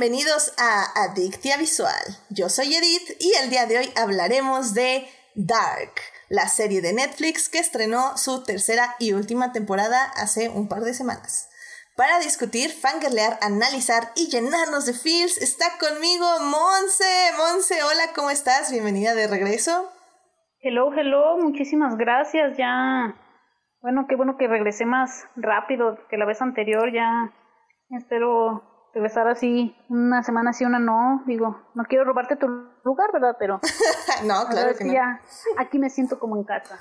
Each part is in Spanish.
Bienvenidos a Adictia Visual. Yo soy Edith y el día de hoy hablaremos de Dark, la serie de Netflix que estrenó su tercera y última temporada hace un par de semanas. Para discutir, fangirlear, analizar y llenarnos de feels está conmigo Monse. Monse, hola, ¿cómo estás? Bienvenida de regreso. Hello, hello, muchísimas gracias. Ya, bueno, qué bueno que regresé más rápido que la vez anterior. Ya espero regresar así una semana sí, una no. Digo, no quiero robarte tu lugar, ¿verdad? Pero no, claro que no. Ya, aquí me siento como en casa.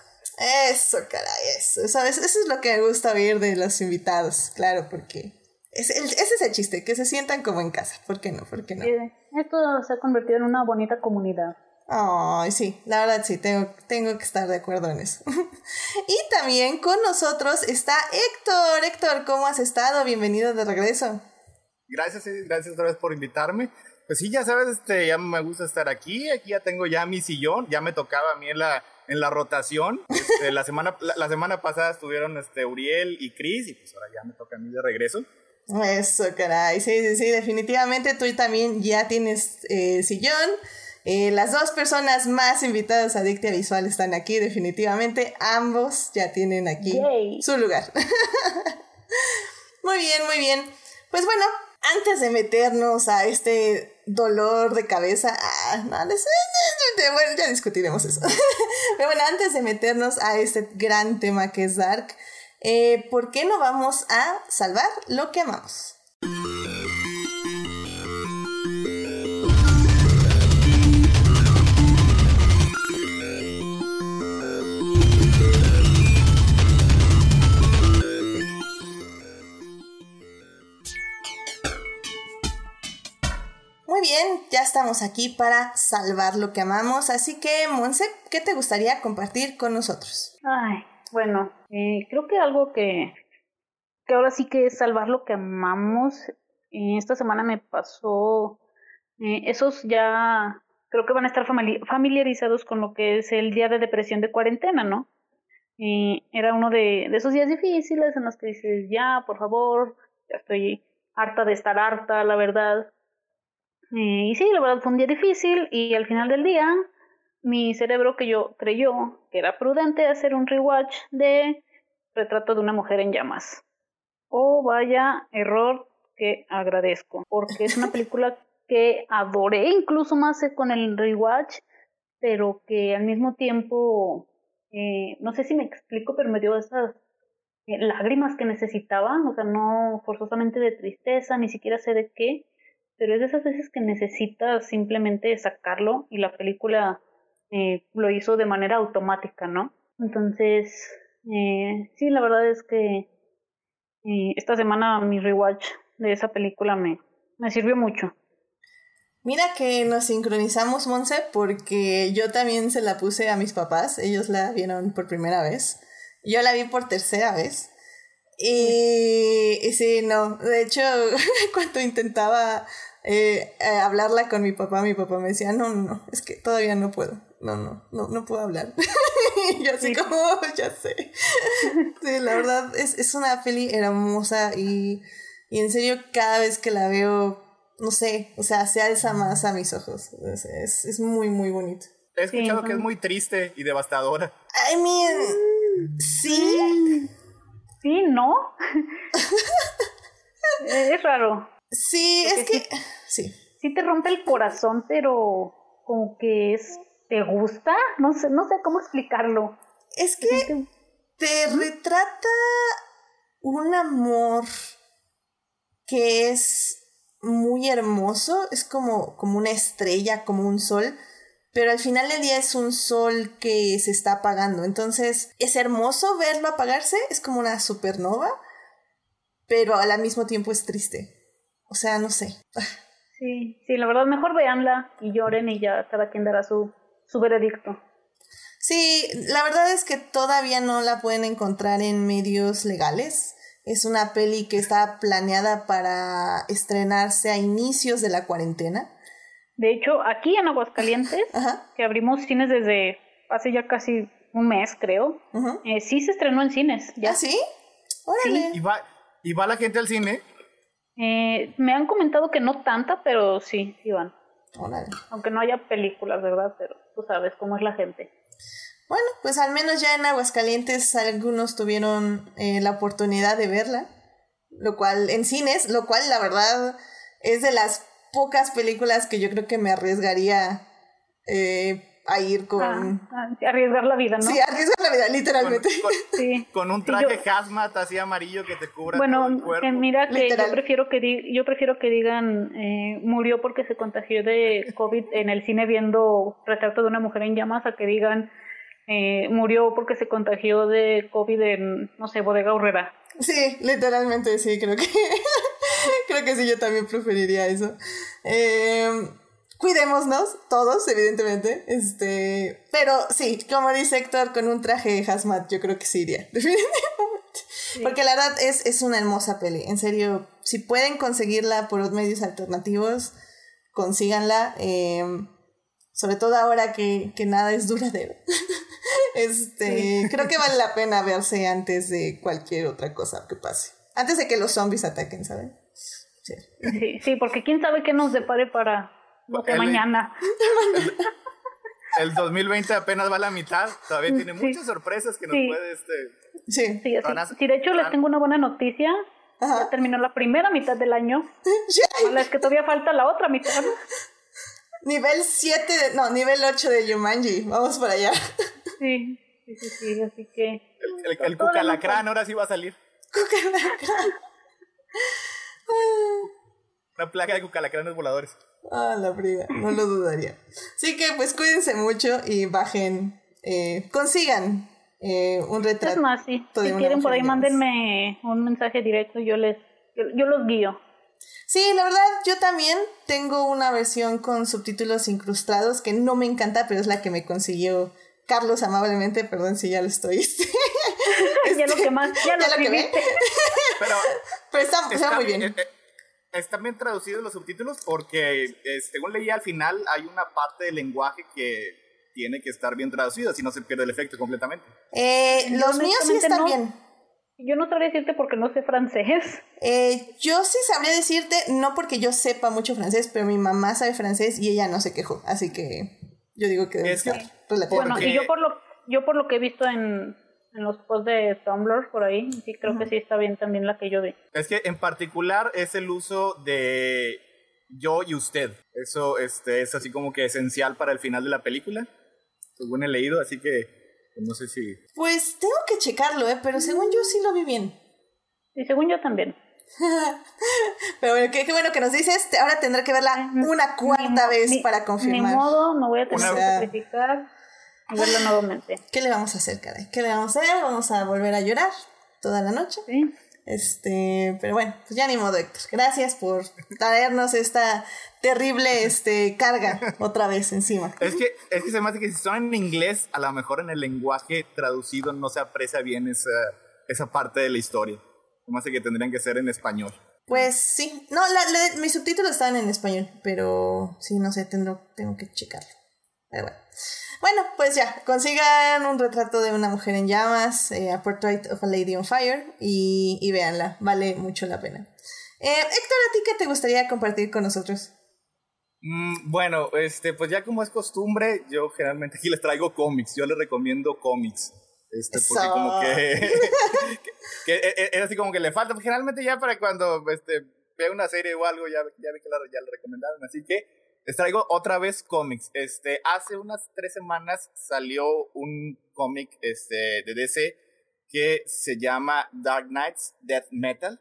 Eso, caray, eso. ¿Sabes? Eso es lo que me gusta oír de los invitados, claro, porque ese, ese es el chiste, que se sientan como en casa. ¿Por qué no? ¿Por qué no? esto se ha convertido en una bonita comunidad. Ay, sí, la verdad sí, tengo, tengo que estar de acuerdo en eso. y también con nosotros está Héctor. Héctor, ¿cómo has estado? Bienvenido de regreso. Gracias, gracias otra vez por invitarme. Pues sí, ya sabes, este, ya me gusta estar aquí. Aquí ya tengo ya mi sillón. Ya me tocaba a mí en la, en la rotación. Este, la, semana, la, semana pasada estuvieron este, Uriel y Chris. Y pues ahora ya me toca a mí de regreso. Eso, caray. Sí, sí, sí, definitivamente tú también ya tienes eh, sillón. Eh, las dos personas más invitadas a Dictia Visual están aquí, definitivamente. Ambos ya tienen aquí su lugar. muy bien, muy bien. Pues bueno, antes de meternos a este dolor de cabeza, ah, no, bueno, ya discutiremos eso. Pero bueno, antes de meternos a este gran tema que es Dark, eh, ¿por qué no vamos a salvar lo que amamos? Ya estamos aquí para salvar lo que amamos, así que Monse, ¿qué te gustaría compartir con nosotros? Ay, bueno, eh, creo que algo que, que ahora sí que es salvar lo que amamos. esta semana me pasó, eh, esos ya creo que van a estar familiarizados con lo que es el día de depresión de cuarentena, ¿no? era uno de esos días difíciles en los que dices, ya, por favor, ya estoy harta de estar harta, la verdad. Eh, y sí, la verdad fue un día difícil y al final del día mi cerebro que yo creyó que era prudente hacer un rewatch de Retrato de una mujer en llamas. Oh, vaya error que agradezco, porque es una película que adoré incluso más con el rewatch, pero que al mismo tiempo, eh, no sé si me explico, pero me dio esas eh, lágrimas que necesitaba, o sea, no forzosamente de tristeza, ni siquiera sé de qué, pero es de esas veces que necesitas simplemente sacarlo y la película eh, lo hizo de manera automática, ¿no? Entonces, eh, sí, la verdad es que eh, esta semana mi rewatch de esa película me, me sirvió mucho. Mira que nos sincronizamos, Monse, porque yo también se la puse a mis papás, ellos la vieron por primera vez, yo la vi por tercera vez. Y, y sí, no, de hecho, cuando intentaba eh, eh, hablarla con mi papá, mi papá me decía, no, no, no, es que todavía no puedo, no, no, no, no puedo hablar. y yo así como, ya sé. sí, la verdad es, es una peli hermosa y, y en serio cada vez que la veo, no sé, o sea, se alza más a mis ojos. Es, es, muy, muy bonito. He escuchado que es muy triste y devastadora. I mean, sí. Sí, ¿no? es raro. Sí, es que sí. Sí te rompe el corazón, pero como que es te gusta, no sé, no sé cómo explicarlo. Es que te retrata un amor que es muy hermoso, es como, como una estrella, como un sol, pero al final del día es un sol que se está apagando. Entonces es hermoso verlo apagarse, es como una supernova, pero al mismo tiempo es triste. O sea, no sé. Sí, sí, la verdad, mejor veanla y lloren y ya cada quien dará su, su veredicto. Sí, la verdad es que todavía no la pueden encontrar en medios legales. Es una peli que está planeada para estrenarse a inicios de la cuarentena. De hecho, aquí en Aguascalientes, que abrimos cines desde hace ya casi un mes, creo, eh, sí se estrenó en cines. ¿Ya? ¿Ah, sí? Órale. ¿Y, va, ¿Y va la gente al cine? Eh, me han comentado que no tanta, pero sí, sí van. Aunque no haya películas, ¿verdad? Pero tú sabes cómo es la gente. Bueno, pues al menos ya en Aguascalientes algunos tuvieron eh, la oportunidad de verla, lo cual en cines, lo cual la verdad es de las pocas películas que yo creo que me arriesgaría eh, a ir con... Ah, ah, arriesgar la vida, ¿no? Sí, arriesgar la vida, literalmente. Con, sí. con un traje hazmat así amarillo que te cubra bueno, todo el cuerpo. Eh, mira que yo prefiero que, yo prefiero que digan eh, murió porque se contagió de COVID en el cine viendo Retrato de una mujer en llamas a que digan eh, murió porque se contagió de COVID en, no sé, Bodega Horrera. Sí, literalmente sí, creo que creo que sí, yo también preferiría eso. Eh, cuidémonos todos, evidentemente. Este, pero sí, como dice Héctor, con un traje de hazmat, yo creo que sí iría, definitivamente. Porque la verdad es, es una hermosa peli. En serio, si pueden conseguirla por medios alternativos, consíganla. Eh, sobre todo ahora que, que nada es duradero. este, creo que vale la pena verse antes de cualquier otra cosa que pase. Antes de que los zombies ataquen, ¿saben? Sí, sí, sí porque quién sabe qué nos depare para mañana. El, 2020 apenas va a la mitad, todavía tiene muchas sorpresas que nos puede este. Sí, sí, sí, de hecho les tengo una buena noticia. Ya terminó la primera mitad del año. es que todavía falta la otra mitad. Nivel 7, de, no, nivel 8 de Yumanji. Vamos para allá. Sí, sí, sí, sí así que. El, el, el cucalacrán ahora sí va a salir. Cucalacrán. Una plaga de cucalacranes voladores. Ah, la briga, no lo dudaría. Así que pues cuídense mucho y bajen, eh, consigan eh, un retrato. Es más, sí. Si quieren por ahí mándenme un mensaje directo, yo les, yo, los guío. Sí, la verdad, yo también tengo una versión con subtítulos incrustados que no me encanta, pero es la que me consiguió Carlos amablemente. Perdón si ya lo estoy. ya lo que más, ya, lo, que Pero, pero está, muy bien. Eh, están bien traducidos los subtítulos porque, eh, según leía al final, hay una parte del lenguaje que tiene que estar bien traducido, si no se pierde el efecto completamente. Eh, los míos sí están bien. Yo no sabría decirte porque no sé francés. Eh, yo sí sabría decirte, no porque yo sepa mucho francés, pero mi mamá sabe francés y ella no se quejó, así que yo digo que debe es que, Bueno, y yo por lo yo por lo que he visto en en los posts de Tumblr por ahí. Sí, creo que sí está bien también la que yo vi. Es que en particular es el uso de yo y usted. Eso este, es así como que esencial para el final de la película. Según he leído, así que pues, no sé si. Pues tengo que checarlo, ¿eh? pero según yo sí lo vi bien. Y según yo también. Pero bueno, qué, bueno que nos dices. Ahora tendré que verla una cuarta vez para confirmar. Ni modo, no voy a tener que sacrificar verlo nuevamente. ¿Qué le vamos a hacer, caray? ¿Qué le vamos a hacer? Vamos a volver a llorar toda la noche. Sí. Este, pero bueno, pues ya ni modo, Héctor. Gracias por traernos esta terrible este, carga otra vez encima. Es que, es que se me hace que si son en inglés, a lo mejor en el lenguaje traducido no se aprecia bien esa, esa parte de la historia. Se me hace que tendrían que ser en español. Pues sí, no, la, mis subtítulos están en español, pero sí, no sé, tengo, tengo que checarlo. Pero bueno. Bueno, pues ya, consigan un retrato de una mujer en llamas, eh, A Portrait of a Lady on Fire, y, y véanla, vale mucho la pena. Eh, Héctor, ¿a ti qué te gustaría compartir con nosotros? Mm, bueno, este, pues ya como es costumbre, yo generalmente aquí les traigo cómics, yo les recomiendo cómics. Este, porque como que, que, e, e, es así como que le falta, pues generalmente ya para cuando este, vea una serie o algo, ya, ya ve que la, ya le recomendaron, así que les traigo otra vez cómics. Este, hace unas tres semanas salió un cómic este, de DC que se llama Dark Knights Death Metal.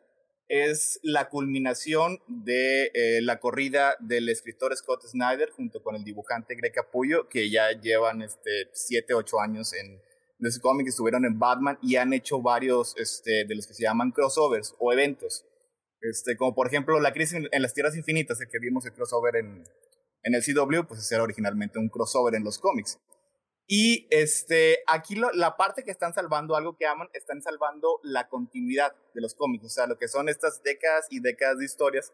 Es la culminación de eh, la corrida del escritor Scott Snyder junto con el dibujante Greg Capullo, que ya llevan este, siete, ocho años en, de ese cómic, estuvieron en Batman y han hecho varios este, de los que se llaman crossovers o eventos. Este, como por ejemplo la crisis en, las tierras infinitas, el que vimos el crossover en, en el CW, pues era originalmente un crossover en los cómics. Y este, aquí la parte que están salvando, algo que aman, están salvando la continuidad de los cómics, o sea, lo que son estas décadas y décadas de historias,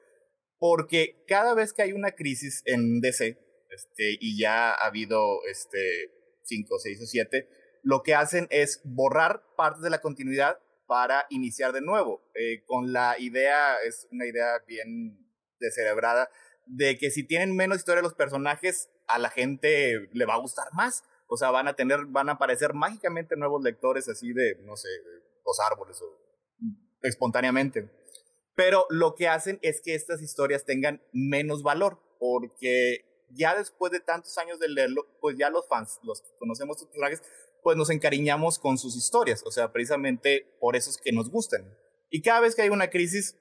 porque cada vez que hay una crisis en DC, este, y ya ha habido este, cinco, seis o siete, lo que hacen es borrar partes de la continuidad para iniciar de nuevo, eh, con la idea, es una idea bien descerebrada, de que si tienen menos historia los personajes, a la gente le va a gustar más. O sea, van a tener, van a aparecer mágicamente nuevos lectores así de, no sé, los árboles o espontáneamente. Pero lo que hacen es que estas historias tengan menos valor, porque ya después de tantos años de leerlo, pues ya los fans, los que conocemos sus personajes, pues nos encariñamos con sus historias. O sea, precisamente por eso es que nos gustan. Y cada vez que hay una crisis,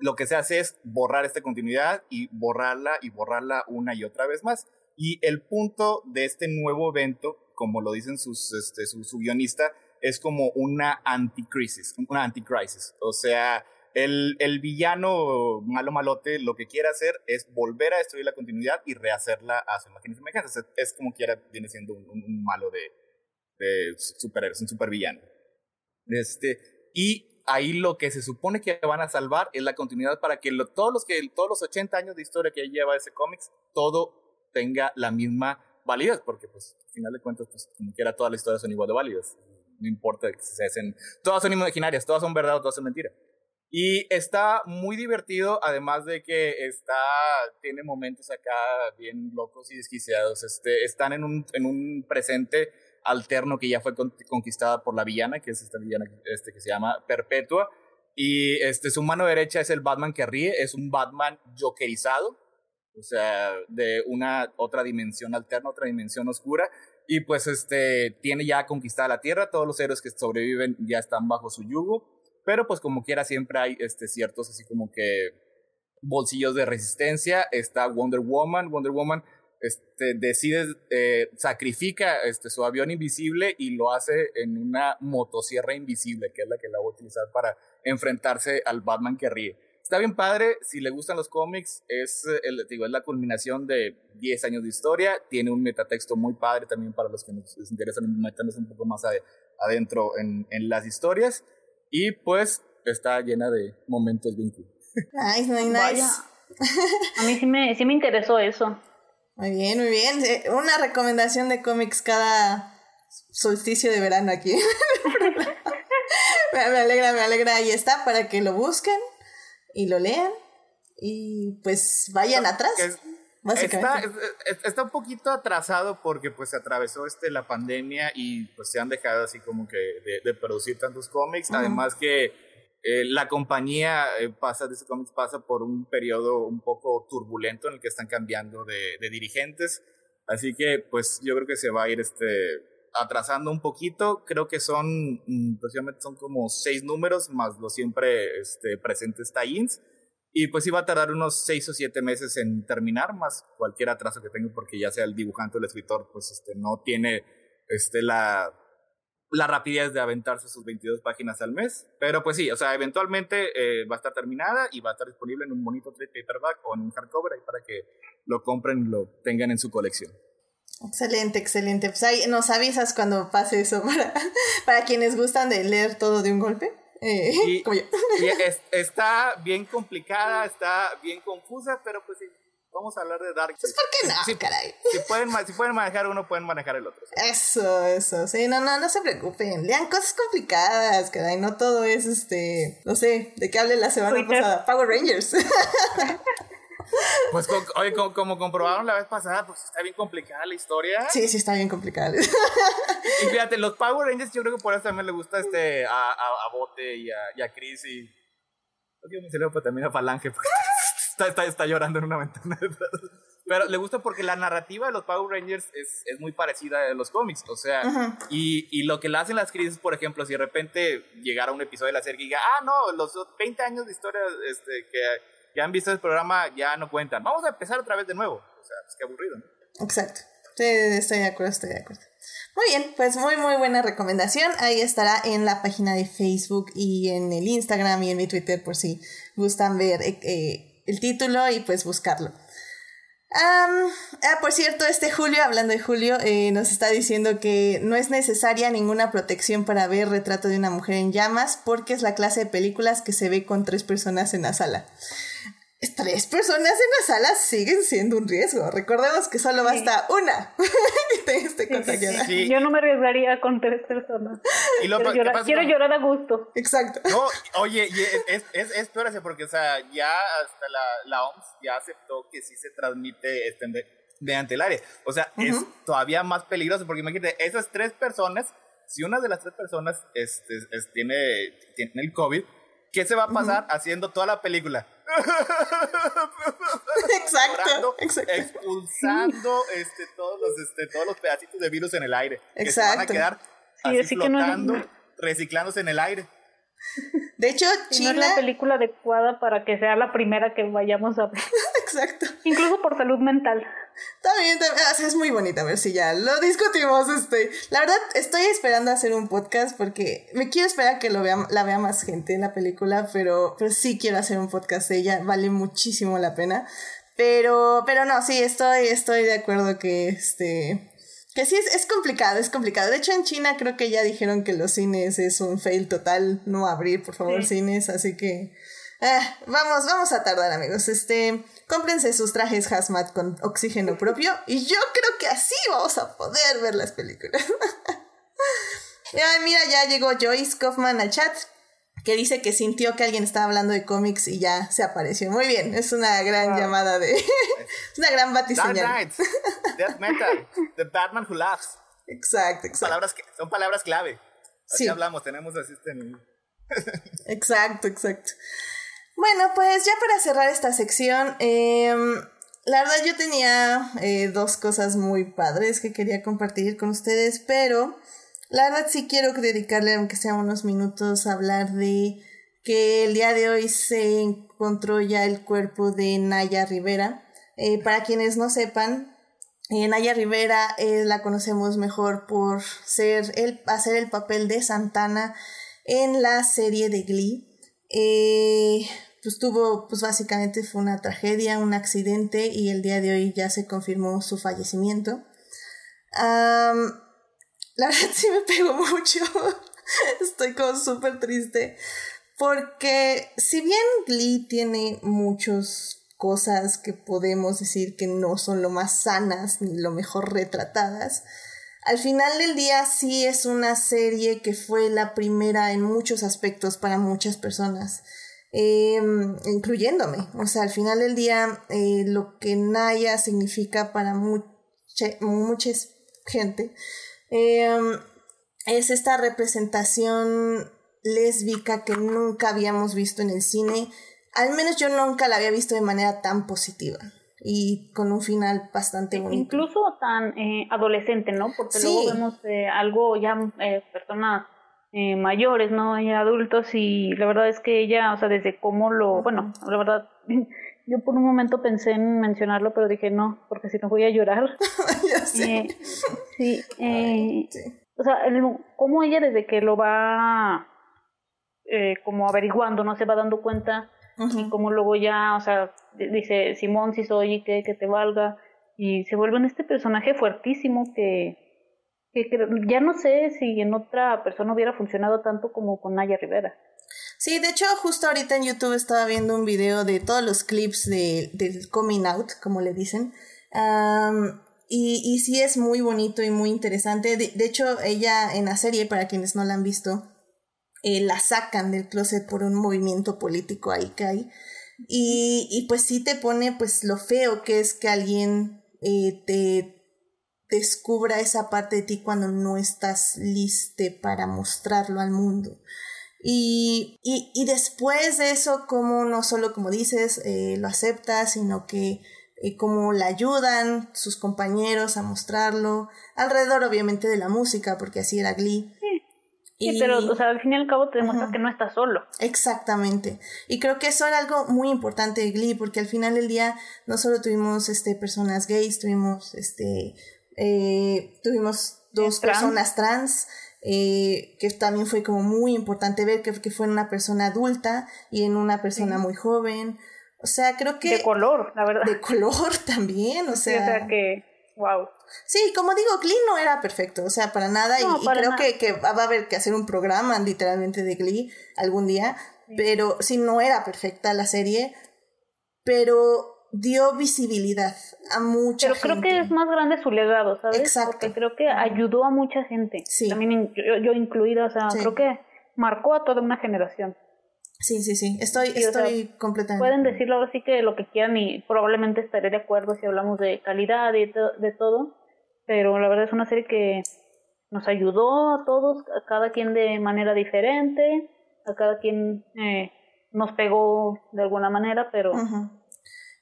lo que se hace es borrar esta continuidad y borrarla y borrarla una y otra vez más. Y el punto de este nuevo evento, como lo dicen sus, este, su, su guionista, es como una anticrisis, una anticrisis. O sea, el, el, villano malo malote lo que quiere hacer es volver a destruir la continuidad y rehacerla a su imagen y semejanza. Es, como quiera, viene siendo un, un malo de, de superhéroes, un supervillano. Este, y ahí lo que se supone que van a salvar es la continuidad para que todos, los que todos los 80 años de historia que lleva ese cómics, todo tenga la misma validez, porque pues al final de cuentas, pues como quiera todas las historias son igual de válidas. No importa que se hacen, todas son imaginarias, todas son verdad o todas son mentira. Y está muy divertido, además de que está, tiene momentos acá bien locos y desquiciados. Este, están en un, en un presente alterno que ya fue conquistada por la villana, que es esta villana este, que se llama Perpetua. Y este, su mano derecha es el Batman que ríe, es un Batman jokerizado, o sea, de una otra dimensión alterna, otra dimensión oscura. Y pues este, tiene ya conquistada la Tierra, todos los héroes que sobreviven ya están bajo su yugo pero pues como quiera siempre hay este, ciertos así como que bolsillos de resistencia. Está Wonder Woman, Wonder Woman este, decide, eh, sacrifica este, su avión invisible y lo hace en una motosierra invisible, que es la que la va a utilizar para enfrentarse al Batman que ríe. Está bien padre, si le gustan los cómics, es, el, digo, es la culminación de 10 años de historia, tiene un metatexto muy padre también para los que nos, interesan meternos un poco más adentro en, en las historias. Y pues está llena de momentos bien. Nice, nice, nice. A mí sí me, sí me interesó eso. Muy bien, muy bien. Una recomendación de cómics cada solsticio de verano aquí. me alegra, me alegra. Ahí está, para que lo busquen y lo lean. Y pues vayan atrás. Está, está, un poquito atrasado porque pues se atravesó este, la pandemia y pues se han dejado así como que de, producir tantos cómics. Además que eh, la compañía eh, pasa, de ese cómics pasa por un periodo un poco turbulento en el que están cambiando de, de dirigentes. Así que pues yo creo que se va a ir este, atrasando un poquito. Creo que son, mm, precisamente son como seis números más los siempre este, presentes tie-ins. Y pues iba a tardar unos seis o siete meses en terminar, más cualquier atraso que tenga, porque ya sea el dibujante o el escritor, pues este, no tiene este, la, la rapidez de aventarse sus 22 páginas al mes. Pero pues sí, o sea, eventualmente eh, va a estar terminada y va a estar disponible en un bonito trade paperback o en un hardcover ahí para que lo compren y lo tengan en su colección. Excelente, excelente. Pues ahí nos avisas cuando pase eso para, para quienes gustan de leer todo de un golpe. Eh, y, está bien complicada, está bien confusa, pero pues sí, vamos a hablar de Dark Pues ¿por qué no, si, caray? Si pueden, si pueden manejar uno, pueden manejar el otro. Eso, eso. Sí, no, no, no se preocupen. Lean cosas complicadas, caray. No todo es, este, no sé, de qué hable la semana pasada. Power Rangers. Pues oye, como, comprobaron la vez pasada, pues está bien complicada la historia. Sí, sí, está bien complicada. Y fíjate, los Power Rangers yo creo que por eso también le gusta este a, a, Bote y a, y a Chris y... Yo me pero también a Falange porque está, está, está, llorando en una ventana. Pero le gusta porque la narrativa de los Power Rangers es, es muy parecida a los cómics. O sea, y, y, lo que le hacen las crisis, por ejemplo, si de repente llegara un episodio de la serie y diga, ah, no, los 20 años de historia este, que ya han visto el programa ya no cuentan. Vamos a empezar otra vez de nuevo. O sea, es que aburrido, ¿no? Exacto. Sí, estoy de acuerdo, estoy de acuerdo. Muy bien, pues muy, muy buena recomendación. Ahí estará en la página de Facebook y en el Instagram y en mi Twitter por si gustan ver eh, eh, el título y pues buscarlo. ah, por cierto, este Julio, hablando de Julio, eh, nos está diciendo que no es necesaria ninguna protección para ver retrato de una mujer en llamas porque es la clase de películas que se ve con tres personas en la sala. Tres personas en la sala siguen siendo un riesgo. Recordemos que solo basta una que esté contagiada. Yo no me arriesgaría con tres personas. quiero, llorar, a gusto. Exacto. No, oye, es, es, es peor porque, o sea, ya hasta la, la OMS ya aceptó que sí se transmite este, mediante el aire. O sea, es todavía más peligroso porque imagínate, esas tres personas, si una de las tres personas este, tiene, tiene el COVID, ¿qué se va a pasar haciendo toda la película? exacto, expulsando este, todos, los, este, todos los pedacitos de virus en el aire. Exacto. Que se van a quedar así, flotando, reciclándose en el aire. De hecho, China... No es la película adecuada para que sea la primera que vayamos a ver. Exacto. Incluso por salud mental. También, también es muy bonita, a ver si ya lo discutimos. Este. La verdad, estoy esperando hacer un podcast porque me quiero esperar que lo vea, la vea más gente en la película, pero, pero sí quiero hacer un podcast de ella, vale muchísimo la pena. Pero, pero no, sí, estoy, estoy de acuerdo que este que sí, es, es, complicado, es complicado. De hecho, en China creo que ya dijeron que los cines es un fail total, no abrir, por favor, cines, así que... Eh, vamos, vamos a tardar, amigos. Este, cómprense sus trajes hazmat con oxígeno propio y yo creo que así vamos a poder ver las películas. Ay, mira, ya llegó Joyce Kaufman al chat que dice que sintió que alguien estaba hablando de cómics y ya se apareció. Muy bien, es una gran llamada de... es una gran batiseñal. Dark Death Metal, The Batman Who Laughs. Exacto, exacto. Palabras, son palabras clave. Así hablamos, tenemos así este... exacto, exacto. Bueno, pues ya para cerrar esta sección, em, la verdad yo tenía eh, dos cosas muy padres que quería compartir con ustedes, pero la verdad sí quiero dedicarle, aunque sea unos minutos, a hablar de que el día de hoy se encontró ya el cuerpo de Naya Rivera. Eh, para quienes no sepan, eh, Naya Rivera eh, la conocemos mejor por ser el, hacer el papel de Santana en la serie de Glee. pues tuvo, pues básicamente fue una tragedia, un accidente y el día de hoy ya se confirmó su fallecimiento. La verdad sí me pegó mucho. Estoy como súper triste. Porque si bien Glee tiene muchas cosas que podemos decir que no son lo más sanas ni lo mejor retratadas, al final del día sí es una serie que fue la primera en muchos aspectos para muchas personas, em, incluyéndome. O sea, al final del día eh, lo que Naya significa para mucha, mucha gente Em, es esta representación lésbica que nunca habíamos visto en el cine. Al menos yo nunca la había visto de manera tan positiva y con un final bastante bonito. Incluso tan eh, adolescente, ¿no? Porque luego vemos eh, algo ya eh, personas eh, mayores, ¿no? Y adultos y la verdad es que ella, o sea, desde cómo lo, bueno, la verdad Yo por un momento pensé en mencionarlo, pero dije no, porque si no voy a llorar. Eh, eh, sí, O sea, como ella desde que lo va eh, como averiguando, no se va dando cuenta y como luego ya, o sea, dice Simón si soy que, que te valga y se vuelve en este personaje fuertísimo que, que, que ya no sé si en otra persona hubiera funcionado tanto como con Naya Rivera. Sí, de hecho, justo ahorita en YouTube estaba viendo un video de todos los clips de, del coming out, como le dicen. y, y sí es muy bonito y muy interesante. De, hecho, ella en la serie, para quienes no la han visto, eh, la sacan del closet por un movimiento político ahí que hay. Y, y pues sí te pone pues lo feo que es que alguien eh, te descubra esa parte de ti cuando no estás liste para mostrarlo al mundo. Y, y, y, después de eso, como no solo como dices, eh, lo acepta, sino que eh, como la ayudan sus compañeros a mostrarlo, alrededor obviamente de la música, porque así era Glee. Sí, pero o sea, al fin y al cabo te demuestra que no estás solo. Exactamente. Y creo que eso era algo muy importante de Glee, porque al final del día no solo tuvimos este, personas gays, tuvimos, este, eh, tuvimos dos personas trans eh, que también fue como muy importante ver que, que fue en una persona adulta y en una persona muy joven. O sea, creo que... De color, la verdad. De color también, o sea... o sea que, wow. Sí, como digo, Glee no era perfecto, o sea, para nada. y, creo Que, que va a haber que hacer un programa literalmente de Glee algún día. Pero sí, no era perfecta la serie. pero dio visibilidad a mucha Pero creo que es más grande su legado, ¿sabes? Exacto. Porque creo que ayudó a mucha gente. Sí. También yo, yo incluida, o sea, Sí. creo que marcó a toda una generación. Sí, sí, sí, estoy, Sí, o sea, estoy completamente. Pueden decirlo ahora sí que lo que quieran y probablemente estaré de acuerdo si hablamos de calidad y to- de todo, pero la verdad es una serie que nos ayudó a todos, a cada quien de manera diferente, a cada quien eh, nos pegó de alguna manera, pero.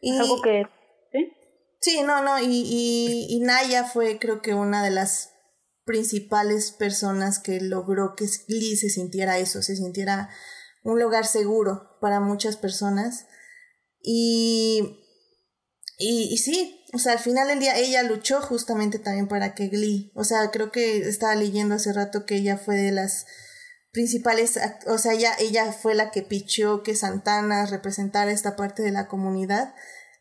Y, algo que, ¿sí? Sí, no, no, y, y, y Naya fue creo que una de las principales personas que logró que Glee se sintiera eso, se sintiera un lugar seguro para muchas personas. Y, y, y sí, o sea, al final del día ella luchó justamente también para que Glee, o sea, creo que estaba leyendo hace rato que ella fue de las principales, o sea, ella, ella fue la que pichó que Santana representara esta parte de la comunidad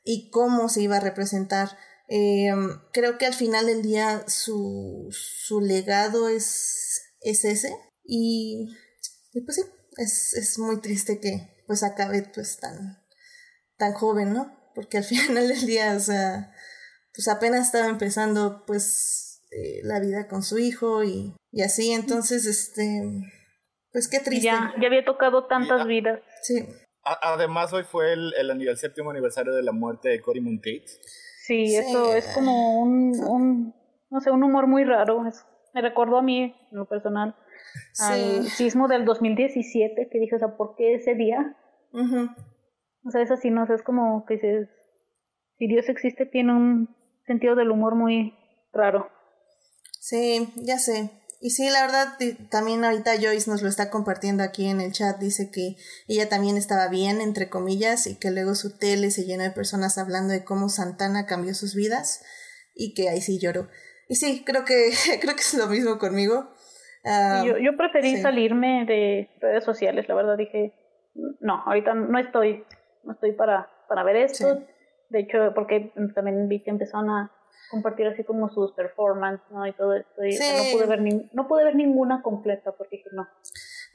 y cómo se iba a representar. Eh, creo que al final del día su, su legado es, es ese y, y pues sí, es, es muy triste que pues acabe pues tan, tan joven, ¿no? Porque al final del día, o sea, pues apenas estaba empezando pues eh, la vida con su hijo y, y así, entonces, este, pues qué triste. ya, ya había tocado tantas Ya. vidas. Sí, A- Además, hoy fue el, el, el séptimo aniversario de la muerte de Cory Monteith. Sí, Sí. eso es como un, un, no sé, un humor muy raro. Es- me recordó a mí, en lo personal, al sí. sismo del 2017, que dije, o sea, ¿por qué ese día? ujú. O sea, es así, no sé, es como que dices, si Dios existe, tiene un sentido del humor muy raro. Sí, ya sé. Y sí, la verdad, también ahorita Joyce nos lo está compartiendo aquí en el chat. Dice que ella también estaba bien, entre comillas, y que luego su tele se llenó de personas hablando de cómo Santana cambió sus vidas y que ahí sí lloró. Y sí, creo que, creo que es lo mismo conmigo. Ah, yo, yo preferí sí. salirme de redes sociales, la verdad, dije, no, ahorita no estoy, no estoy para, para ver esto. Sí. De hecho, porque también vi que empezaron a compartir así como sus performances, ¿no? Y todo esto. Y o sea, Sí. no pude ver ni, no pude ver ninguna completa porque dije, no.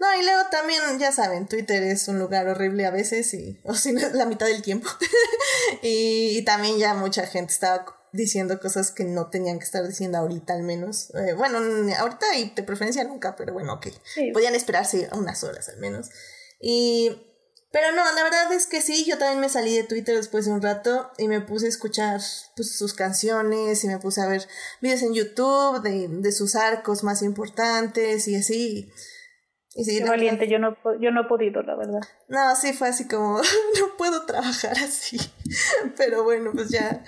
No, y luego también, ya saben, Twitter es un lugar horrible a veces, y, o si no la mitad del tiempo. y, y también ya mucha gente estaba diciendo cosas que no tenían que estar diciendo ahorita al menos. Eh, bueno, ahorita y de preferencia nunca, pero bueno, ok. Sí. Podían esperarse unas horas al menos. Y... Pero no, la verdad es que sí, yo también me salí de Twitter después de un rato y me puse a escuchar pues, sus canciones y me puse a ver videos en YouTube de, de sus arcos más importantes y así. Y sí, Qué valiente, yo no, yo no he podido, la verdad. no, sí fue así como, no puedo trabajar así. Pero bueno, pues ya,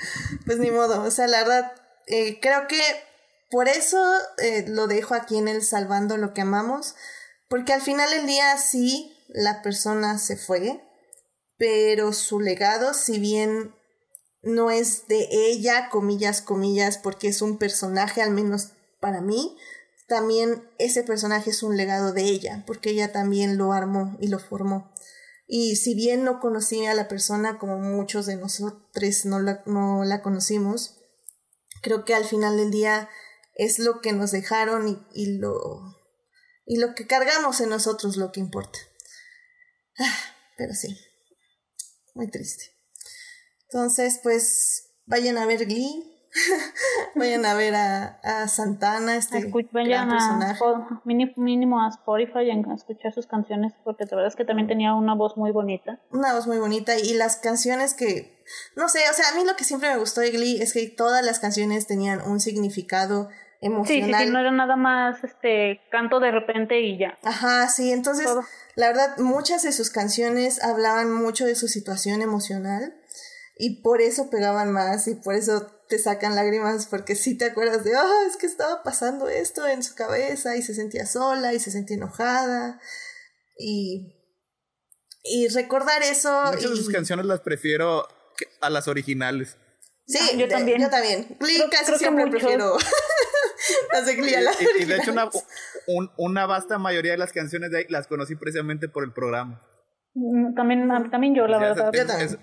pues ni modo. O sea, la verdad, eh, creo que por eso eh, lo dejo aquí en el Salvando lo que amamos. Porque al final del día sí, la persona se fue, pero su legado, si bien no es de ella, comillas, comillas, porque es un personaje, al menos para mí, también ese personaje es un legado de ella, porque ella también lo armó y lo formó. Y si bien no conocí a la persona como muchos de nosotros no la, no la conocimos, creo que al final del día es lo que nos dejaron y, y lo, y lo que cargamos en nosotros lo que importa. Ah, pero sí, muy triste. Entonces, pues vayan a ver Glee. vayan a ver a, a Santana, este Escu- gran vayan a, personaje. Spo- mini- mínimo a Spotify y a escuchar sus canciones porque la verdad es que también tenía una voz muy bonita. Una voz muy bonita y las canciones que, no sé, o sea, a mí lo que siempre me gustó de Glee es que todas las canciones tenían un significado Sí, sí, emocional. sí, no era nada más este canto de repente y ya. Ajá, sí, entonces, Todo. la verdad, muchas de sus canciones hablaban mucho de su situación emocional y por eso pegaban más y por eso te sacan lágrimas porque sí te acuerdas de, ah, es que estaba pasando esto en su cabeza y se sentía sola y se sentía enojada y, y recordar eso. Muchas de sus canciones las prefiero a las originales. Sí, Ah, yo de- también. Yo también. Casi creo siempre muchos. prefiero las de Glee a las Y, y de hecho, una, un- una vasta mayoría de las canciones de ahí las conocí precisamente por el programa. Mm, También, también yo, la O sea, verdad. es- Yo también. es-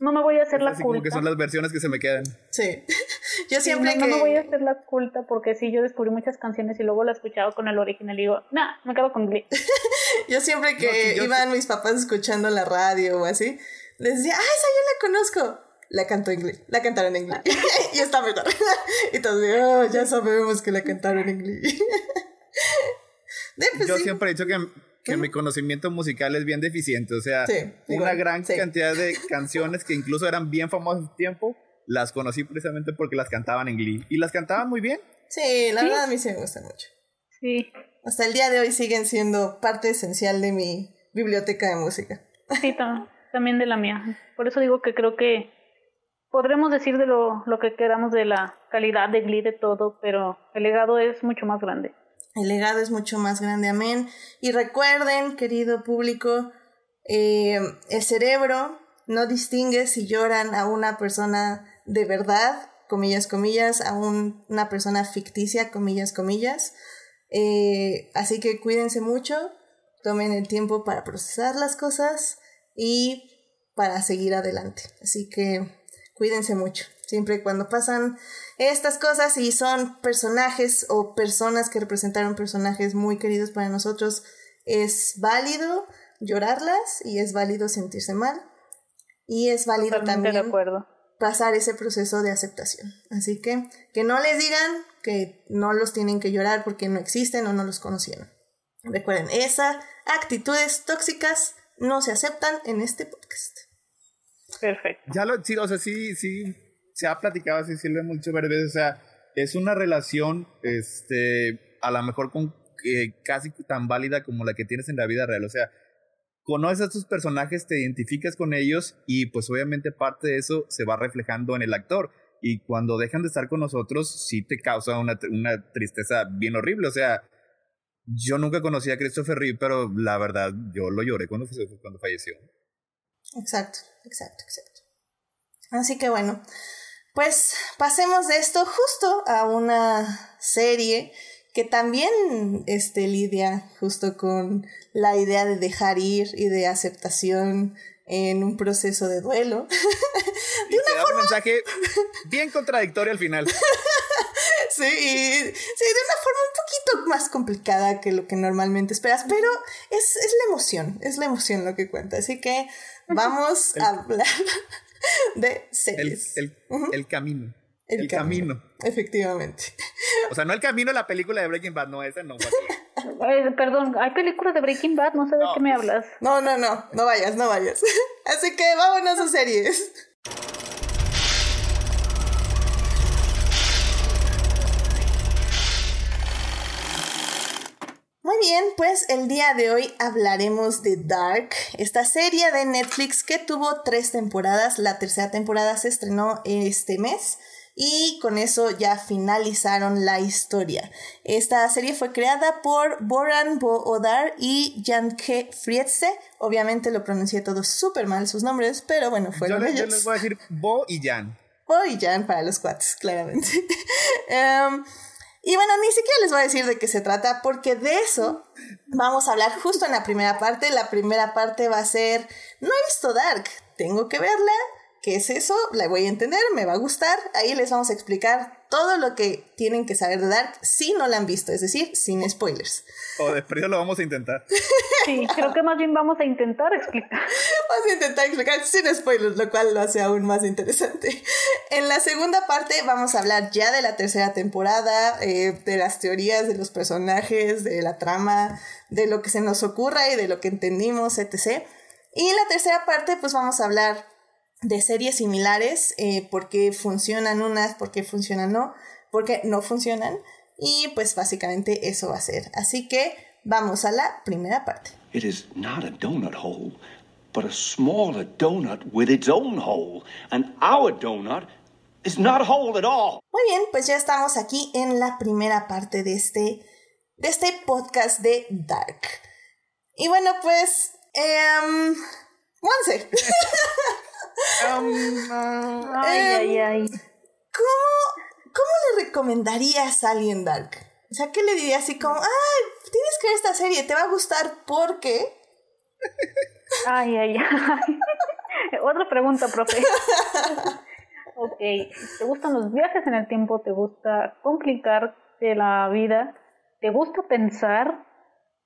No me voy a hacer es la así como que son las versiones que se me quedan. Sí. Yo Sí, siempre no, que... no me voy a hacer la culta porque sí, yo descubrí muchas canciones y luego la escuchaba con el original y digo, nah, me quedo con Glee. Yo siempre que No, sí, yo iban mis papás escuchando la radio o así, les decía, ah, esa yo la conozco. La cantó en inglés, la cantaron en inglés. y está mejor. y entonces, oh, ya sabemos que la cantaron en inglés. Pues yo siempre he dicho que, que mi conocimiento musical es bien deficiente. O sea, una gran cantidad de canciones que incluso eran bien famosas en tiempo, las conocí precisamente porque las cantaban en Glee. Y las cantaban muy bien. Sí, la verdad a mí sí me gusta mucho. Sí. Hasta el día de hoy siguen siendo parte esencial de mi biblioteca de música. Sí, también de la mía. Por eso digo que creo que podremos decir de lo, que queramos de la calidad de Glee, de todo, pero el legado es mucho más grande. El legado es mucho más grande, amén. Y recuerden, querido público, eh, el cerebro no distingue si lloran a una persona de verdad, comillas, comillas, a una persona ficticia, comillas, comillas. Eh, así que cuídense mucho, tomen el tiempo para procesar las cosas y para seguir adelante. Así que cuídense mucho. Siempre cuando pasan estas cosas y son personajes o personas que representaron personajes muy queridos para nosotros, es válido llorarlas y es válido sentirse mal y es válido también pasar ese proceso de aceptación. Así que que no les digan que no los tienen que llorar porque no existen o no los conocieron. Recuerden, esas actitudes tóxicas no se aceptan en este podcast. Perfecto. Ya lo, sí, o sea, sí, sí, se ha platicado así, hemos dicho varias veces, o sea, es una relación, este, a lo mejor con eh, casi tan válida como la que tienes en la vida real, o sea, conoces a tus personajes, te identificas con ellos y pues obviamente parte de eso se va reflejando en el actor. Y cuando dejan de estar con nosotros, sí te causa una, una tristeza bien horrible. O sea, yo nunca conocí a Christopher Reeve, pero la verdad, yo lo lloré cuando, cuando falleció. Exacto, exacto, exacto. Así que bueno, pues pasemos de esto justo a una serie que también este, lidia justo con la idea de dejar ir y de aceptación en un proceso de duelo. de una forma... un mensaje bien contradictorio al final. sí, sí, de una forma un poquito más complicada que lo que normalmente esperas, pero es, es la emoción, es la emoción lo que cuenta. Así que vamos a hablar de series. El, el camino. El, camino. Efectivamente. O sea, no el camino de la película de Breaking Bad, no, esa no. perdón, hay películas de Breaking Bad, no sé de qué me hablas. No, no, no, no vayas, no vayas. Así que vámonos a series. Muy bien, pues el día de hoy hablaremos de Dark, esta serie de Netflix que tuvo tres temporadas. La tercera temporada se estrenó este mes y con eso ya finalizaron la historia. Esta serie fue creada por Boran Bo-Odar y Janke Frietse. Obviamente lo pronuncié todo súper mal sus nombres, pero bueno, fueron yo, ellos. Yo les voy a decir Bo y Jan. Bo y Jan para los cuates, claramente. um, y bueno, ni siquiera les voy a decir de qué se trata, porque de eso vamos a hablar justo en la primera parte. La primera parte va a ser, no he visto Dark, tengo que verla, ¿Qué es eso? La voy a entender, me va a gustar. Ahí les vamos a explicar todo lo que tienen que saber de Dark si no la han visto, es decir, sin spoilers. O de frío lo vamos a intentar. Sí, creo que más bien vamos a intentar explicar. Vamos a intentar explicar sin spoilers, lo cual lo hace aún más interesante. En la segunda parte vamos a hablar ya de la tercera temporada, eh, de las teorías de los personajes, de la trama, de lo que se nos ocurra y de lo que entendimos, etc. Y en la tercera parte pues vamos a hablar de series similares, eh, por qué funcionan unas, por qué funcionan no, por qué no funcionan. Y pues básicamente eso va a ser. Así que vamos a la primera parte. It is not a donut hole, but a smaller donut with its own hole. And our donut is not a hole at all. Muy bien, pues ya estamos aquí en la primera parte de este, de este podcast de Dark. Y bueno, pues... Monse. Um, ay, ay, em, ay. ¿cómo, ¿Cómo le recomendarías a alguien Dark? O sea, ¿qué le dirías así como, ay, tienes que ver esta serie, te va a gustar porque... Ay, ay, ay. Otra pregunta, profe. ok, ¿te gustan los viajes en el tiempo? ¿Te gusta complicarte la vida? ¿Te gusta pensar?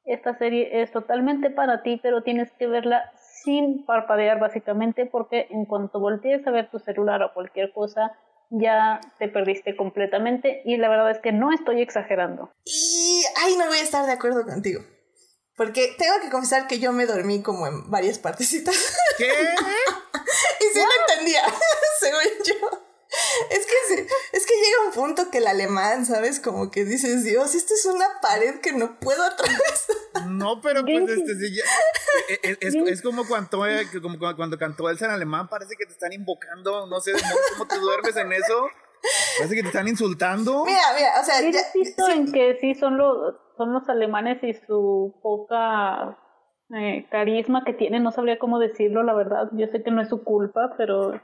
Esta serie es totalmente para ti, pero tienes que verla sin parpadear básicamente porque en cuanto voltees a ver tu celular o cualquier cosa, ya te perdiste completamente y la verdad es que no estoy exagerando. Y ahí no voy a estar de acuerdo contigo. Porque tengo que confesar que yo me dormí como en varias partecitas. ¿Qué? y sí lo entendía, según yo. Es que sí, es que llega un punto que el alemán, ¿sabes? Como que dices, Dios, esto es una pared que no puedo atravesar. No, pero pues este, sí, ya- eh, eh, es, es como cuando, eh, como cuando- cantó Elsa en alemán, parece que te están invocando, no sé cómo te duermes en eso. Parece que te están insultando. Mira, mira, o sea, Yo ya- insisto sí, en que sí son los, son los alemanes y su poca eh, carisma que tienen, no sabría cómo decirlo, la verdad. Yo sé que no es su culpa, pero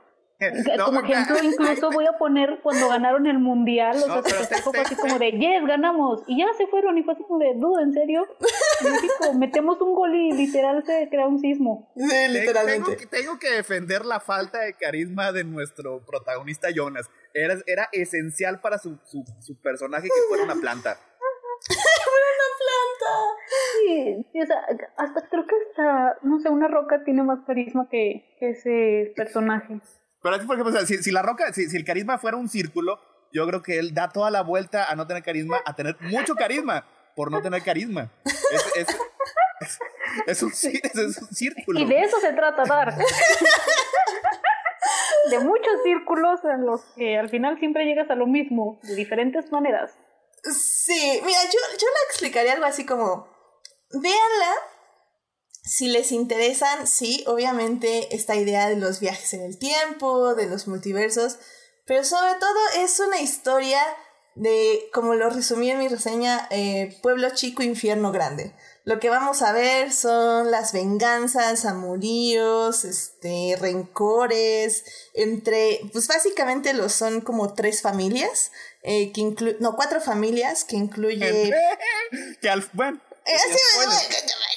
No, como ejemplo incluso voy a poner cuando ganaron el mundial, o No, sea, se fue así como de, yes, ganamos, y ya se fueron, y fue así como de, duda, ¿en serio? México, metemos un gol y literal se crea un sismo. sí, Te- literalmente. Tengo, que- tengo que defender la falta de carisma de nuestro protagonista Jonas. Era, era esencial para su, su, su personaje que fuera una planta. Sí, sí, o sea, hasta creo que hasta, no sé, una roca tiene más carisma que, que ese personaje. Pero es que, por ejemplo, o sea, si, si la roca, si, si el carisma fuera un círculo, yo creo que él da toda la vuelta a no tener carisma, a tener mucho carisma por no tener carisma. Es, es, es, es un, cí- es, es un círculo. Y de eso se trata Dark. de muchos círculos en los que al final siempre llegas a lo mismo, de diferentes maneras. Sí, mira, yo, yo la explicaría algo así como, véanla, si les interesan, sí, obviamente esta idea de los viajes en el tiempo, de los multiversos, pero sobre todo es una historia de, como lo resumí en mi reseña, eh, pueblo chico, infierno grande. Lo que vamos a ver son las venganzas, amoríos, este, rencores, entre, pues básicamente los son como tres familias, eh, que inclu no, cuatro familias, que incluye... que al, bueno, Eh. Eh,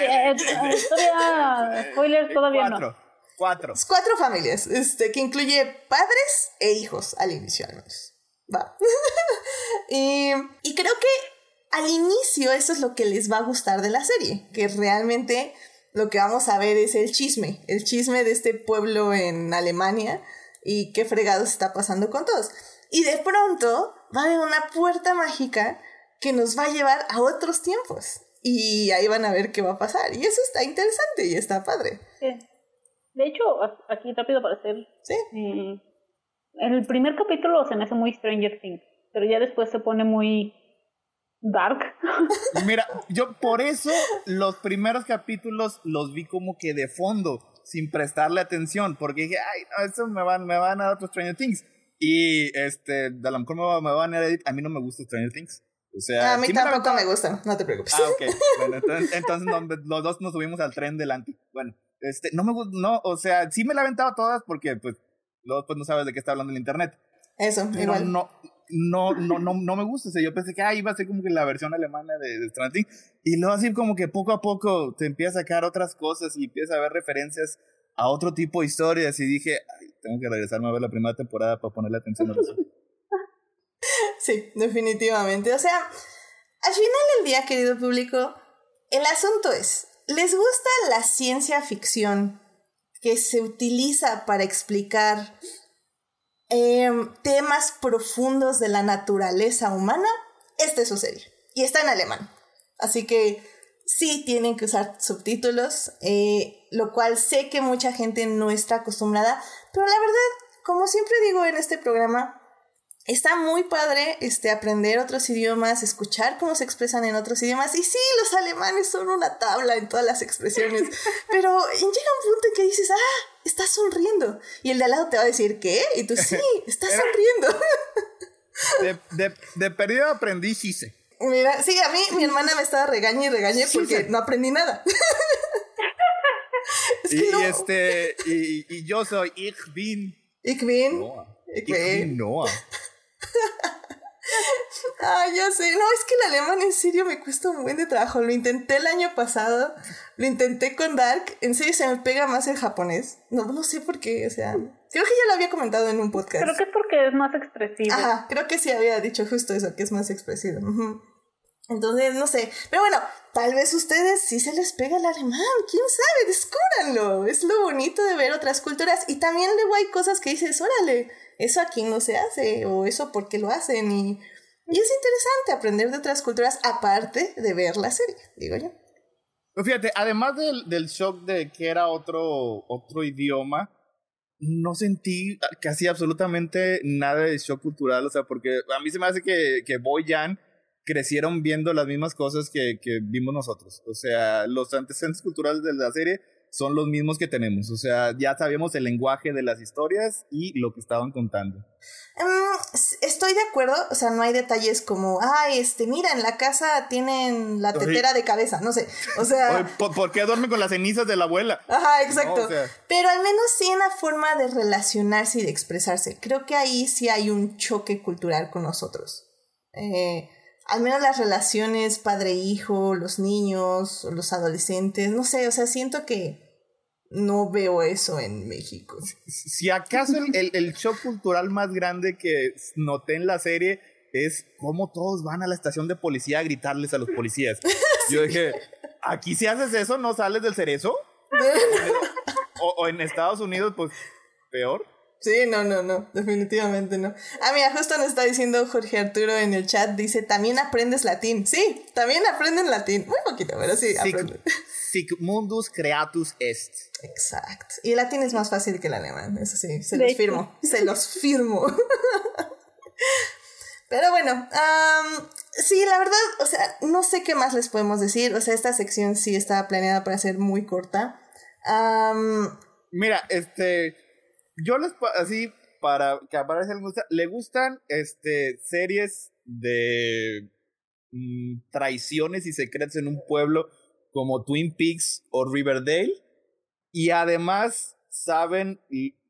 eh, todavía, spoilers todavía no. cuatro, cuatro. cuatro familias, este, que incluye padres e hijos al inicio al menos. Va. y, y creo que al inicio eso es lo que les va a gustar de la serie, que realmente lo que vamos a ver es el chisme, el chisme de este pueblo en Alemania y qué fregados está pasando con todos. Y de pronto va a haber una puerta mágica que nos va a llevar a otros tiempos. Y ahí van a ver qué va a pasar. Y eso está interesante y está padre. Sí. De hecho, a- aquí rápido para hacer Sí. Eh, el primer capítulo se me hace muy Stranger Things, pero ya después se pone muy dark. Mira, yo por eso los primeros capítulos los vi como que de fondo, sin prestarle atención, porque dije, ay, no, eso me van, me van a dar otros Stranger Things. Y este, a lo mejor me, va- me van a edit, a mí no me gusta Stranger Things. O sea, a mí sí me tampoco aventaba- me gustan, no te preocupes. Ah, ok. Bueno, entonces, entonces no, los dos nos subimos al tren delante. Bueno, este, no me gusta, no, o sea, sí me la he aventado todas porque, pues, luego pues no sabes de qué está hablando el internet. Eso, Pero igual. no, no, no, no, no me gusta. O sea, yo pensé que ah, iba a ser como que la versión alemana de, de Stranger Things. Y luego así como que poco a poco te empieza a sacar otras cosas y empieza a ver referencias a otro tipo de historias. Y dije, ay, tengo que regresarme a ver la primera temporada para ponerle atención a eso. Sí, definitivamente. O sea, al final del día, querido público, el asunto es, ¿les gusta la ciencia ficción que se utiliza para explicar em, temas profundos de la naturaleza humana? Esta es su serie. Y está en alemán. Así que sí tienen que usar subtítulos, eh, lo cual sé que mucha gente no está acostumbrada, pero la verdad, como siempre digo en este programa, Está muy padre este, aprender otros idiomas, escuchar cómo se expresan en otros idiomas. Y sí, los alemanes son una tabla en todas las expresiones. Pero llega un punto en que dices, ah, estás sonriendo. Y el de al lado te va a decir, ¿qué? Y tú, sí, estás sonriendo. De, de, de perdido aprendí Shise. Mira, sí, a mí mi hermana me estaba regañe y regañe Sí, porque sí. no aprendí nada. es Y, que no. y este, y, y yo soy Ich bin Ich bin. Noah. Ich Ich bin. bin Noah. Ah, ya sé. No, es que el alemán en serio me cuesta un buen de trabajo. Lo intenté el año pasado. Lo intenté con Dark. En serio se me pega más el japonés. No, no sé por qué. O sea, creo que ya lo había comentado en un podcast. Creo que es porque es más expresivo. Ajá, creo que sí había dicho justo eso, que es más expresivo. Entonces, no sé. Pero bueno, tal vez ustedes sí se les pega el alemán. ¿Quién sabe? Descúbranlo. Es lo bonito de ver otras culturas. Y también luego hay cosas que dices, órale, eso aquí no se hace. O eso porque lo hacen. Y, y es interesante aprender de otras culturas aparte de ver la serie, digo yo. Fíjate, además del, del shock de que era otro, otro idioma, no sentí casi absolutamente nada de shock cultural, o sea, porque a mí se me hace que, que Boy Jan crecieron viendo las mismas cosas que, que vimos nosotros. O sea, los antecedentes culturales de la serie son los mismos que tenemos. O sea, ya sabíamos el lenguaje de las historias y lo que estaban contando. Mm, estoy de acuerdo, o sea, no hay detalles como, ay, este, mira, en la casa tienen la tetera de cabeza, no sé. O sea. ¿por, qué duerme con las cenizas de la abuela? Ajá, exacto. Pero al menos sí una forma de relacionarse y de expresarse. Creo que ahí sí hay un choque cultural con nosotros. Eh, al menos las relaciones padre-hijo, los niños, los adolescentes, no sé, o sea, siento que no veo eso en México. Si acaso el, el, shock cultural más grande que noté en la serie es cómo todos van a la estación de policía a gritarles a los policías. Yo dije, aquí si haces eso no sales del cerezo. o, o en Estados Unidos, pues peor. Sí, no, no, no, definitivamente no. Ah, mira, justo nos está diciendo Jorge Arturo en el chat, dice, también aprendes latín. Sí, también aprenden latín. Muy poquito, pero sí, aprenden. Sic mundus creatus est. Exacto. Y el latín es más fácil que el alemán, eso sí, se los firmo, se los firmo. Pero bueno, sí, la verdad, o sea, no sé qué más les podemos decir. O sea, esta sección sí estaba planeada para ser muy corta. Mira, este, yo les, así, para que aparezca le gustan, este, series de mm, traiciones y secretos en un pueblo como Twin Peaks o Riverdale. Y además saben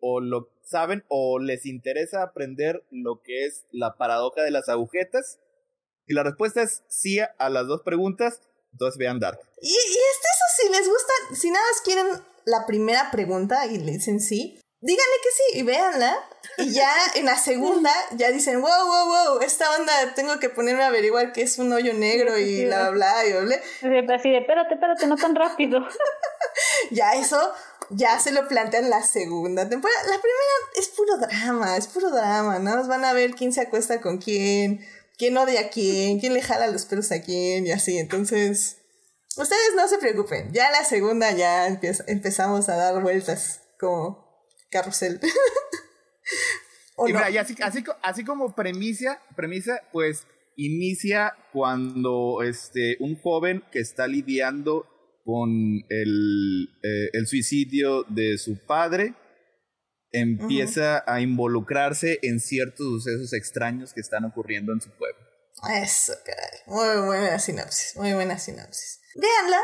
o lo saben o les interesa aprender lo que es la paradoja de las agujetas. Y la respuesta es sí a las dos preguntas. Entonces vean Dark. Y, y este, eso, si les gusta, si nada más quieren la primera pregunta y le dicen sí, díganle que sí y véanla. Y ya en la segunda ya dicen, wow, wow, wow, esta onda tengo que ponerme a averiguar qué es un hoyo negro y bla, bla, y bla. Así de, espérate, espérate, no tan rápido. ya eso ya se lo plantean la segunda temporada. La primera es puro drama, es puro drama, ¿no? Van a ver quién se acuesta con quién, quién odia a quién, quién le jala los pelos a quién y así. Entonces, ustedes no se preocupen. Ya la segunda ya empezamos a dar vueltas como carrusel. y mira, y así, así, así, como premisa, premisa, pues inicia cuando este, un joven que está lidiando con el, eh, el suicidio de su padre empieza a involucrarse en ciertos sucesos extraños que están ocurriendo en su pueblo. Eso, caray. Muy buena sinopsis, muy buena sinopsis. Véanla,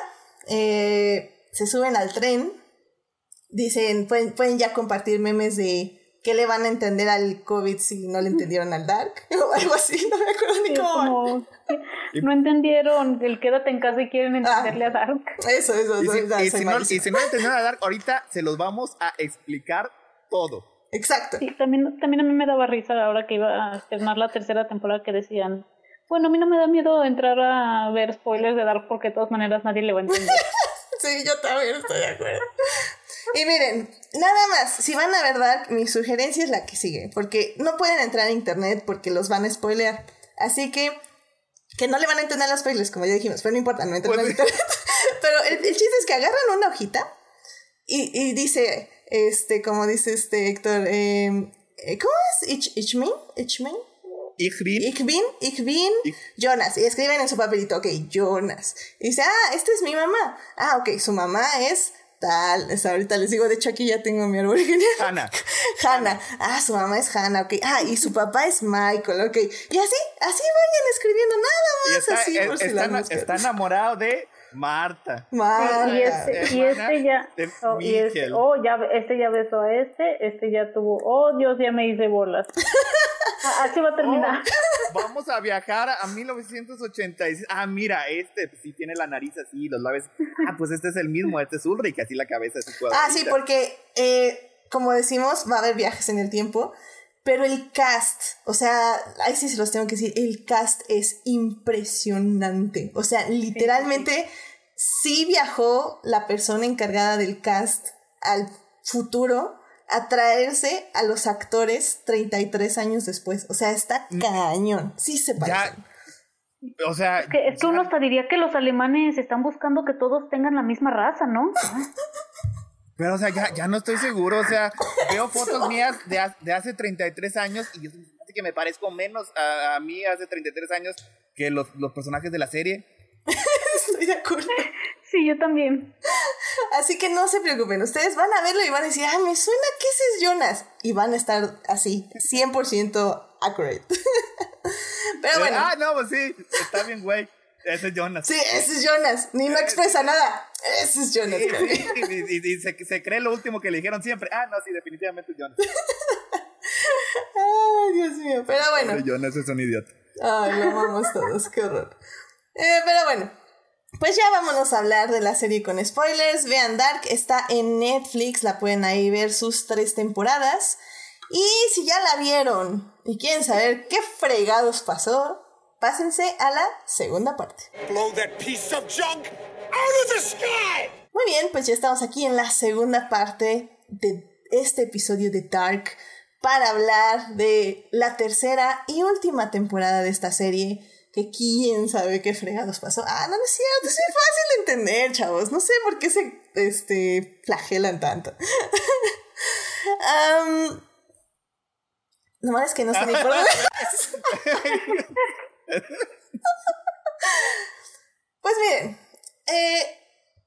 eh, se suben al tren dicen, pueden, pueden ya compartir memes de qué le van a entender al COVID si no le entendieron al Dark o algo así, no me acuerdo ni cómo. no entendieron el quédate en casa y quieren entenderle a Dark. Eso, eso, y si, y si, no, y si no entendieron a Dark, ahorita se los vamos a explicar todo. Exacto. Sí, también, también a mí me daba risa ahora que iba a estrenar la tercera temporada que decían, bueno, a mí no me da miedo entrar a ver spoilers de Dark porque de todas maneras nadie le va a entender. sí, yo también estoy de acuerdo. Y miren, nada más, si van a ver Dark, mi sugerencia es la que sigue, porque no pueden entrar a internet porque los van a spoilear. Así que, que no le van a entender los spoilers, como ya dijimos, pero no importa, no entran a internet. pero el, chiste es que agarran una hojita y, y dice, este, como dice este Héctor, em, eh, ¿cómo es? Ich, ich bin, ich bin. Ich bin. Ich bin, ich bin Jonas. Y escriben en su papelito, ok, Jonas. Y dice, ah, esta es mi mamá. Ah, ok, su mamá es tal. ahorita les digo, de hecho aquí ya tengo mi árbol genealógico. Hannah. Hannah. Ah, su mamá es Hannah, ok. Ah, y su papá es Michael, ok. Y así, así vayan escribiendo nada más. así, por si está, está enamorado de Marta. Marta. Y este, y este ya. Oh, y este, oh, ya, este ya besó a este, este ya tuvo. Oh, Dios, ya me hice bolas. Ah, así va a terminar. Oh, vamos a viajar a 1986. Ah, mira, este pues, sí tiene la nariz así, los labios. Ah, pues este es el mismo, este es Ulrich, así la cabeza así Ah, sí, porque, eh, como decimos, va a haber viajes en el tiempo. Pero el cast, o sea, ahí sí se los tengo que decir, el cast es impresionante. O sea, literalmente sí viajó la persona encargada del cast al futuro a traerse a los actores 33 años después. O sea, está mm. cañón. Sí se parece. O sea. Es que, es que uno hasta diría que los alemanes están buscando que todos tengan la misma raza, ¿no? Pero, o sea, ya, ya no estoy seguro. O sea, veo fotos mías de, de hace 33 años y yo que me parezco menos a, a mí hace 33 años que los, los personajes de la serie. estoy de acuerdo. Sí, yo también. Así que no se preocupen, ustedes van a verlo y van a decir, ah, me suena que ese es Jonas. Y van a estar así, 100% accurate. Pero bueno. Ah, no, pues sí, está bien, güey. Ese es Jonas. Sí, ese es Jonas. Ni no expresa nada. Ese es Jonas. y, se, se, cree lo último que le dijeron siempre. Ah, no, sí, definitivamente es Jonas. Ay, Dios mío. Pero bueno. Jonas es un idiota. Ay, lo amamos todos. Qué horror. Eh, pero bueno. Pues ya vámonos a hablar de la serie con spoilers. Vean, Dark está en Netflix. La pueden ahí ver sus tres temporadas. Y si ya la vieron y quieren saber qué fregados pasó, pásense a la segunda parte. Muy bien, pues ya estamos aquí en la segunda parte de este episodio de Dark para hablar de la tercera y última temporada de esta serie. Que quién sabe qué fregados pasó. Ah, no, no es cierto, es muy fácil de entender, chavos. No sé por qué se este, flagelan tanto. um, Nomás es que no sé ni por dónde. Pues bien, eh,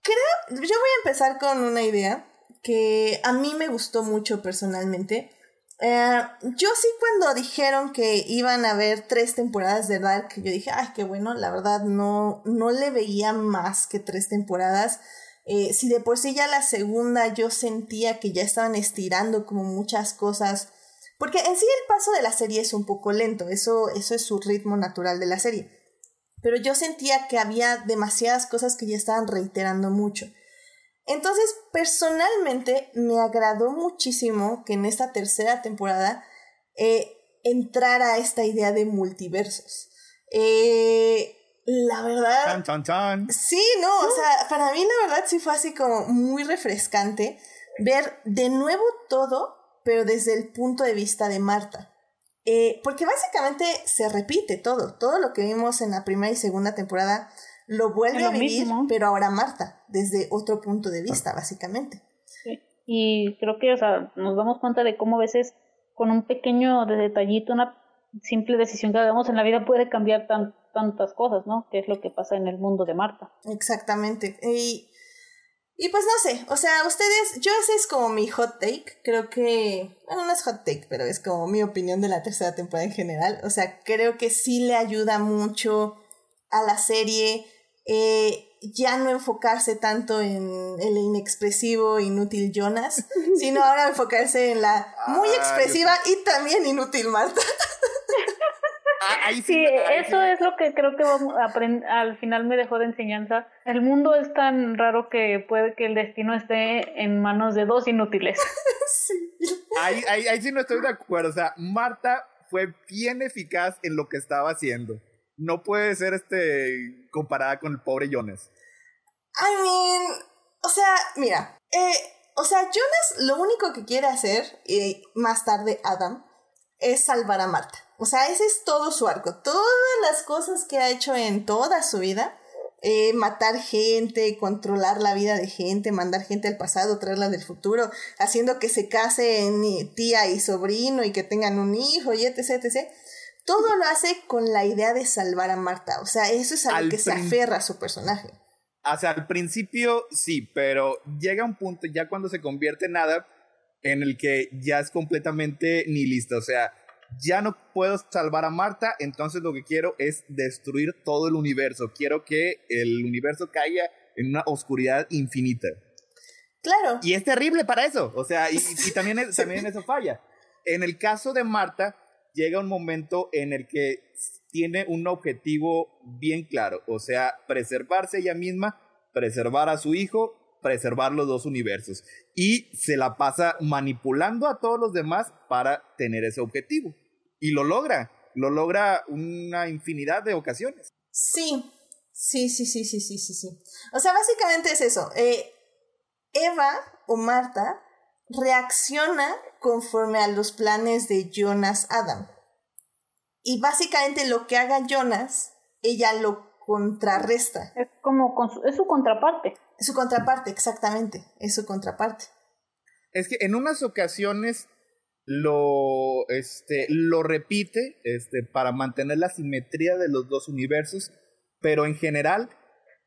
creo, yo voy a empezar con una idea que a mí me gustó mucho personalmente. Eh, yo sí cuando dijeron que iban a haber tres temporadas de Dark, yo dije, ay, qué bueno, la verdad no, no le veía más que tres temporadas. Eh, si de por sí ya la segunda yo sentía que ya estaban estirando como muchas cosas porque en sí el paso de la serie es un poco lento, eso, eso es su ritmo natural de la serie. Pero yo sentía que había demasiadas cosas que ya estaban reiterando mucho. Entonces, personalmente, me agradó muchísimo que en esta tercera temporada eh, entrara esta idea de multiversos. Eh, la verdad. Sí, no, o sea, para mí la verdad sí fue así como muy refrescante ver de nuevo todo pero desde el punto de vista de Marta. Eh, porque básicamente se repite todo, todo lo que vimos en la primera y segunda temporada lo vuelve a vivir, pero ahora Marta, desde otro punto de vista, básicamente. Sí. Y creo que, o sea, nos damos cuenta de cómo a veces con un pequeño detallito, una simple decisión que hagamos en la vida puede cambiar tan, tantas cosas, ¿no? Que es lo que pasa en el mundo de Marta. Exactamente. Y y pues no sé, o sea, ustedes, yo ese es como mi hot take, creo que, bueno, no es hot take, pero es como mi opinión de la tercera temporada en general, o sea, creo que sí le ayuda mucho a la serie eh, ya no enfocarse tanto en el inexpresivo, inútil Jonas, sino ahora enfocarse en la muy ah, expresiva y también inútil Marta. Ah, sí, eso es lo que creo que vamos a al final me dejó de enseñanza. El mundo es tan raro que puede que el destino esté en manos de dos inútiles. sí. Ahí, ahí, ahí sí no estoy de acuerdo. O sea, Marta fue bien eficaz en lo que estaba haciendo. No puede ser este comparada con el pobre Jonas. I mean, o sea, mira, eh, o sea, Jonas lo único que quiere hacer, y más tarde Adam, es salvar a Marta. O sea, ese es todo su arco. Todas las cosas que ha hecho en toda su vida. Eh, matar gente, controlar la vida de gente, mandar gente al pasado, traerla del futuro, haciendo que se casen tía y sobrino y que tengan un hijo y etc, etc. Todo lo hace con la idea de salvar a Marta. O sea, eso es a lo que se aferra a su personaje. O sea, al principio sí, pero llega un punto ya cuando se convierte en nada en el que ya es completamente nihilista. O sea, ya no puedo salvar a Marta, entonces lo que quiero es destruir todo el universo. Quiero que el universo caiga en una oscuridad infinita. Claro. Y es terrible para eso, o sea, y, también, también eso falla. En el caso de Marta, llega un momento en el que tiene un objetivo bien claro, o sea, preservarse ella misma, preservar a su hijo, preservar los dos universos. Y se la pasa manipulando a todos los demás para tener ese objetivo. Y lo logra, lo logra una infinidad de ocasiones. Sí, sí, sí, sí, sí, sí, sí, sí. O sea, básicamente es eso. Eh, Eva o Marta reacciona conforme a los planes de Jonas Adam. Y básicamente lo que haga Jonas, ella lo contrarresta. Es como es su contraparte. Es su contraparte, exactamente. Es su contraparte. Es que en unas ocasiones lo, este, lo repite este, para mantener la simetría de los dos universos, pero en general,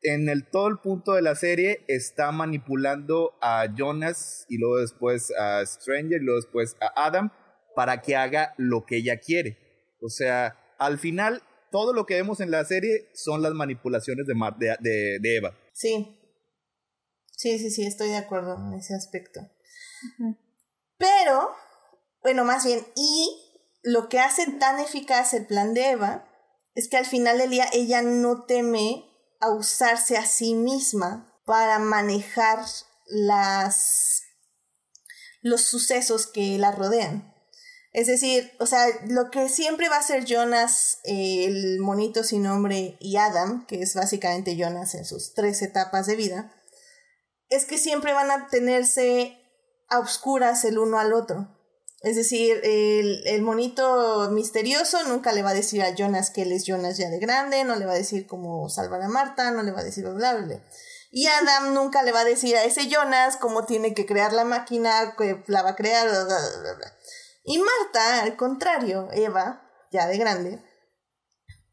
en el, todo el punto de la serie está manipulando a Jonas y luego después a Stranger y luego después a Adam para que haga lo que ella quiere. O sea, al final, todo lo que vemos en la serie son las manipulaciones de, de, de, Eva. Sí. Sí, sí, sí, estoy de acuerdo en ese aspecto. Pero, bueno, más bien, y lo que hace tan eficaz el plan de Eva es que al final del día ella no teme a usarse a sí misma para manejar las los sucesos que la rodean. Es decir, o sea, lo que siempre va a ser Jonas, eh, el monito sin nombre, y Adam, que es básicamente Jonas en sus tres etapas de vida, es que siempre van a tenerse a oscuras el uno al otro. Es decir, el, el, monito misterioso nunca le va a decir a Jonas que él es Jonas ya de grande, no le va a decir cómo salvar a Marta, no le va a decir bla, bla, bla. Y Adam nunca le va a decir a ese Jonas cómo tiene que crear la máquina, que la va a crear, bla, bla, bla, bla. Y Marta, al contrario, Eva, ya de grande,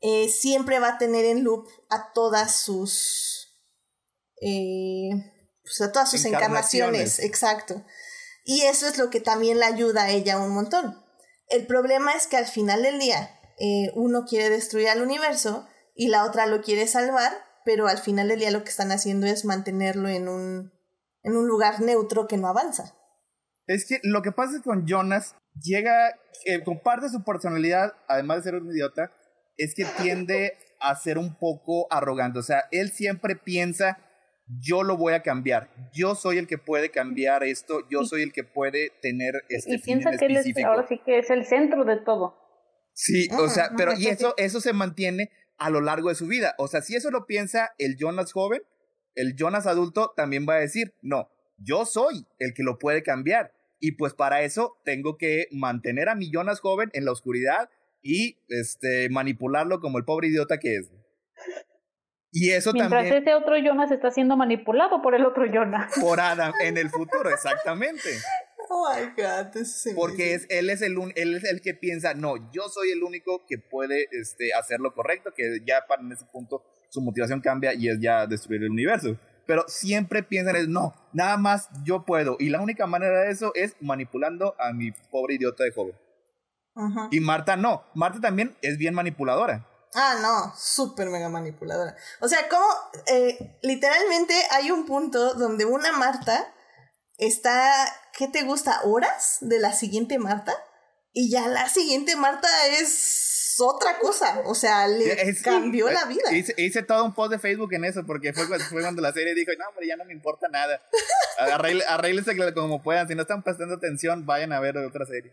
eh, siempre va a tener en loop a todas sus. Eh, pues a todas sus encarnaciones. exacto. Y eso es lo que también le ayuda a ella un montón. El problema es que al final del día, eh, uno quiere destruir al universo y la otra lo quiere salvar, pero al final del día lo que están haciendo es mantenerlo en un, en un lugar neutro que no avanza. Es que lo que pasa con Jonas llega, comparte su personalidad, además de ser un idiota, es que tiende a ser un poco arrogante. O sea, él siempre piensa, yo lo voy a cambiar. Yo soy el que puede cambiar esto. Yo soy el que puede tener este y piensa que él es, ahora sí que es el centro de todo. Sí, o sea, pero y eso, eso se mantiene a lo largo de su vida. O sea, si eso lo piensa el Jonas joven, el Jonas adulto también va a decir, no, yo soy el que lo puede cambiar. Y pues para eso tengo que mantener a mi Jonas joven en la oscuridad y este, manipularlo como el pobre idiota que es. Y eso Mientras también. ese otro Jonas está siendo manipulado por el otro Jonas. Por Adam en el futuro, exactamente. Oh my God, Porque es, él, es el, él es el que piensa, no, yo soy el único que puede este, hacer lo correcto, que ya para en ese punto su motivación cambia y es ya destruir el universo pero siempre piensan en no, nada más yo puedo. Y la única manera de eso es manipulando a mi pobre idiota de joven. Y Marta no, Marta también es bien manipuladora. Ah, no, súper mega manipuladora. O sea, como eh, literalmente hay un punto donde una Marta está, ¿qué te gusta? ¿Horas de la siguiente Marta? Y ya la siguiente Marta es otra cosa. O sea, le cambió la vida. Hice, todo un post de Facebook en eso, porque fue, fue cuando la serie dijo, no, hombre, ya no me importa nada. Arreglense como puedan. Si no están prestando atención, vayan a ver otra serie.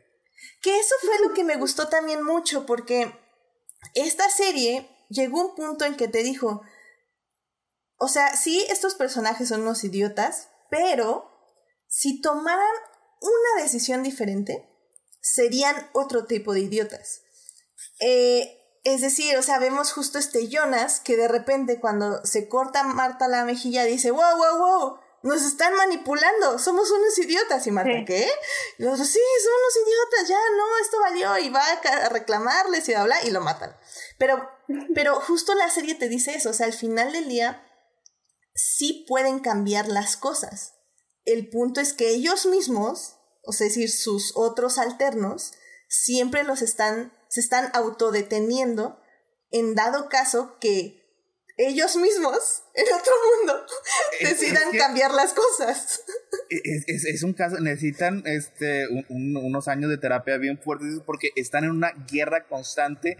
Que eso fue lo que me gustó también mucho, porque esta serie llegó un punto en que te dijo, o sea, sí, estos personajes son unos idiotas, pero si tomaran una decisión diferente, serían otro tipo de idiotas. Eh, es decir, o sea, vemos justo este Jonas que de repente cuando se corta Marta la mejilla dice, wow, wow, wow, nos están manipulando, somos unos idiotas. Y Marta, ¿qué? Y los sí, son unos idiotas, ya no, esto valió. Y va a reclamarles y habla y lo matan. Pero, pero justo la serie te dice eso, o sea, al final del día sí pueden cambiar las cosas. El punto es que ellos mismos, o sea, es decir, sus otros alternos, siempre los están se están autodeteniendo en dado caso que ellos mismos en otro mundo decidan cambiar las cosas. Es, un caso, necesitan este, unos años de terapia bien fuertes porque están en una guerra constante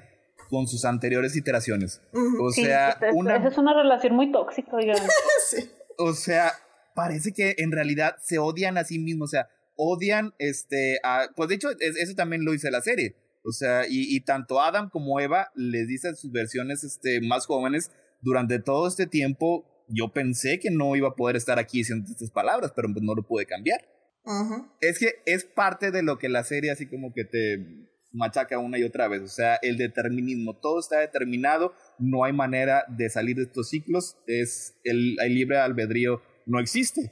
con sus anteriores iteraciones. O sea, una... es una relación muy tóxica, O sea, parece que en realidad se odian a sí mismos, o sea, odian, este, a, pues de hecho, eso también lo dice la serie. O sea, y, y, tanto Adam como Eva les dicen sus versiones este, más jóvenes, durante todo este tiempo yo pensé que no iba a poder estar aquí diciendo estas palabras, pero pues no lo pude cambiar. Es que es parte de lo que la serie así como que te machaca una y otra vez. O sea, el determinismo, todo está determinado, no hay manera de salir de estos ciclos, es el, el libre albedrío no existe.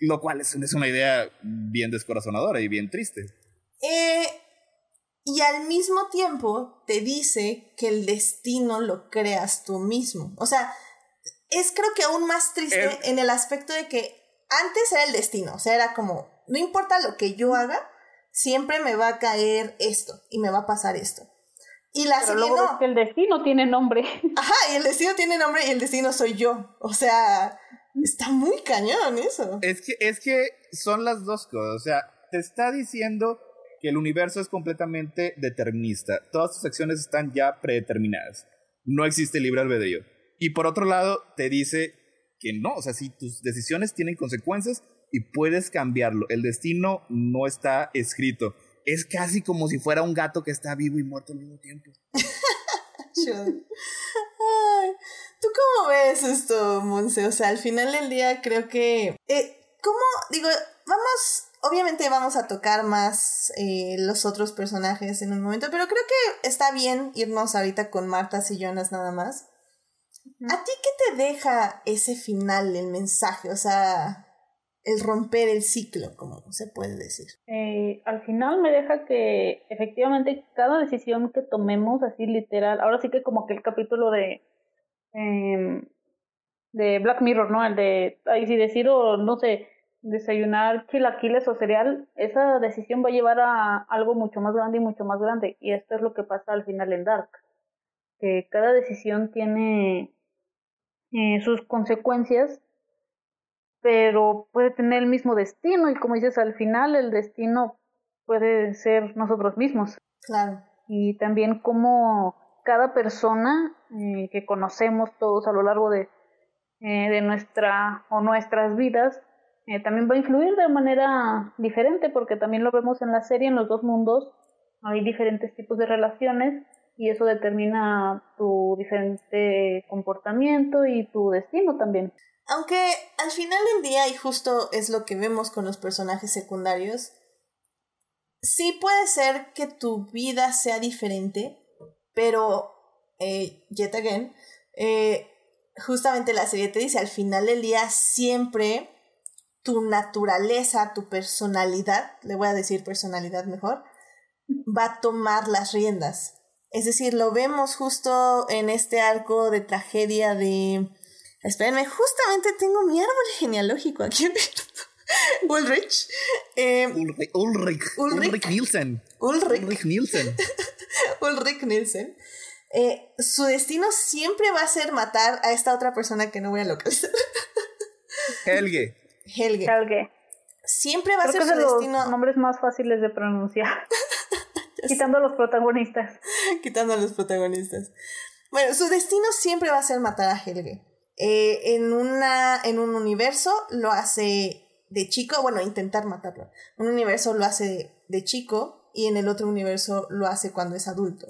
Lo cual es, es, una idea bien descorazonadora y bien triste. Eh, y al mismo tiempo te dice que el destino lo creas tú mismo. O sea, es creo que aún más triste en el aspecto de que antes era el destino. O sea, era como, no importa lo que yo haga, siempre me va a caer esto y me va a pasar esto. Y la Pero luego no. que el destino tiene nombre. Ajá, y el destino tiene nombre y el destino soy yo. O sea, está muy cañón eso. Es que, es que son las dos cosas. O sea, te está diciendo que el universo es completamente determinista. Todas tus acciones están ya predeterminadas. No existe libre albedrío. Y por otro lado, te dice que no. O sea, si tus decisiones tienen consecuencias, y puedes cambiarlo. El destino no está escrito. Es casi como si fuera un gato que está vivo y muerto al mismo tiempo. ¿Tú cómo ves esto, Monse? O sea, al final del día creo que... Eh, ¿Cómo? Digo, vamos... Obviamente vamos a tocar más eh, los otros personajes en un momento, pero creo que está bien irnos ahorita con Marta y Jonas nada más. ¿A ti qué te deja ese final, el mensaje? O sea, el romper el ciclo, como se puede decir. Eh, al final me deja que efectivamente cada decisión que tomemos, así literal, ahora sí que como que el capítulo de eh, de Black Mirror, ¿no? El de, ahí si decido, no sé, desayunar chilaquiles o cereal, esa decisión va a llevar a algo mucho más grande y mucho más grande. Y esto es lo que pasa al final en Dark. Que cada decisión tiene eh, sus consecuencias pero puede tener el mismo destino y como dices, al final el destino puede ser nosotros mismos. Claro. Y también como cada persona eh, que conocemos todos a lo largo de, eh, de nuestra o nuestras vidas eh, también va a influir de manera diferente porque también lo vemos en la serie, en los dos mundos hay diferentes tipos de relaciones y eso determina tu diferente comportamiento y tu destino también. Aunque al final del día, y justo es lo que vemos con los personajes secundarios, sí puede ser que tu vida sea diferente, pero, eh, yet again, eh, justamente la serie te dice, al final del día siempre tu naturaleza, tu personalidad, le voy a decir personalidad mejor, va a tomar las riendas. Es decir, lo vemos justo en este arco de tragedia de Espérenme, justamente tengo mi árbol genealógico aquí abierto. Ulrich. Eh, Ulrich, Ulrich. Ulrich. Nielsen. Ulrich. Ulrich Nielsen. Ulrich Nielsen. Eh, su destino siempre va a ser matar a esta otra persona que no voy a localizar. Helge. Helge. Helge. Siempre va a ser su de destino. Los nombres más fáciles de pronunciar. Quitando a los protagonistas. Quitando a los protagonistas. Bueno, su destino siempre va a ser matar a Helge. Eh, en, una, en un universo lo hace de chico, bueno, intentar matarlo. Un universo lo hace de, chico y en el otro universo lo hace cuando es adulto.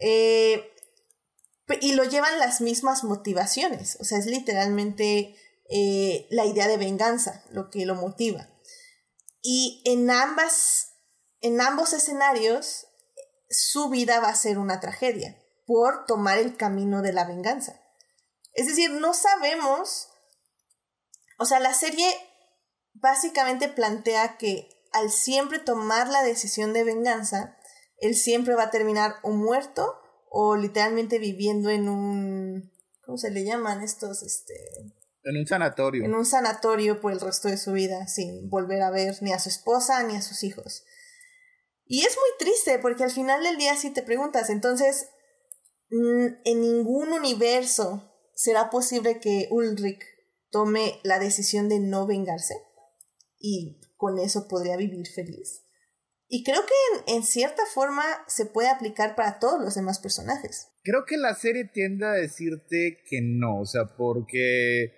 Eh, y lo llevan las mismas motivaciones, o sea, es literalmente eh, la idea de venganza lo que lo motiva. Y en ambas, en ambos escenarios, su vida va a ser una tragedia por tomar el camino de la venganza. Es decir, no sabemos, o sea, la serie básicamente plantea que al siempre tomar la decisión de venganza, él siempre va a terminar o muerto o literalmente viviendo en un, ¿cómo se le llaman estos? Este, en un sanatorio. En un sanatorio por el resto de su vida, sin volver a ver ni a su esposa ni a sus hijos. Y es muy triste porque al final del día si te preguntas, entonces, mm, en ningún universo ¿será posible que Ulrich tome la decisión de no vengarse? Y con eso podría vivir feliz. Y creo que en, cierta forma se puede aplicar para todos los demás personajes. Creo que la serie tiende a decirte que no, o sea, porque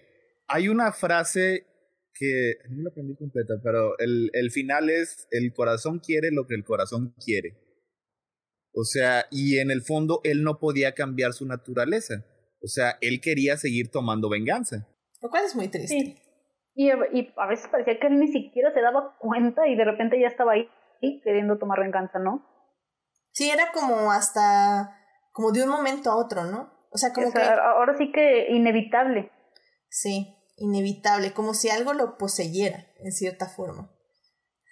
hay una frase que no la aprendí completa, pero el, el final es el corazón quiere lo que el corazón quiere. O sea, y en el fondo él no podía cambiar su naturaleza. O sea, él quería seguir tomando venganza. Lo cual es muy triste. Sí. Y, y a veces parecía que él ni siquiera se daba cuenta y de repente ya estaba ahí queriendo tomar venganza, ¿no? Sí, era como hasta, como de un momento a otro, ¿no? O sea, como O sea, que... ahora sí que inevitable. Sí, inevitable, como si algo lo poseyera, en cierta forma.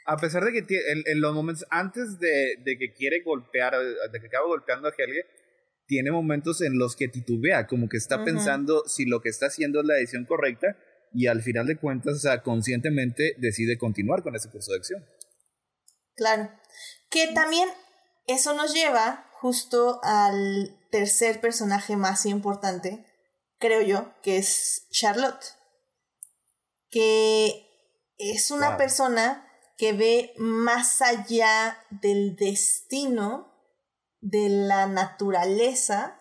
A pesar de que en, en los momentos antes de, de que quiere golpear, de que acaba golpeando a Helge, tiene momentos en los que titubea, como que está pensando si lo que está haciendo es la decisión correcta y al final de cuentas, o sea, conscientemente decide continuar con ese curso de acción. Claro. Que también eso nos lleva justo al tercer personaje más importante, creo yo, que es Charlotte. Que es una Wow. persona que ve más allá del destino, de la naturaleza,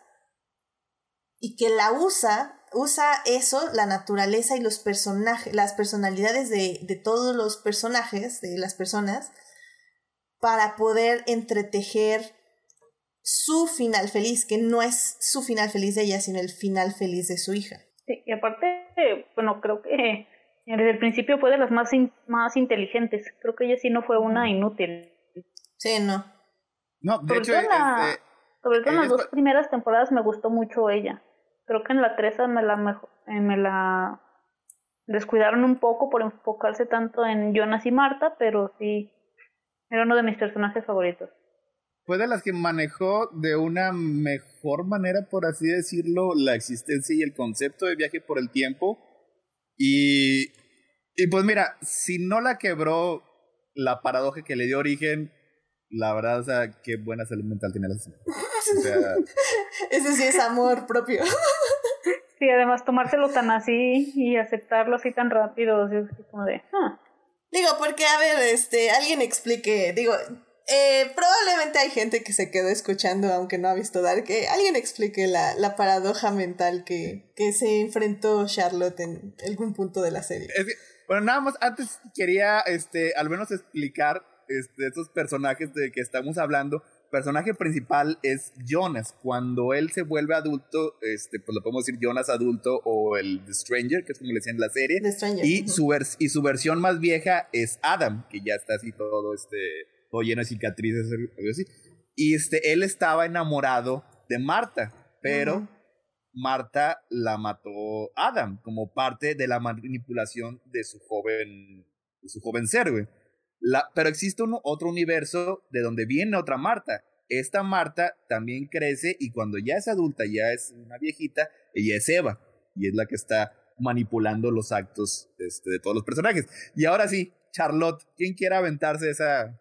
y que la usa, usa eso, la naturaleza y los personajes, las personalidades de, de todos los personajes, de las personas, para poder entretejer su final feliz, que no es su final feliz de ella, sino el final feliz de su hija. Sí, y aparte, bueno, creo que desde el principio fue de las más, in- más inteligentes. Creo que ella sí no fue una inútil. Sí, no. No, de Sobre hecho, todo en la- este, Sobre todo en las dos primeras temporadas me gustó mucho ella. Creo que en la tercera me la, mejo- eh, me la descuidaron un poco por enfocarse tanto en Jonas y Marta, pero sí, era uno de mis personajes favoritos. fue de las que manejó de una mejor manera, por así decirlo, la existencia y el concepto de viaje por el tiempo. Y, y pues mira, si no la quebró la paradoja que le dio origen, la verdad, o sea, qué buena salud mental tiene la señora. O sea, Ese sí es amor propio. Sí, además tomárselo tan así y aceptarlo así tan rápido, así como de, ah, Digo, porque, a ver, este, alguien explique, digo, eh, probablemente hay gente que se quedó escuchando, aunque no ha visto Dark, que alguien explique la, la paradoja mental que, que se enfrentó Charlotte en algún punto de la serie. es que, bueno, nada más, antes quería, este, al menos explicar, este, estos personajes de que estamos hablando. Personaje principal es Jonas. Cuando él se vuelve adulto, este, pues lo podemos decir Jonas adulto o el The Stranger, que es como le decían en la serie. The Stranger. Y su, y su versión más vieja es Adam, que ya está así todo, este, todo lleno de cicatrices, algo así. Y este, él estaba enamorado de Marta, pero. Marta la mató Adam como parte de la manipulación de su joven, de su joven ser, güey. La, pero existe un, otro universo de donde viene otra Marta. Esta Marta también crece y cuando ya es adulta, ya es una viejita, ella es Eva y es la que está manipulando los actos este, de todos los personajes. Y ahora sí, Charlotte, ¿quién quiere aventarse esa,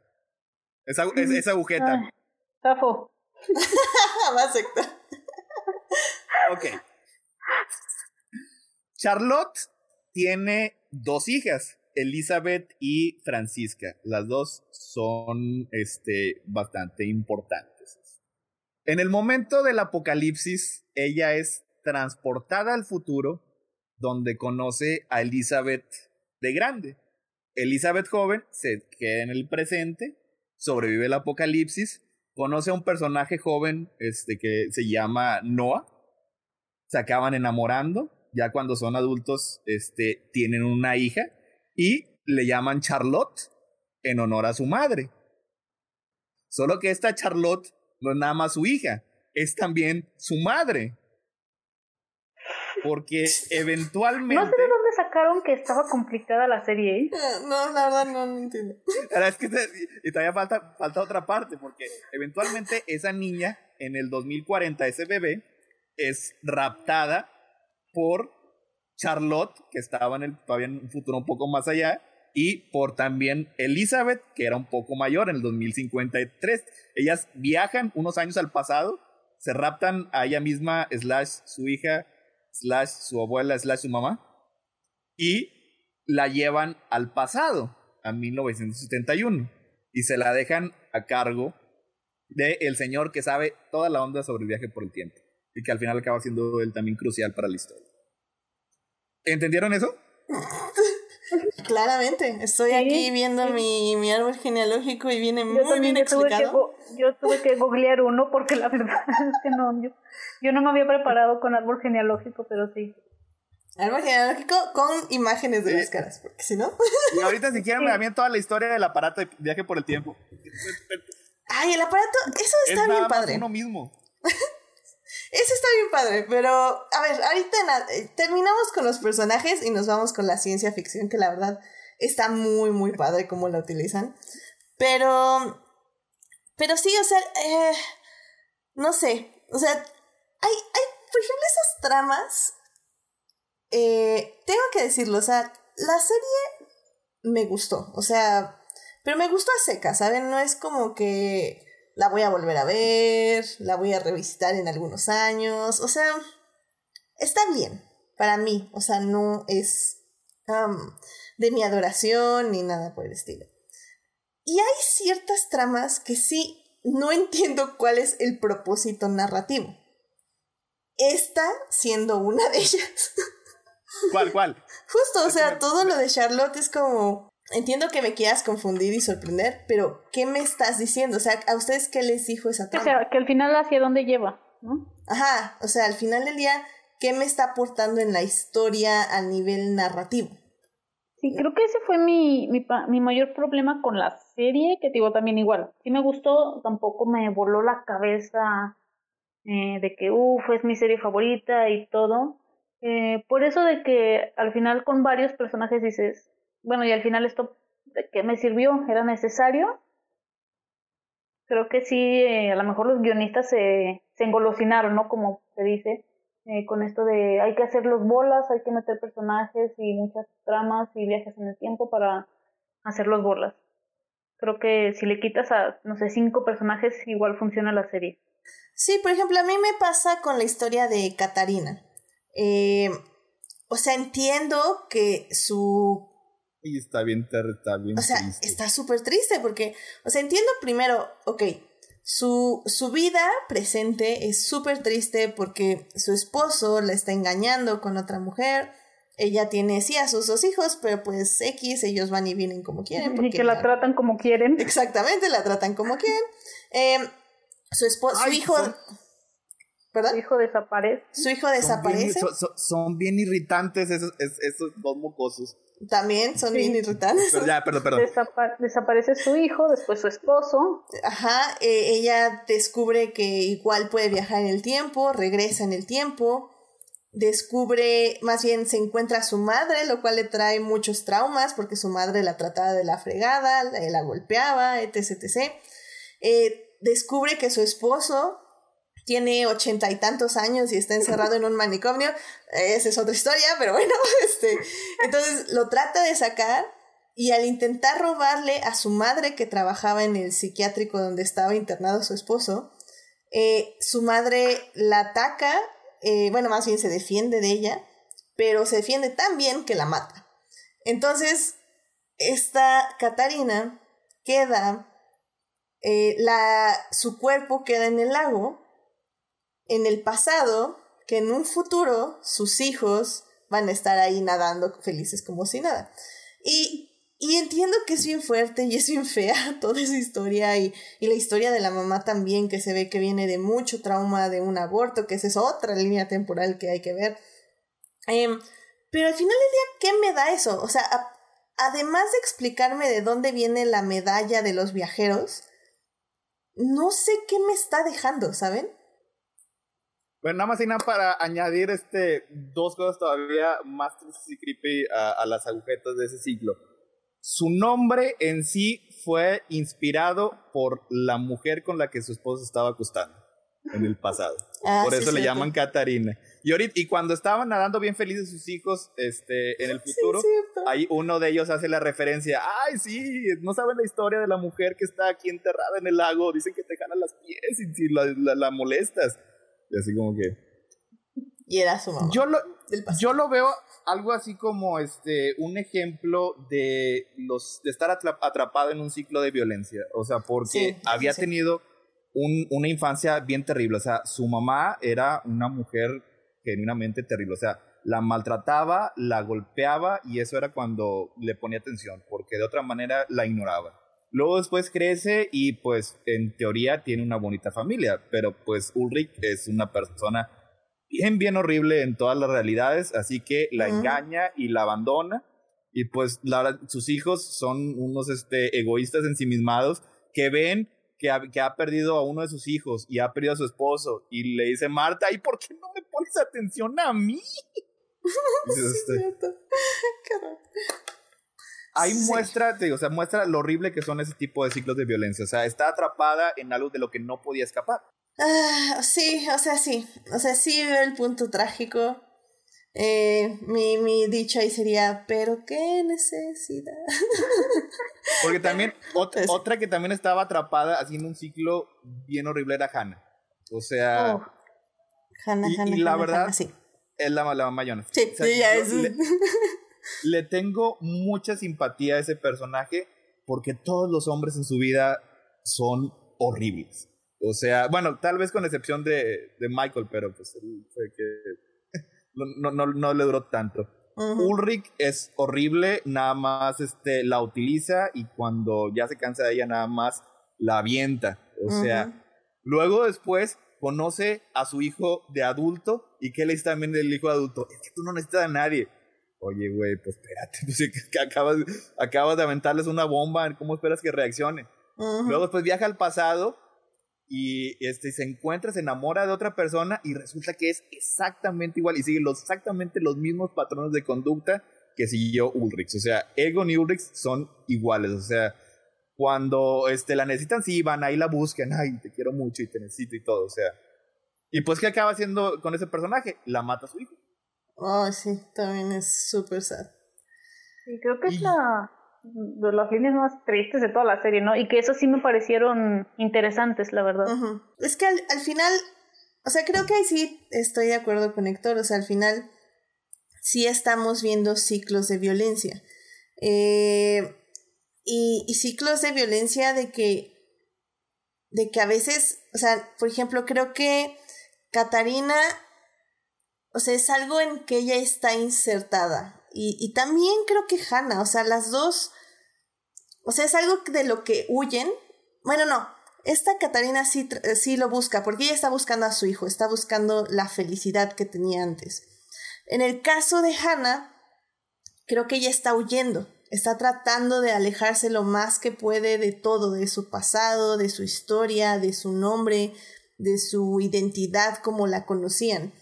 esa, es- esa agujeta? ay, zafo. Jamás secta. Ok. Charlotte tiene dos hijas, Elizabeth y Francisca. Las dos son este, bastante importantes. En el momento del apocalipsis, ella es transportada al futuro, donde conoce a Elizabeth de grande. Elizabeth joven se queda en el presente, sobrevive el apocalipsis, conoce a un personaje joven este, que se llama Noah, se acaban enamorando, ya cuando son adultos este, tienen una hija y le llaman Charlotte en honor a su madre. Solo que esta Charlotte no es nada más su hija, es también su madre. Porque eventualmente... No sé sacaron que estaba complicada la serie, ¿eh? Eh, No, la verdad no, no entiendo. Ahora es que y todavía falta, falta otra parte, porque eventualmente esa niña, en el 2040, ese bebé, es raptada por Charlotte, que estaba en el, todavía en un futuro un poco más allá, y por también Elizabeth, que era un poco mayor, en el 2053. Ellas viajan unos años al pasado, se raptan a ella misma, slash su hija, slash su abuela, slash su mamá, y la llevan al pasado, a 1971, y se la dejan a cargo de el señor que sabe toda la onda sobre el viaje por el tiempo, y que al final acaba siendo él también crucial para la historia. ¿Entendieron eso? Claramente, estoy aquí viendo mi, mi, árbol genealógico y viene muy bien explicado. yo tuve que googlear uno porque la verdad es que no, yo, yo no me había preparado con árbol genealógico, pero sí. Árbol genealógico con imágenes de las caras, porque si no. Y ahorita si quieren me también toda la historia del aparato de viaje por el tiempo. Ay, el aparato, eso está bien padre. uno mismo. Eso está bien padre, pero a ver, ahorita eh, terminamos con los personajes y nos vamos con la ciencia ficción, que la verdad está muy, muy padre cómo la utilizan. Pero, pero sí, o sea, eh, no sé, o sea, hay, hay, por ejemplo, esas tramas, eh, tengo que decirlo, o sea, la serie me gustó, o sea, pero me gustó a seca, ¿saben? No es como que la voy a volver a ver, la voy a revisitar en algunos años, o sea, está bien para mí, o sea, no es de mi adoración ni nada por el estilo. Y hay ciertas tramas que sí no entiendo cuál es el propósito narrativo. Esta siendo una de ellas. ¿Cuál, cuál? Justo, o sea, todo lo de Charlotte es como, Entiendo que me quieras confundir y sorprender, pero ¿qué me estás diciendo? O sea, ¿a ustedes qué les dijo esa trama? O sea, que al final hacia dónde lleva, ¿no? Ajá, o sea, al final del día, ¿qué me está aportando en la historia a nivel narrativo? Sí, creo que ese fue mi, mi, mi mayor problema con la serie, que digo también igual. Sí me gustó, tampoco me voló la cabeza eh, de que, uff, es mi serie favorita y todo. Eh, por eso de que al final con varios personajes dices, bueno, y al final esto, ¿de qué me sirvió? ¿Era necesario? Creo que sí, eh, a lo mejor los guionistas se, se engolosinaron, ¿no? Como se dice, eh, con esto de hay que hacer los bolas, hay que meter personajes y muchas tramas y viajes en el tiempo para hacer los bolas. Creo que si le quitas a, no sé, cinco personajes, igual funciona la serie. Sí, por ejemplo, a mí me pasa con la historia de Katarina. Eh, o sea, entiendo que su y está bien, está bien O sea, está súper triste porque, o sea, entiendo primero, ok, su, su vida presente es súper triste porque su esposo la está engañando con otra mujer. Ella tiene, sí, a sus dos hijos, pero pues X, ellos van y vienen como quieren. y que la, tratan como quieren. Exactamente, la tratan como quieren. Em, su esposo, su hijo... ¿Verdad? Su hijo desaparece. Su hijo desaparece. Son bien, irritantes esos, esos dos mocosos. También son bien irritantes. ya, perdón, perdón. desaparece su hijo, después su esposo. Ajá, eh, ella descubre que igual puede viajar en el tiempo, regresa en el tiempo, descubre, más bien se encuentra a su madre, lo cual le trae muchos traumas porque su madre la trataba de la fregada, la, golpeaba, etc. etc. Eh, descubre que su esposo tiene ochenta y tantos años y está encerrado en un manicomio. Esa es otra historia, pero bueno, este, entonces lo trata de sacar y al intentar robarle a su madre que trabajaba en el psiquiátrico donde estaba internado su esposo, eh, su madre la ataca, eh, bueno, más bien se defiende de ella, pero se defiende tan bien que la mata. Entonces, esta Catarina queda, eh, la, su cuerpo queda en el lago en el pasado que en un futuro sus hijos van a estar ahí nadando felices como si nada. Y, y entiendo que es bien fuerte y es bien fea toda esa historia y, y, la historia de la mamá también que se ve que viene de mucho trauma de un aborto, que esa es otra línea temporal que hay que ver. Em, pero al final del día, ¿qué me da eso? O sea, además de explicarme de dónde viene la medalla de los viajeros, no sé qué me está dejando, ¿saben? Bueno, nada más y nada para añadir este, dos cosas todavía más tristes y creepy a, las agujetas de ese ciclo. Su nombre en sí fue inspirado por la mujer con la que su esposo estaba acostando en el pasado. Ah, por eso le llaman Catarina. Y, ahorita, y cuando estaban nadando bien felices sus hijos este, en el futuro, ahí uno de ellos hace la referencia, ay, sí, no saben la historia de la mujer que está aquí enterrada en el lago, dicen que te ganan las pies y si la molestas. Y así como que. Y era su mamá. Yo lo, yo lo veo algo así como este un ejemplo de los de estar atrapado en un ciclo de violencia. O sea, porque había tenido un, una infancia bien terrible. O sea, su mamá era una mujer genuinamente terrible. O sea, la maltrataba, la golpeaba y eso era cuando le ponía atención, porque de otra manera la ignoraba. Luego después crece y pues en teoría tiene una bonita familia, pero pues Ulrich es una persona bien, bien horrible en todas las realidades, así que la engaña y la abandona. Y pues la, sus hijos son unos este, egoístas ensimismados que ven que ha, que ha perdido a uno de sus hijos y ha perdido a su esposo y le dice, Marta, ¿y por qué no me pones atención a mí? Este, Ahí muestra, o sea, muestra lo horrible que son ese tipo de ciclos de violencia. O sea, está atrapada en algo de lo que no podía escapar. Ah, sí, o sea, sí. O sea, sí veo el punto trágico. Eh, mi, mi dicho ahí sería, pero qué necesidad. Porque también, pues otra, que también estaba atrapada haciendo un ciclo bien horrible era Hannah. O sea. Oh. Hannah, y, Hannah, y la verdad, sí. es la, la mamá Sí, ya es. Le, le tengo mucha simpatía a ese personaje porque todos los hombres en su vida son horribles. O sea, bueno, tal vez con excepción de, de Michael, pero pues fue que no, no, no, le duró tanto. Ulrich es horrible, nada más este, la utiliza y cuando ya se cansa de ella, nada más la avienta. O sea, luego después conoce a su hijo de adulto y que le dice también del hijo de adulto, es que tú no necesitas a nadie. Oye, güey, pues espérate, pues que acabas, acabas de aventarles una bomba, ¿cómo esperas que reaccione? Luego después viaja al pasado y este, se encuentra, se enamora de otra persona y resulta que es exactamente igual y sigue los, exactamente los mismos patrones de conducta que siguió Ulrich. O sea, Egon y Ulrich son iguales. O sea, cuando este, la necesitan, sí, van ahí la buscan, ay, te quiero mucho y te necesito y todo. O sea, y pues, ¿qué acaba haciendo con ese personaje? La mata a su hijo. Oh, sí, también es súper sad. Sí, creo que es la de las líneas más tristes de toda la serie, ¿no? Y que eso sí me parecieron interesantes, la verdad. Es que al, al, final, o sea, creo que ahí sí estoy de acuerdo con Héctor, o sea, al final sí estamos viendo ciclos de violencia. Eh, y, y, ciclos de violencia de que, de que a veces, o sea, por ejemplo, creo que Catarina, o sea, es algo en que ella está insertada. Y, y también creo que Hannah, o sea, las dos o sea, es algo de lo que huyen. Bueno, no. Esta Catarina sí, sí lo busca, porque ella está buscando a su hijo, está buscando la felicidad que tenía antes. En el caso de Hannah, creo que ella está huyendo, está tratando de alejarse lo más que puede de todo, de su pasado, de su historia, de su nombre, de su identidad como la conocían.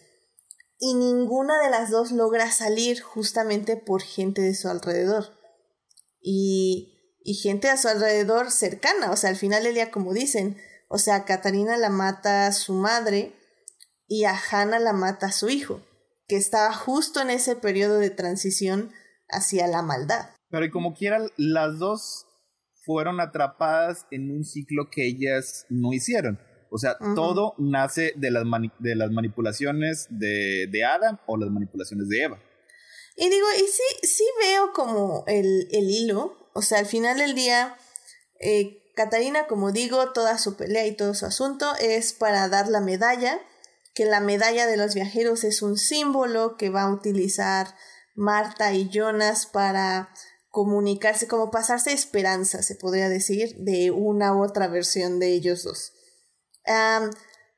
Y ninguna de las dos logra salir justamente por gente de su alrededor. Y y gente a su alrededor cercana. O sea, al final del día, como dicen, o sea, Catarina la mata a su madre y a Hannah la mata a su hijo, que estaba justo en ese periodo de transición hacia la maldad. Pero y como quiera, las dos fueron atrapadas en un ciclo que ellas no hicieron. O sea, todo nace de las, de las manipulaciones de, de, Adam o las manipulaciones de Eva. Y digo, y sí, sí veo como el, el hilo, o sea, al final del día, eh, Catarina, como digo, toda su pelea y todo su asunto es para dar la medalla, que la medalla de los viajeros es un símbolo que va a utilizar Marta y Jonas para comunicarse, como pasarse esperanza, se podría decir, de una u otra versión de ellos dos.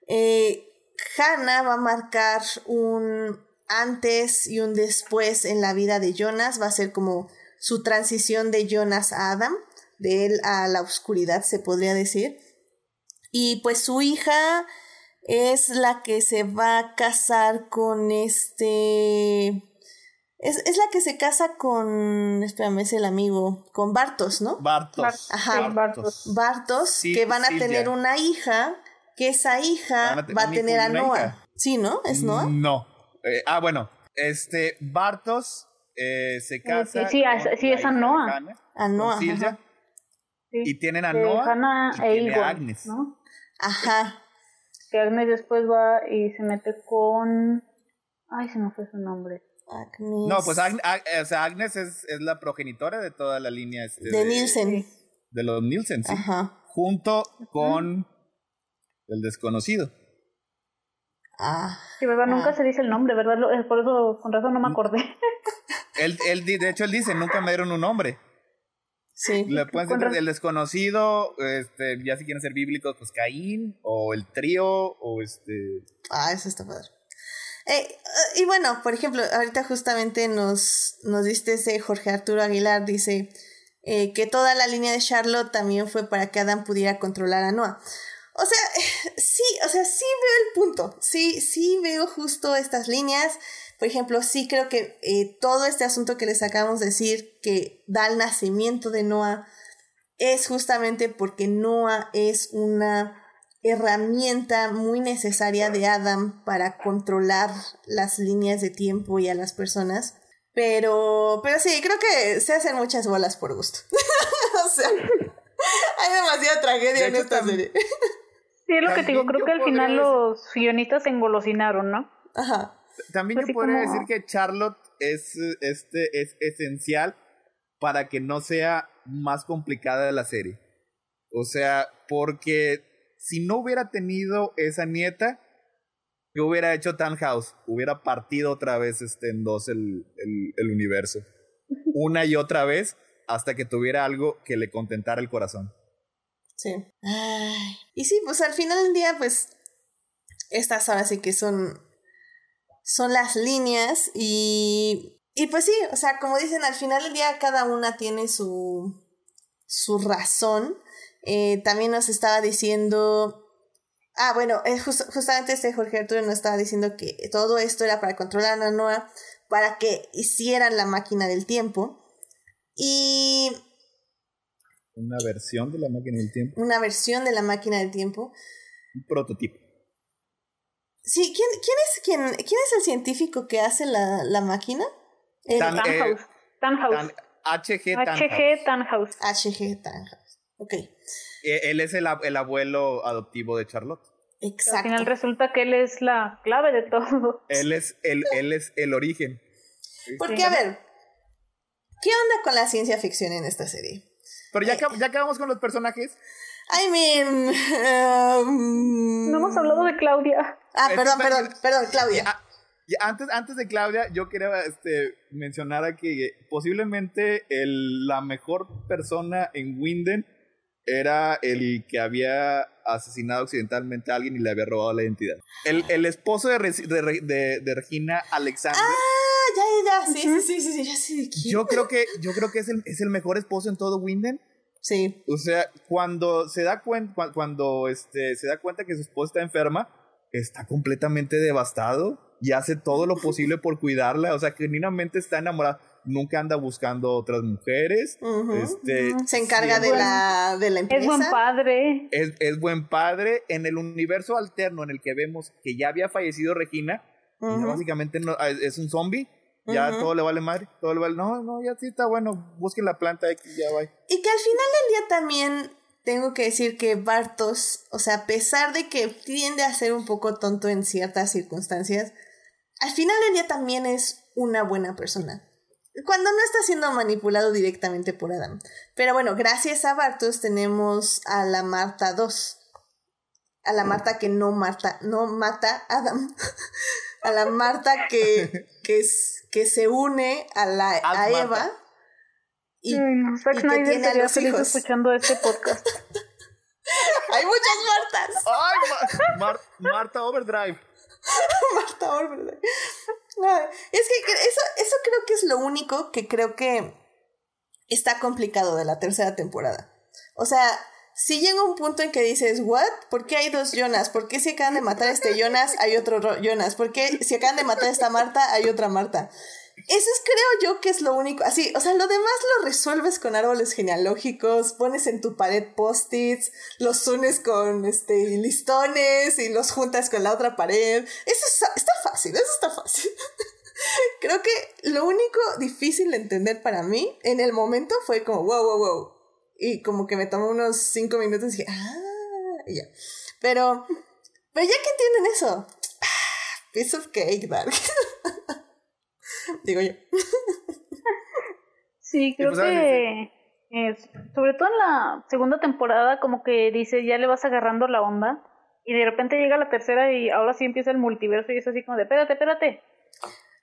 Eh, Hannah va a marcar un antes y un después en la vida de Jonas, va a ser como su transición de Jonas a Adam, de él a la oscuridad, se podría decir. Y pues su hija es la que se va a casar con este... Es, es la que se casa con... Espérame, es el amigo. Con Bartos, ¿no? Bartos. Ajá. Bartos. Bartos, que van a tener una hija, que esa hija va a tener a Noah. Sí, ¿no? ¿Es Noah? No. Eh, ah, bueno. Este, Bartos eh, se casa. Sí, sí, sí es a Noah. A Noah. Y tienen a Noah y e a Agnes. ¿no? Ajá. Que Agnes después va y se mete con. Ay, se me fue su nombre. Agnes. No, pues Agnes, o sea, Agnes es, es, la progenitora de toda la línea. Este, de, Nielsen. De los Nielsen, sí. Ajá. Junto con el desconocido. Ah. Sí, ¿verdad? Nunca Ah. se dice el nombre, ¿verdad? Eh, Por eso, con razón no me acordé. Él, él, de hecho, él dice, nunca me dieron un nombre. Sí. Le pueden Con ser razón. el desconocido, este, ya si quieren ser bíblicos, pues Caín, o el trío, o este... Ah, eso está padre. Eh, y bueno, por ejemplo, ahorita justamente nos, nos diste ese Jorge Arturo Aguilar, dice eh, que toda la línea de Charlotte también fue para que Adam pudiera controlar a Noah. O sea, sí, o sea, sí veo el punto. Sí, sí veo justo estas líneas. Por ejemplo, sí creo que eh, todo este asunto que les acabamos de decir que da el nacimiento de Noah es justamente porque Noah es una herramienta muy necesaria de Adam para controlar las líneas de tiempo y a las personas. Pero, pero sí, creo que se hacen muchas bolas por gusto. o sea, hay demasiada tragedia De en esta serie. Sí, es lo que te digo, creo que al final podría los guionistas se engolosinaron, ¿no? Ajá. También Así yo podría como- decir que Charlotte es, este, es esencial para que no sea más complicada la serie. O sea, porque si no hubiera tenido esa nieta, ¿qué hubiera hecho House? Hubiera partido otra vez este, en dos el, el, el universo. Una y otra vez hasta que tuviera algo que le contentara el corazón. Sí. Ay. Y sí, pues al final del día, pues, estas ahora sí que son, son las líneas y, y pues sí, o sea, como dicen, al final del día cada una tiene su, su razón. Eh, también nos estaba diciendo... Ah, bueno, eh, jus- justamente este Jorge Arturo nos estaba diciendo que todo esto era para controlar a Noah, para que hicieran la máquina del tiempo. Y Una versión de la máquina del tiempo. una versión de la máquina del tiempo. Un prototipo. Sí, ¿quién, quién, es, quién, quién es el científico que hace la, la máquina? El Tan- eh, Tannhaus. Tannhaus. Tan- HG Tannhaus. HG Tannhaus. H.G. Tannhaus. Ok, Eh, Él es el, el abuelo adoptivo de Charlotte. Al exacto. final resulta que él es la clave de todo. Él es el, él es el origen. Porque, a ver, ¿qué onda con la ciencia ficción en esta serie? Pero ya, acab- ya acabamos con los personajes. I mean... um, No hemos hablado de Claudia. Ah, perdón, perdón, perdón, Claudia. Y antes, antes de Claudia, yo quería este, mencionar a que posiblemente el, la mejor persona en Winden era el que había asesinado accidentalmente a alguien y le había robado la identidad. El, el esposo de, de- de Regina Alexander. Ah, ya, sí, sí, sí, sí, ya sé de quién. Yo creo que, yo creo que es, el, es el mejor esposo en todo Winden. Sí, O sea, cuando se da cuenta, cuando este, se da cuenta que su esposa está enferma, está completamente devastado y hace todo lo posible por cuidarla. O sea, genuinamente está enamorada. Nunca anda buscando otras mujeres. ujú. Este, se encarga de la, de la empresa. Es buen padre. Es, es buen padre. En el universo alterno en el que vemos que ya había fallecido Regina, ya Ujú. básicamente no- es es un zombie. Ya todo le vale madre. Todo le vale. No, no, ya sí está bueno. Busquen la planta X, ya va. Y que al final del día también tengo que decir que Bartos, o sea, a pesar de que tiende a ser un poco tonto en ciertas circunstancias, al final del día también es una buena persona. Cuando no está siendo manipulado directamente por Adam. Pero bueno, gracias a Bartos tenemos a la Marta 2. A la Marta que no Marta, no mata a Adam. a la Marta que, que, es- que se une a, la, a Marta. Eva. Y, Ay, no, Zack y que Snyder tiene a los feliz hijos. escuchando este podcast. Hay muchas Martas. ¡Ay, Ma- Mar- Marta Overdrive! Marta. Ay, Es que eso, eso creo que es lo único que creo que está complicado de la tercera temporada. O sea, si llega un punto en que dices, ¿what? ¿Por qué hay dos Jonas? ¿Por qué si acaban de matar a este Jonas hay otro Ro- Jonas? ¿Por qué si acaban de matar a esta Marta hay otra Marta? Eso es, creo yo, que es lo único. Así, o sea, lo demás lo resuelves con árboles genealógicos, pones en tu pared post-its, los unes con este, listones y los juntas con la otra pared. Eso está fácil, eso está fácil. creo que lo único difícil de entender para mí en el momento fue como, wow, wow, wow. Y como que me tomó unos cinco minutos y dije, ah, y ya. Pero, pero ya que entienden eso, ah, piece of cake, dark. Digo yo. Sí, creo pues, que es, sobre todo en la segunda temporada como que dice ya le vas agarrando la onda y de repente llega la tercera y ahora sí empieza el multiverso y es así como de, espérate, espérate.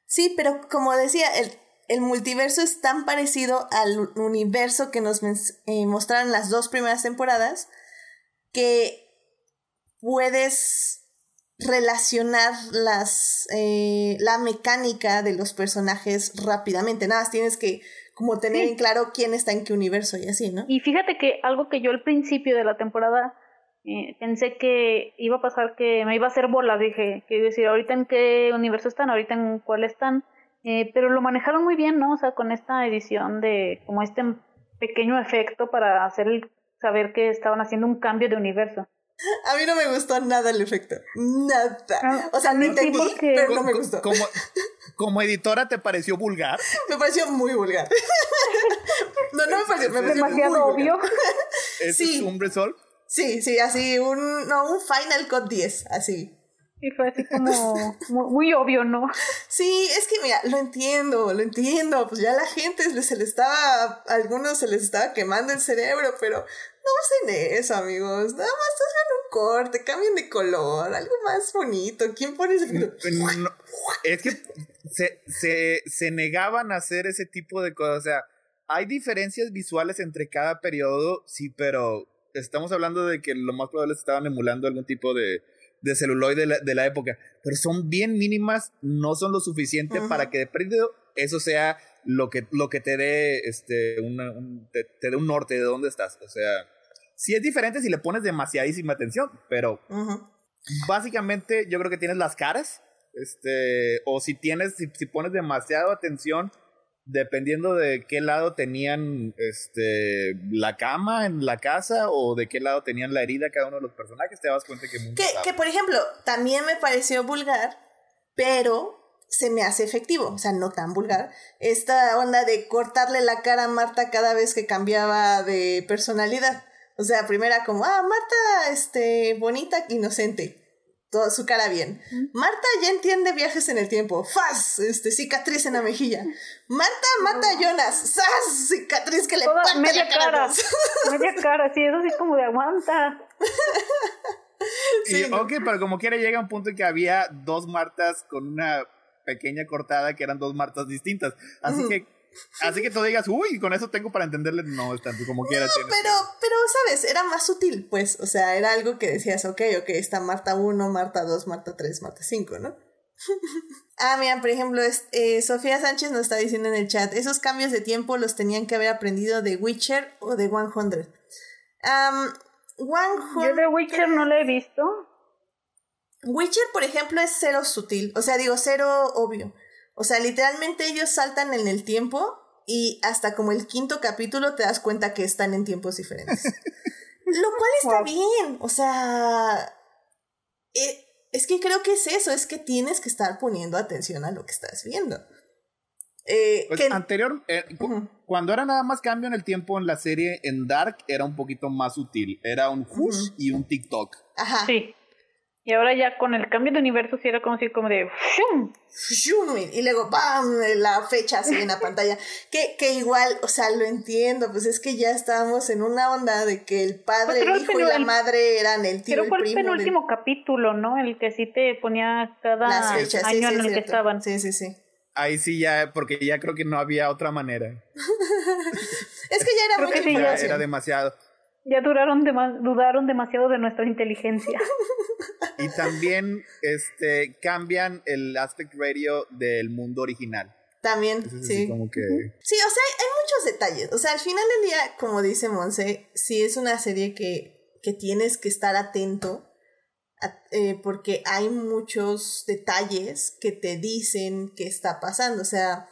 Sí, pero como decía, el, el multiverso es tan parecido al universo que nos eh, mostraron las dos primeras temporadas que puedes relacionar las eh, la mecánica de los personajes rápidamente. Nada más tienes que como tener en claro quién está en qué universo y así, ¿no? Y fíjate que algo que yo al principio de la temporada eh, pensé que iba a pasar que me iba a hacer bola, dije, que decir, ahorita en qué universo están, ahorita en cuál están, eh, pero lo manejaron muy bien, ¿no? O sea, con esta edición de como este pequeño efecto para hacer el, saber que estaban haciendo un cambio de universo. A mí no me gustó nada el efecto. Nada. Ah, o sea, no entendí, pero no me gustó. Como, como editora, ¿te pareció vulgar? Me pareció muy vulgar. No, no me pareció, me pareció demasiado obvio. ¿Es sí. un resolve? Sí, sí, así, un, no, un Final Cut 10, así. Y fue así como muy, obvio, ¿no? Sí, es que mira, lo entiendo, lo entiendo. Pues ya la gente se le estaba, a algunos se les estaba quemando el cerebro, pero no usen eso, amigos. Nada más hagan un corte, cambien de color, algo más bonito. ¿Quién pone ese Es que se, se, se negaban a hacer ese tipo de cosas. O sea, hay diferencias visuales entre cada periodo, sí, pero estamos hablando de que lo más probable es que estaban emulando algún tipo de de celuloide de la, de la, época, pero son bien mínimas, no son lo suficiente para que de pronto eso sea lo que, lo que te dé este, una, un, te, dé un norte de dónde estás. O sea, sí es diferente si le pones demasiadísima atención, pero básicamente yo creo que tienes las caras, este, o si tienes, si, si pones demasiada atención, dependiendo de qué lado tenían este la cama en la casa o de qué lado tenían la herida cada uno de los personajes, te das cuenta que que, que por ejemplo, también me pareció vulgar, pero se me hace efectivo, o sea, no tan vulgar. Esta onda de cortarle la cara a Marta cada vez que cambiaba de personalidad. O sea, primera como, ah, Marta, este, bonita, inocente toda su cara bien. Marta ya entiende viajes en el tiempo. ¡Faz! Este, cicatriz en la mejilla. Marta mata a Jonas. ¡Sas! Cicatriz que le parte media la cara. media cara, sí, eso sí es como de aguanta. sí, ok, pero como quiera llega un punto en que había dos Martas con una pequeña cortada que eran dos Martas distintas. Así que Así que tú digas, uy, con eso tengo para entenderle, no es tanto como quieras. No, pero, pero, ¿sabes? Era más sutil, pues. O sea, era algo que decías, ok, ok, está Marta 1, Marta 2, Marta 3, Marta 5, ¿no? ah, mira, por ejemplo, eh, Sofía Sánchez nos está diciendo en el chat, esos cambios de tiempo los tenían que haber aprendido de Witcher o de 100. Um, 100 Yo de Witcher no lo he visto. Witcher, por ejemplo, es cero sutil, o sea, digo, cero obvio. O sea, literalmente ellos saltan en el tiempo y hasta como el quinto capítulo te das cuenta que están en tiempos diferentes. Lo cual está bien, o sea, eh, es que creo que es eso, es que tienes que estar poniendo atención a lo que estás viendo. Eh, pues anterior, eh, cuando era nada más cambio en el tiempo en la serie, en Dark era un poquito más sutil. Era un hush y un TikTok. Ajá. Sí. Y ahora ya con el cambio de universo sí era como si como de. ¡shum! Y luego ¡pam! La fecha así en la pantalla. Que, que igual, o sea, lo entiendo, pues es que ya estábamos en una onda de que el padre, pues el hijo y la madre eran el tío Pero fue el, penúltimo capítulo, ¿no? El que sí te ponía cada año en el que estaban. Sí, sí, sí. Ahí sí ya, porque ya creo que no había otra manera. es que ya era muy sí, Era demasiado. Ya duraron dudaron demasiado de nuestra inteligencia. y también este, cambian el aspect radio del mundo original. También, sí. Como que... Sí, o sea, hay, muchos detalles. O sea, al final del día, como dice Monse, sí es una serie que, que tienes que estar atento eh, porque hay muchos detalles que te dicen qué está pasando. O sea,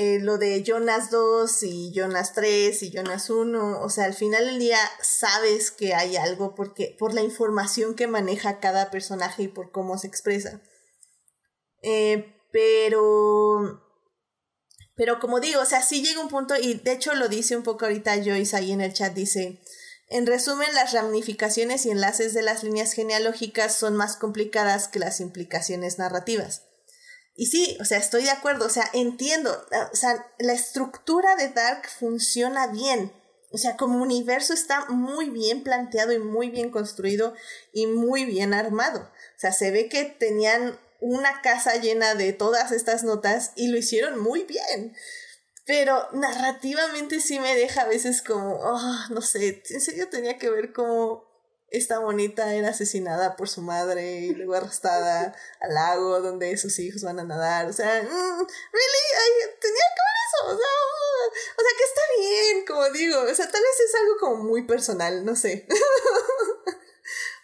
eh, lo de Jonas 2 y Jonas 3 y Jonas 1, o sea, al final del día sabes que hay algo porque, por la información que maneja cada personaje y por cómo se expresa. Eh, pero, pero como digo, o sea, sí llega un punto, y de hecho lo dice un poco ahorita Joyce ahí en el chat, dice, en resumen, las ramificaciones y enlaces de las líneas genealógicas son más complicadas que las implicaciones narrativas. Y sí, o sea, estoy de acuerdo, o sea, entiendo, o sea, la estructura de Dark funciona bien, O sea, como universo está muy bien planteado y muy bien construido y muy bien armado. O sea, se ve que tenían una casa llena de todas estas notas y lo hicieron muy bien. Pero narrativamente sí me deja a veces como, oh, no sé, en serio tenía que ver cómo esta bonita era asesinada por su madre y luego arrastrada al lago donde sus hijos van a nadar. O sea, mm, really, tenía que ver eso. O sea, o sea, que está bien, como digo. O sea, tal vez es algo como muy personal, no sé.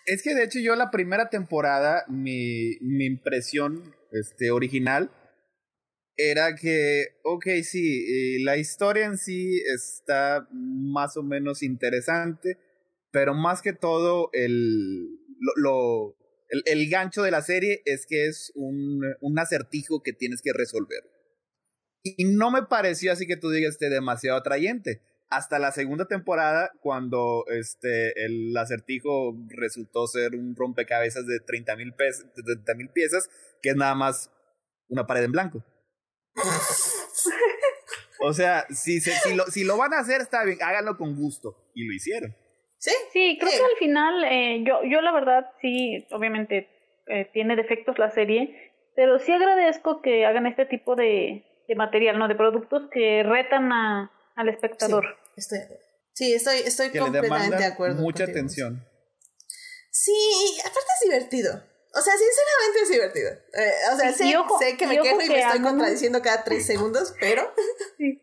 Es que de hecho yo la primera temporada, mi, mi impresión este, original era que, ok, sí, la historia en sí está más o menos interesante, pero más que todo el, lo, el, el, gancho de la serie es que es un, un acertijo que tienes que resolver. Y no me pareció así que tú digas esté demasiado atrayente. Hasta la segunda temporada, cuando este, el acertijo resultó ser un rompecabezas de 30 mil piezas, que es nada más una pared en blanco. o sea, si, si, lo, si lo van a hacer, está bien, háganlo con gusto. Y lo hicieron. Sí, sí, creo que al final, eh, yo, yo la verdad sí, obviamente eh, tiene defectos la serie, pero sí agradezco que hagan este tipo de, de material, ¿no? De productos que retan a, al espectador. Sí, estoy, sí, estoy, estoy completamente de acuerdo. Mucha atención. Sí, aparte es divertido. O sea, sinceramente es divertido. Eh, o sea, sé, sé, que me quejo y me estoy contradiciendo cada tres segundos, pero... Sí.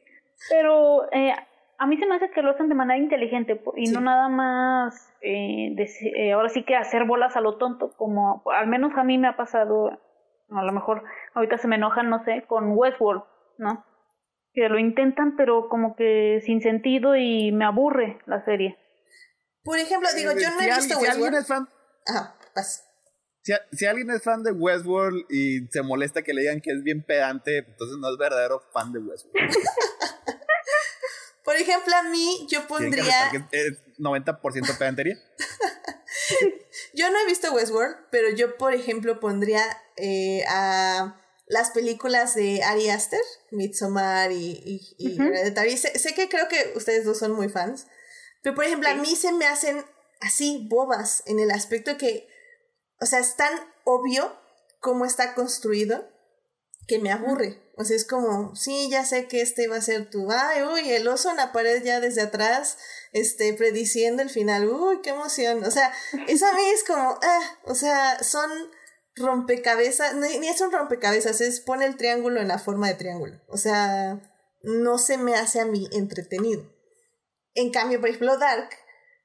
Pero eh, a mí se me hace que lo hacen de manera inteligente y no nada más, eh, eh, ahora sí que hacer bolas a lo tonto, como al menos a mí me ha pasado, a lo mejor ahorita se me enojan, no sé, con Westworld, ¿no? Que lo intentan, pero como que sin sentido y me aburre la serie. Por ejemplo, digo, yo no he visto si Westworld. Alguien es fan, Ajá, vas. Si, si, alguien es fan de Westworld y se molesta que le digan que es bien pedante, entonces no es verdadero fan de Westworld. Por ejemplo, a mí yo pondría... ¿Es 90% pedantería? yo no he visto Westworld, pero yo, por ejemplo, pondría eh, a las películas de Ari Aster, Midsommar y, y. Sé, sé, que creo que ustedes dos son muy fans, pero por ejemplo, a mí se me hacen así bobas en el aspecto que, o sea, es tan obvio cómo está construido que me aburre. O es como, sí, ya sé que este iba a ser tu, ay, uy, el oso en la pared ya desde atrás, este, prediciendo el final, uy, qué emoción. O sea, eso a mí es como, ah, o sea, son rompecabezas, ni, ni es un rompecabezas, es pone el triángulo en la forma de triángulo. O sea, no se me hace a mí entretenido. En cambio, por ejemplo, Dark,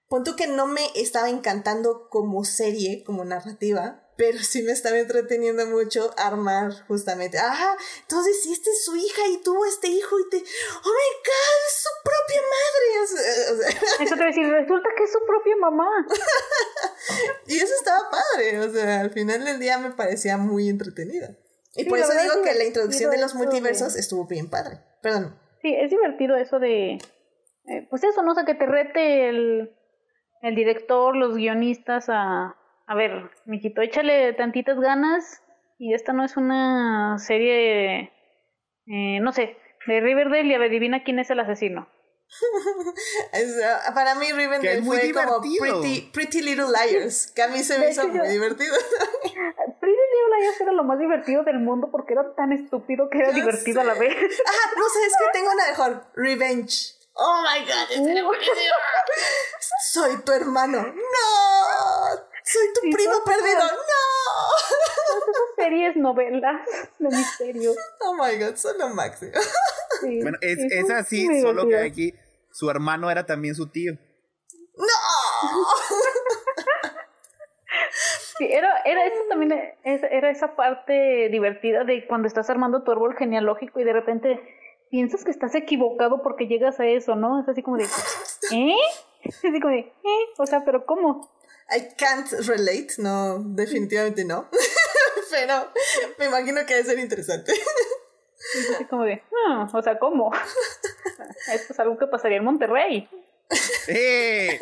punto que no me estaba encantando como serie, como narrativa, pero sí me estaba entreteniendo mucho armar justamente. Ajá, entonces si esta es su hija y tuvo este hijo y te... ¡Oh my god! ¡Es su propia madre! O sea, o sea. Eso te voy a decir, resulta que es su propia mamá. y eso estaba padre, o sea, al final del día me parecía muy entretenida. Y sí, por eso digo que la introducción de los multiversos de... estuvo bien padre. Perdón. Sí, es divertido eso de... Eh, pues eso, no sé, que te rete el, el director, los guionistas a a ver, mijito, échale tantitas ganas y esta no es una serie, eh, no sé, de Riverdale y adivina quién es el asesino. para mí Riverdale fue como pretty, pretty, Little Liars, que a mí se me hizo muy divertido. Pretty Little Liars era lo más divertido del mundo porque era tan estúpido que era yo divertido sé. a la vez. Ah, no sé, es que tengo una mejor, Revenge. Oh my god, este uh. Soy tu hermano. No. Soy tu primo perdido. ¡No! Todas esas series, novelas de misterio. Oh my god, son lo máximo. Sí, bueno, es, es así, solo que aquí su hermano era también su tío. ¡No! Sí, era, era eso también, era esa parte divertida de cuando estás armando tu árbol genealógico y de repente piensas que estás equivocado porque llegas a eso, ¿no? Es así como de, ¿eh? Es así como de, ¿eh? O sea, pero ¿cómo? I can't relate, no, definitivamente no. Pero me imagino que debe ser interesante. así como de, ah, o sea, ¿cómo? Esto es algo que pasaría en Monterrey. ¡Eh!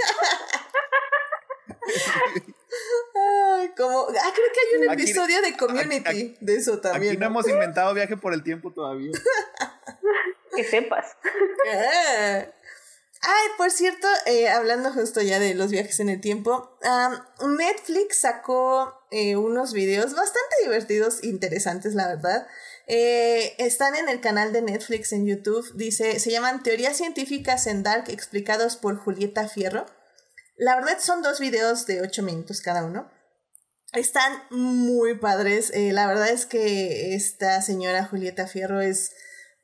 Ay, como, ah, creo que hay un episodio aquí, de Community aquí, de eso también. Aquí no, ¿no? hemos inventado viaje por el tiempo todavía. que sepas. ¿Qué? Ay, por cierto, eh, hablando justo ya de los viajes en el tiempo, Netflix sacó eh, unos videos bastante divertidos, interesantes, la verdad. Eh, están en el canal de Netflix en YouTube. Dice, se llaman Teorías científicas en Dark explicados por Julieta Fierro. La verdad son dos videos de ocho minutos cada uno. Están muy padres. la verdad es que esta señora Julieta Fierro es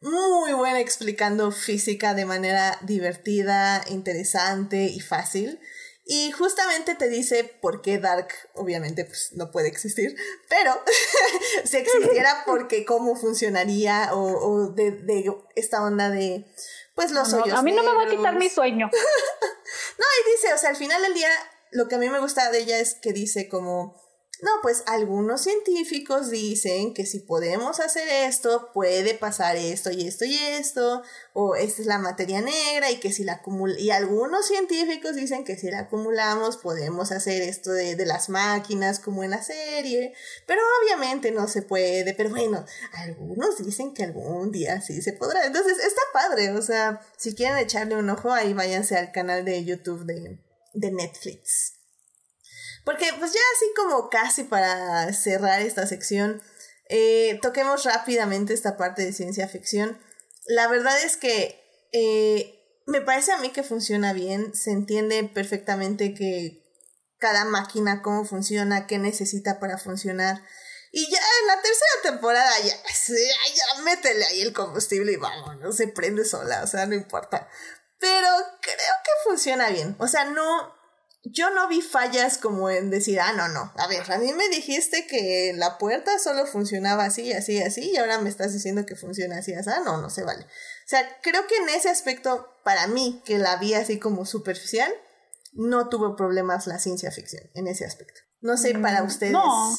muy buena explicando física de manera divertida, interesante y fácil. Y justamente te dice por qué Dark, obviamente, pues no puede existir, pero si existiera, porque cómo funcionaría o, o de, de, esta onda de, pues los hoyos. a mí no me va a quitar mi sueño. no, y dice, o sea, al final del día, lo que a mí me gusta de ella es que dice como, no, pues algunos científicos dicen que si podemos hacer esto, puede pasar esto y esto y esto, o esta es la materia negra y que si la acumula, y algunos científicos dicen que si la acumulamos podemos hacer esto de, de las máquinas como en la serie, pero obviamente no se puede, pero bueno, algunos dicen que algún día sí se podrá, entonces está padre, o sea, si quieren echarle un ojo ahí váyanse al canal de YouTube de, de Netflix. Porque pues ya así como casi para cerrar esta sección, eh, toquemos rápidamente esta parte de ciencia ficción. La verdad es que eh, me parece a mí que funciona bien, se entiende perfectamente que cada máquina, cómo funciona, qué necesita para funcionar. Y ya en la tercera temporada ya, ya, métele ahí el combustible y vamos, no se prende sola, o sea, no importa. Pero creo que funciona bien. O sea, no, yo no vi fallas como en decir, ah, no, no, a ver, a mí me dijiste que la puerta solo funcionaba así, así, así, y ahora me estás diciendo que funciona así, así, ah, no, no se vale. O sea, creo que en ese aspecto, para mí, que la vi así como superficial, no tuvo problemas la ciencia ficción, en ese aspecto. No sé, para mm, ustedes. No,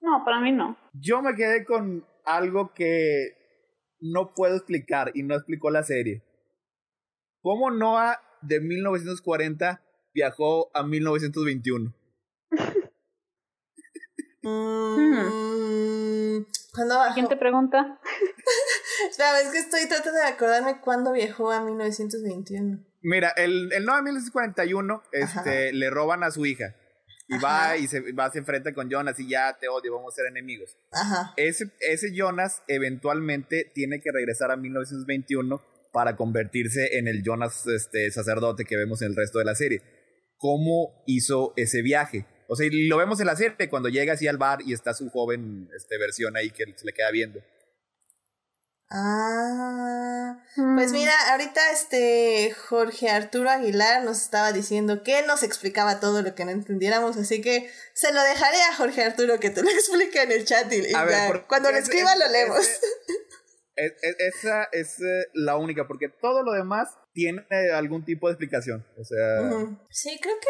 no, para mí no. Yo me quedé con algo que no puedo explicar y no explicó la serie. ¿Cómo Noah de 1940 viajó a 1921? Mm, ¿Cuándo bajó? ¿Quién te pregunta? Espera, es que estoy tratando de acordarme cuándo viajó a 1921. Mira, el, el 9 de 1941 este, le roban a su hija. Y va y se, va, se enfrenta con Jonas y ya te odio, vamos a ser enemigos. Ajá. Ese, ese Jonas eventualmente tiene que regresar a 1921 para convertirse en el Jonas este, sacerdote que vemos en el resto de la serie cómo hizo ese viaje. O sea, lo vemos en la serie cuando llega así al bar y está su joven este, versión ahí que se le queda viendo. Ah, pues mm. mira, ahorita este Jorge Arturo Aguilar nos estaba diciendo que nos explicaba todo lo que no entendiéramos, así que se lo dejaré a Jorge Arturo que te lo explique en el chat y, cuando lo escriba lo leemos. Esa es eh, la única, porque todo lo demás tiene algún tipo de explicación. O sea. Sí, creo que.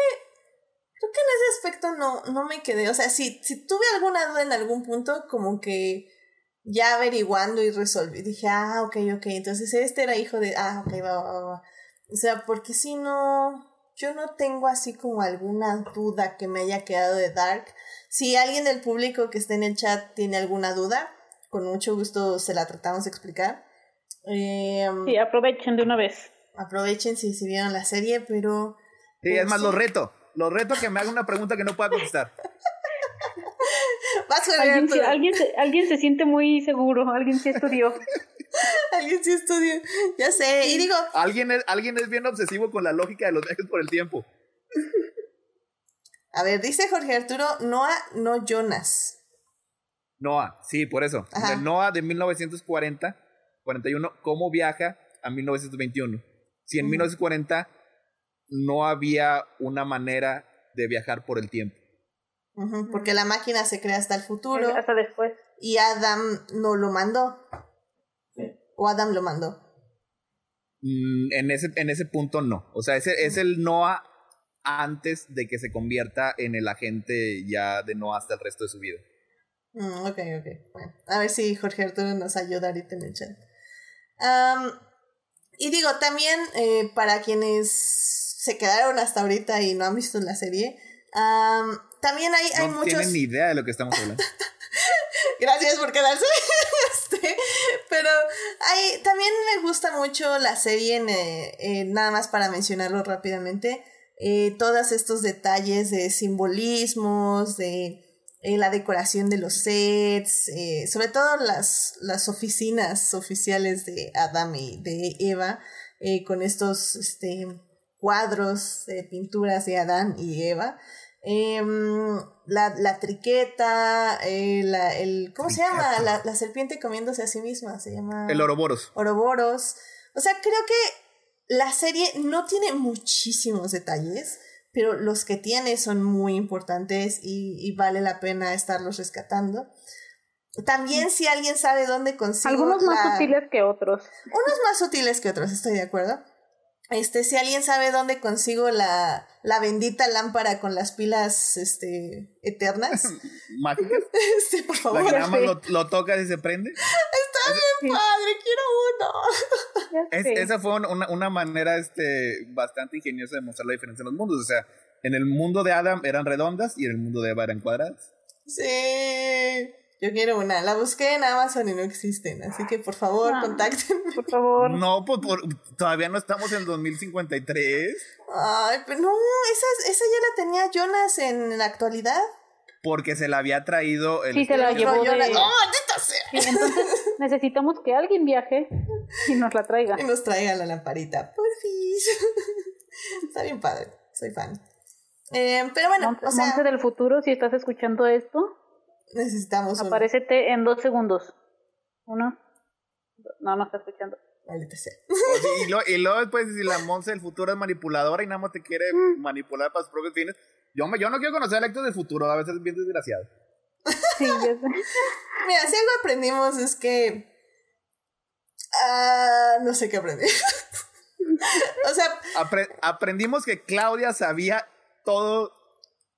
Creo que en ese aspecto no, no me quedé. O sea, si, si tuve alguna duda en algún punto, como que ya averiguando y resolví. Dije, ah, ok, ok. Entonces este era hijo de. Ah, ok, va, va, va. O sea, porque si no. Yo no tengo así como alguna duda que me haya quedado de Dark. Si alguien del público que esté en el chat tiene alguna duda, con mucho gusto se la tratamos de explicar. Eh, sí, aprovechen de una vez. Aprovechen si, si vieron la serie, pero... Sí, es pues más, lo reto. Lo reto que me haga una pregunta que no pueda contestar. ¿Alguien, se, alguien, se, alguien se siente muy seguro, alguien sí estudió. alguien sí estudió, ya sé, y digo... Alguien es, alguien es bien obsesivo con la lógica de los viajes por el tiempo. A ver, dice Jorge Arturo, Noah, no Jonas. Noah, sí, por eso. Noah de 1940, 41, ¿cómo viaja a 1921? Si en 1940 no había una manera de viajar por el tiempo. porque la máquina se crea hasta el futuro. Hasta después. Y Adam no lo mandó. ¿O Adam lo mandó? Mm, en, ese, en ese punto no. O sea, ese, es el Noah antes de que se convierta en el agente ya de Noah hasta el resto de su vida. Mm, ok, ok. Bueno, a ver si Jorge Arturo nos ayuda ahorita en el chat. y digo, también eh, para quienes se quedaron hasta ahorita y no han visto la serie, también hay, hay no muchos... tienen ni idea de lo que estamos hablando. gracias por quedarse. Este, pero hay, también me gusta mucho la serie, nada más para mencionarlo rápidamente, eh, todos estos detalles de simbolismos, de eh, la decoración de los sets, eh, sobre todo las, las oficinas oficiales de Adam y de Eva, con estos este, cuadros de pinturas de Adán y Eva. Em, la, la, triqueta, la, el, ¿cómo se llama? La, la, serpiente comiéndose a sí misma, se llama... El Oroboros. Oroboros. O sea, creo que la serie no tiene muchísimos detalles, pero los que tiene son muy importantes y, y vale la pena estarlos rescatando. También si alguien sabe dónde consigo... Algunos más sutiles que otros. Unos más sutiles que otros, estoy de acuerdo. Este, si alguien sabe dónde consigo la, la bendita lámpara con las pilas este, eternas. ¿Mágicas? Este, por favor. La que nada más lo, lo tocas y se prende. Está bien padre, quiero uno. Es, esa fue una, una, manera este, bastante ingeniosa de mostrar la diferencia en los mundos. O sea, en el mundo de Adam eran redondas y en el mundo de Eva eran cuadradas. Sí. Yo quiero una. La busqué en Amazon y no existen. Así que por favor, ah, contacten. Por favor. No, pues todavía no estamos en 2053. Ay, pero no, esa, esa ya la tenía Jonas en la actualidad. Porque se la había traído el. Sí, se la llevó. De... ¡Oh, sea! Sí, entonces necesitamos que alguien viaje y nos la traiga. Y nos traiga la lamparita. fin. Está bien padre. Soy fan. Eh, pero bueno, Monte, o sea, Monte del futuro, si estás escuchando esto, Necesitamos Aparecete en dos segundos. Uno. No, no está escuchando. Maldita sea. y, luego, y luego después si la Monza del futuro es manipuladora y nada más te quiere mm. manipular para sus propios fines. Yo, yo no quiero conocer a Héctor del futuro, a veces es bien desgraciado. Sí, yo sé. Mira, si algo aprendimos es que... Uh, no sé qué aprendí. o sea... aprendimos que Claudia sabía todo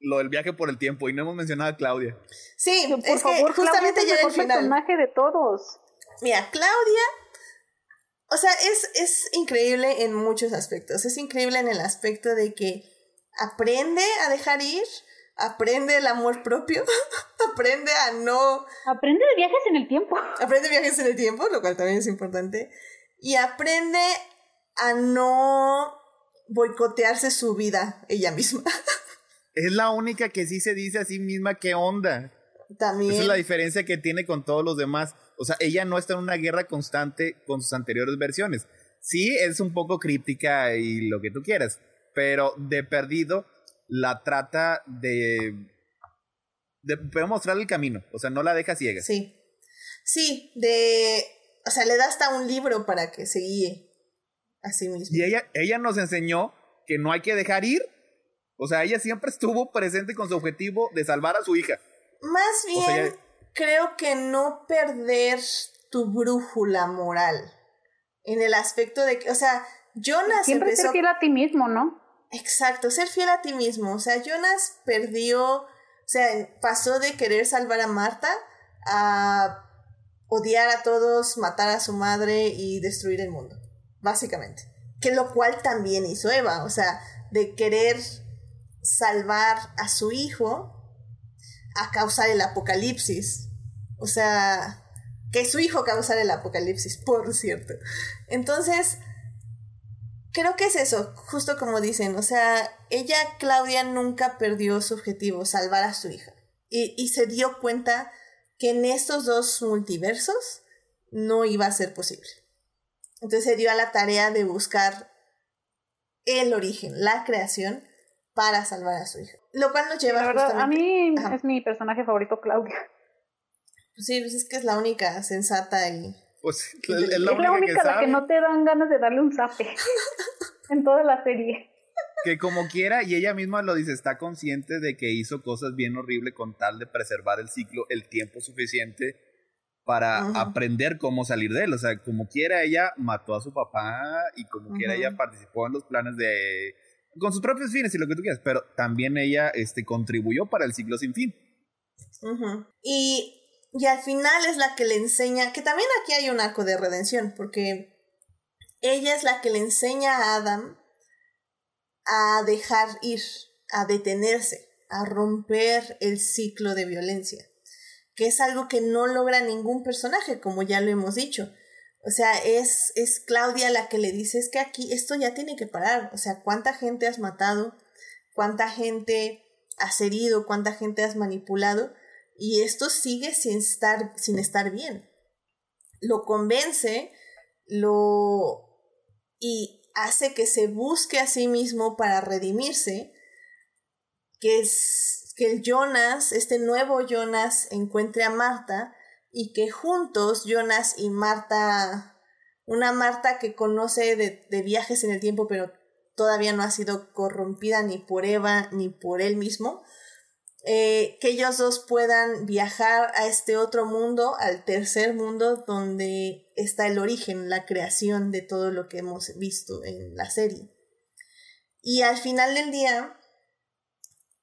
lo del viaje por el tiempo y no hemos mencionado a Claudia. Sí, por es favor, que justamente Claudia es el final. personaje de todos. Mira, Claudia, o sea, es, es increíble en muchos aspectos. Es increíble en el aspecto de que aprende a dejar ir, aprende el amor propio, aprende a no... Aprende de viajes en el tiempo. Aprende viajes en el tiempo, lo cual también es importante. Y aprende a no boicotearse su vida ella misma. es la única que sí se dice a sí misma qué onda. También. Esa es la diferencia que tiene con todos los demás. O sea, ella no está en una guerra constante con sus anteriores versiones. Sí, es un poco críptica y lo que tú quieras, pero de perdido la trata de de poder mostrarle el camino, o sea, no la deja ciega. Sí. Sí, de o sea, le da hasta un libro para que se guíe a sí misma. Y ella ella nos enseñó que no hay que dejar ir o sea, ella siempre estuvo presente con su objetivo de salvar a su hija. Más bien, creo que no perder tu brújula moral. En el aspecto de que, o sea, Jonas Siempre ser fiel a ti mismo, ¿no? Exacto, ser fiel a ti mismo. O sea, Jonas perdió, o sea, pasó de querer salvar a Marta a odiar a todos, matar a su madre y destruir el mundo, básicamente. Que lo cual también hizo Eva, o sea, de querer salvar a su hijo a causa del apocalipsis. O sea, que su hijo causara el apocalipsis, por cierto. Entonces, creo que es eso, justo como dicen, o sea, ella, Claudia, nunca perdió su objetivo, salvar a su hija. Y, y se dio cuenta que en estos dos multiversos no iba a ser posible. Entonces se dio a la tarea de buscar el origen, la creación, para salvar a su hija. Lo cual nos lleva la verdad, A mí es mi personaje favorito, Claudia. sí, pues es que es la única sensata y... Pues es la, única, que, la que no te dan ganas de darle un zape en toda la serie. Que como quiera, y ella misma lo dice, está consciente de que hizo cosas bien horribles con tal de preservar el ciclo el tiempo suficiente para aprender cómo salir de él. O sea, como quiera, ella mató a su papá y como quiera, ella participó en los planes de con sus propios fines y lo que tú quieras, pero también ella este, contribuyó para el siglo sin fin. y, y al final es la que le enseña, que también aquí hay un arco de redención, porque ella es la que le enseña a Adam a dejar ir, a detenerse, a romper el ciclo de violencia. que es algo que no logra ningún personaje, como ya lo hemos dicho. O sea, es, es Claudia la que le dice, es que aquí esto ya tiene que parar. O sea, ¿cuánta gente has matado? ¿Cuánta gente has herido? ¿Cuánta gente has manipulado? Y esto sigue sin estar, sin estar bien. Lo convence, lo... y hace que se busque a sí mismo para redimirse, que es que el Jonas, este nuevo Jonas, encuentre a Marta y que juntos Jonas y Marta, una Marta que conoce de, viajes en el tiempo, pero todavía no ha sido corrompida ni por Eva ni por él mismo, eh, que ellos dos puedan viajar a este otro mundo, al tercer mundo, donde está el origen, la creación de todo lo que hemos visto en la serie. Y al final del día,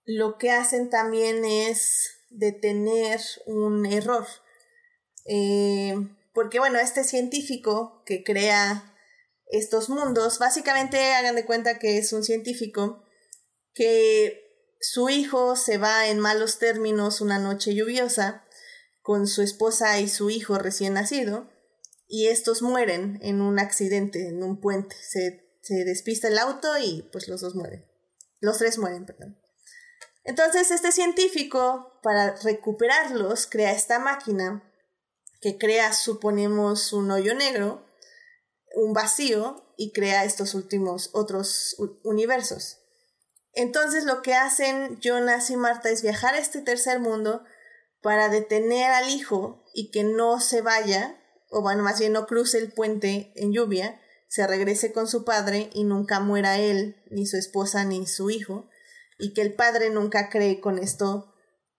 lo que hacen también es detener un error. Eh, porque bueno, este científico que crea estos mundos, básicamente hagan de cuenta que es un científico que su hijo se va en malos términos una noche lluviosa con su esposa y su hijo recién nacido y estos mueren en un accidente, en un puente. Se, se despista el auto y pues los dos mueren. Los tres mueren, perdón. Entonces este científico, para recuperarlos, crea esta máquina que crea, suponemos, un hoyo negro, un vacío y crea estos últimos otros universos. Entonces lo que hacen Jonas y Marta es viajar a este tercer mundo para detener al hijo y que no se vaya, o bueno, más bien no cruce el puente en lluvia, se regrese con su padre y nunca muera él, ni su esposa, ni su hijo, y que el padre nunca cree con esto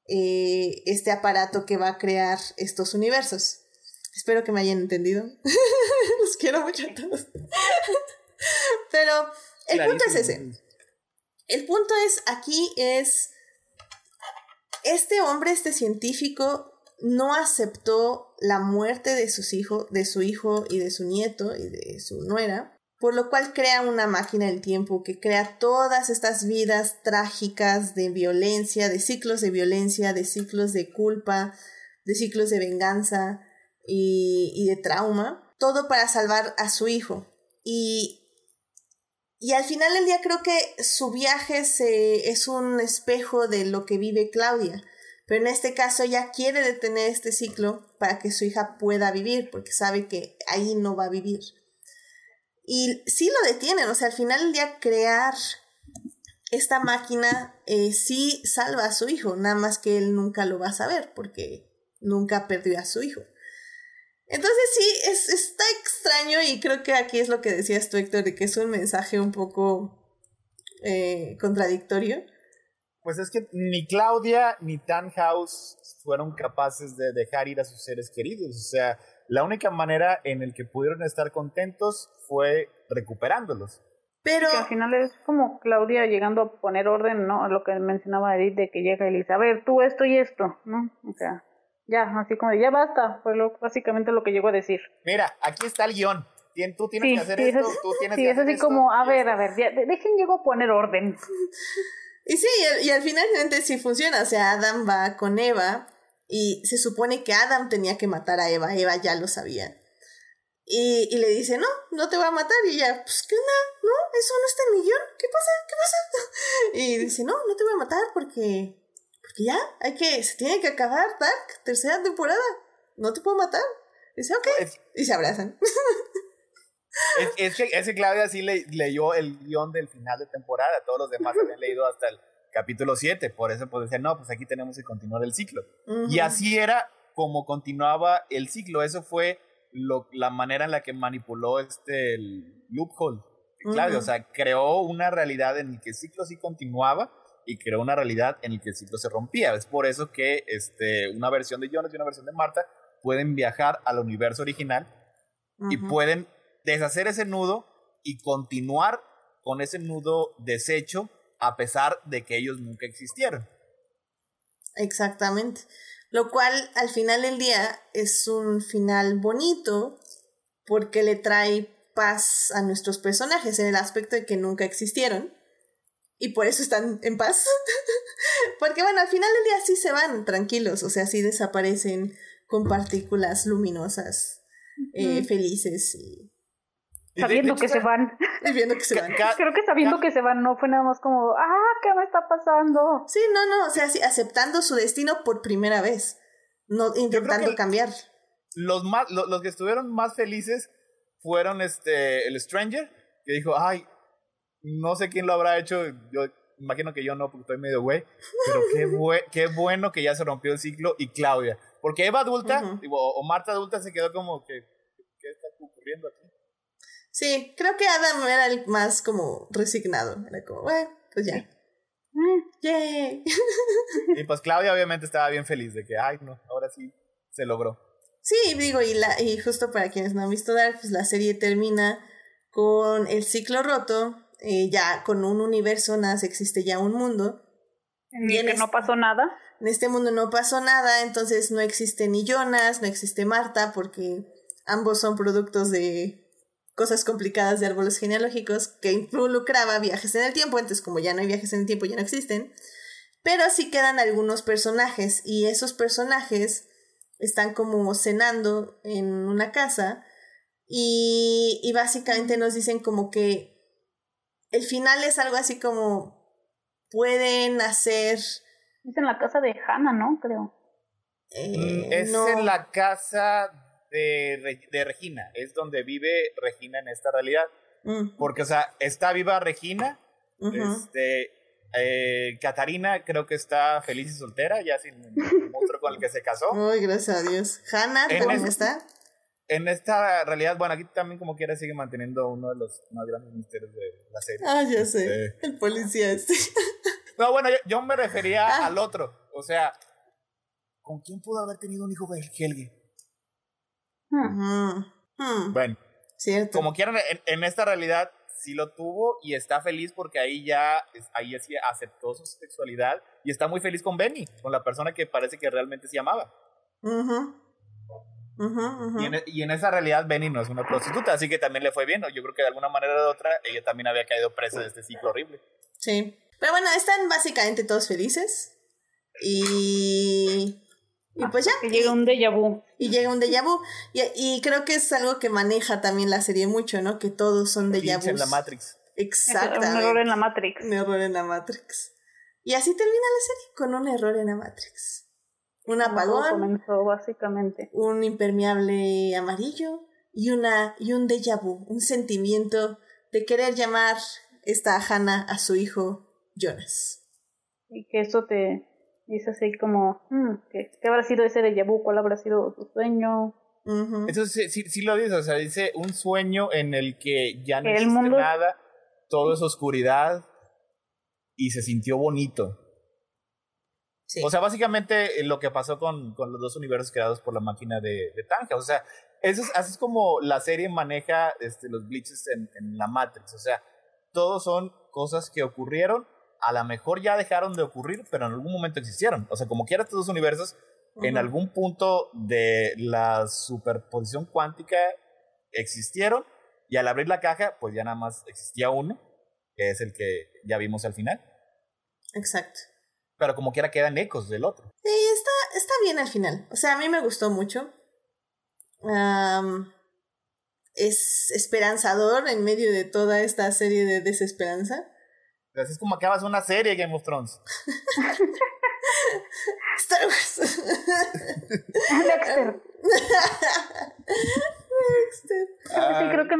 eh, este aparato que va a crear estos universos. Espero que me hayan entendido. Los quiero mucho a todos. Pero el punto es ese. El punto es, aquí es, este hombre, este científico, no aceptó la muerte de sus hijos, de su hijo y de su nieto y de su nuera, por lo cual crea una máquina del tiempo que crea todas estas vidas trágicas de violencia, de ciclos de violencia, de ciclos de culpa, de ciclos de venganza y, de trauma, todo para salvar a su hijo. Y y al final del día creo que su viaje se, es un espejo de lo que vive Claudia. Pero en este caso ella quiere detener este ciclo para que su hija pueda vivir, porque sabe que ahí no va a vivir. Y sí lo detienen, o sea, al final del día crear esta máquina eh, sí salva a su hijo, nada más que él nunca lo va a saber, porque nunca perdió a su hijo. Entonces sí, es, está extraño y creo que aquí es lo que decías tú, Héctor, de que es un mensaje un poco eh, contradictorio. Pues es que ni Claudia ni Tannhaus fueron capaces de dejar ir a sus seres queridos. O sea, la única manera en el que pudieron estar contentos fue recuperándolos. Pero al final es como Claudia llegando a poner orden, ¿no? Lo que mencionaba Edith de que llega y dice, a ver, tú esto y esto, ¿no? O sea, ya, así como ya basta, fue lo, básicamente lo que llegó a decir. Mira, aquí está el guion. Tú tienes que hacer esto, tú tienes sí, que es así como, a ver, a ver, ya, dejen llego a poner orden. Y sí, y, al final sí funciona, o sea, Adam va con Eva y se supone que Adam tenía que matar a Eva, Eva ya lo sabía. Y, y le dice, no, no te voy a matar. Y ella, pues, ¿qué onda? ¿No? ¿Eso no está en mi guion? ¿Qué pasa? ¿Qué pasa? Y dice, no, no te voy a matar porque porque ya, hay que, se tiene que acabar Dark, tercera temporada. No te puedo matar. Dice, ok. y se abrazan. Es, que, ese Claudia sí le, leyó el guion del final de temporada. Todos los demás habían leído hasta el capítulo 7. Por eso pues decían, no, pues aquí tenemos que continuar el ciclo. Y así era como continuaba el ciclo. Eso fue lo, la manera en la que manipuló este el loophole. Claudia, o sea, creó una realidad en la que el ciclo sí continuaba y creó una realidad en la que el ciclo se rompía. Es por eso que este, una versión de Jonas y una versión de Marta pueden viajar al universo original y pueden deshacer ese nudo y continuar con ese nudo deshecho a pesar de que ellos nunca existieron. Exactamente. Lo cual al final del día es un final bonito porque le trae paz a nuestros personajes en el aspecto de que nunca existieron y por eso están en paz. Porque bueno, al final del día sí se van tranquilos, o sea, sí desaparecen con partículas luminosas, eh, felices y... Sabiendo que se van. Y viendo que se van. Creo que sabiendo que se van no fue nada más como, ah, ¿qué me está pasando? Sí, no, no, o sea, sí, aceptando su destino por primera vez, no intentando cambiar. Los, más, los, los que estuvieron más felices fueron este, el Stranger, que dijo, ay, no sé quién lo habrá hecho, yo imagino que yo no, porque estoy medio güey, pero qué, qué bueno que ya se rompió el ciclo y Claudia, porque Eva adulta, o Marta adulta se quedó como que, ¿qué está ocurriendo aquí? Sí, creo que Adam era el más como resignado, era como, bueno, pues ya. Mm, yay. y pues Claudia obviamente estaba bien feliz de que, ay, no, ahora sí se logró. Sí, digo, y, la, y justo para quienes no han visto Dark, pues la serie termina con el ciclo roto eh, ya con un universo nace, existe ya un mundo. En el que no pasó nada. En este mundo no pasó nada, entonces no existe ni Jonas, no existe Marta, porque ambos son productos de cosas complicadas de árboles genealógicos que involucraba viajes en el tiempo, entonces como ya no hay viajes en el tiempo, ya no existen. Pero sí quedan algunos personajes y esos personajes están como cenando en una casa y, y básicamente nos dicen como que el final es algo así como pueden hacer... Es en la casa de Hannah, ¿no? Creo. Eh, es en la casa de, de, Regina, es donde vive Regina en esta realidad. Mm. Porque, o sea, está viva Regina, este, eh, Catarina creo que está feliz y soltera, ya sin el monstruo con el que se casó. Ay, gracias a Dios. Hannah también está en esta realidad, bueno, aquí también como quiera sigue manteniendo uno de los más grandes misterios de la serie. Ah, ya sé, este, el policía este. No, bueno, yo, me refería ah. al otro, o sea, ¿con quién pudo haber tenido un hijo Helge? Hmm. Bueno, Cierto. como quieran, en, esta realidad sí lo tuvo y está feliz porque ahí ya, ahí sí aceptó su sexualidad y está muy feliz con Benny, con la persona que parece que realmente se amaba. E, y, en, esa realidad Benny no es una prostituta, así que también le fue bien. Yo creo que de alguna manera u otra ella también había caído presa de este ciclo horrible. Sí. Pero bueno, están básicamente todos felices. Y. Y pues ya. Y llega un déjà vu. Y llega un déjà vu. Y, y, creo que es algo que maneja también la serie mucho, ¿no? Que todos son déjà vu. en la Matrix. Exactamente. Un error en la Matrix. Un error en la Matrix. Y así termina la serie, con un error en la Matrix un apagón, comenzó básicamente. un impermeable amarillo y una y un déjà vu, un sentimiento de querer llamar esta Hannah a su hijo Jonas. Y que eso te dice así como, hmm, ¿qué, habrá sido ese déjà vu? ¿Cuál habrá sido su sueño? Eso sí, sí, lo dice, o sea, dice un sueño en el que ya no existe nada, todo es oscuridad y se sintió bonito. O sea, básicamente eh, lo que pasó con, con, los dos universos creados por la máquina de, de Tanja. O sea, eso es, así es como la serie maneja este, los glitches en, en, la Matrix. O sea, todos son cosas que ocurrieron, a lo mejor ya dejaron de ocurrir, pero en algún momento existieron. O sea, como quiera estos dos universos, en algún punto de la superposición cuántica existieron, y al abrir la caja, pues ya nada más existía uno, que es el que ya vimos al final. Exacto pero como quiera quedan ecos del otro. Sí, está, está bien al final. O sea, a mí me gustó mucho. es esperanzador en medio de toda esta serie de desesperanza. Así es como acabas una serie Game of Thrones. Star Wars. Dexter. Dexter. Sí, creo que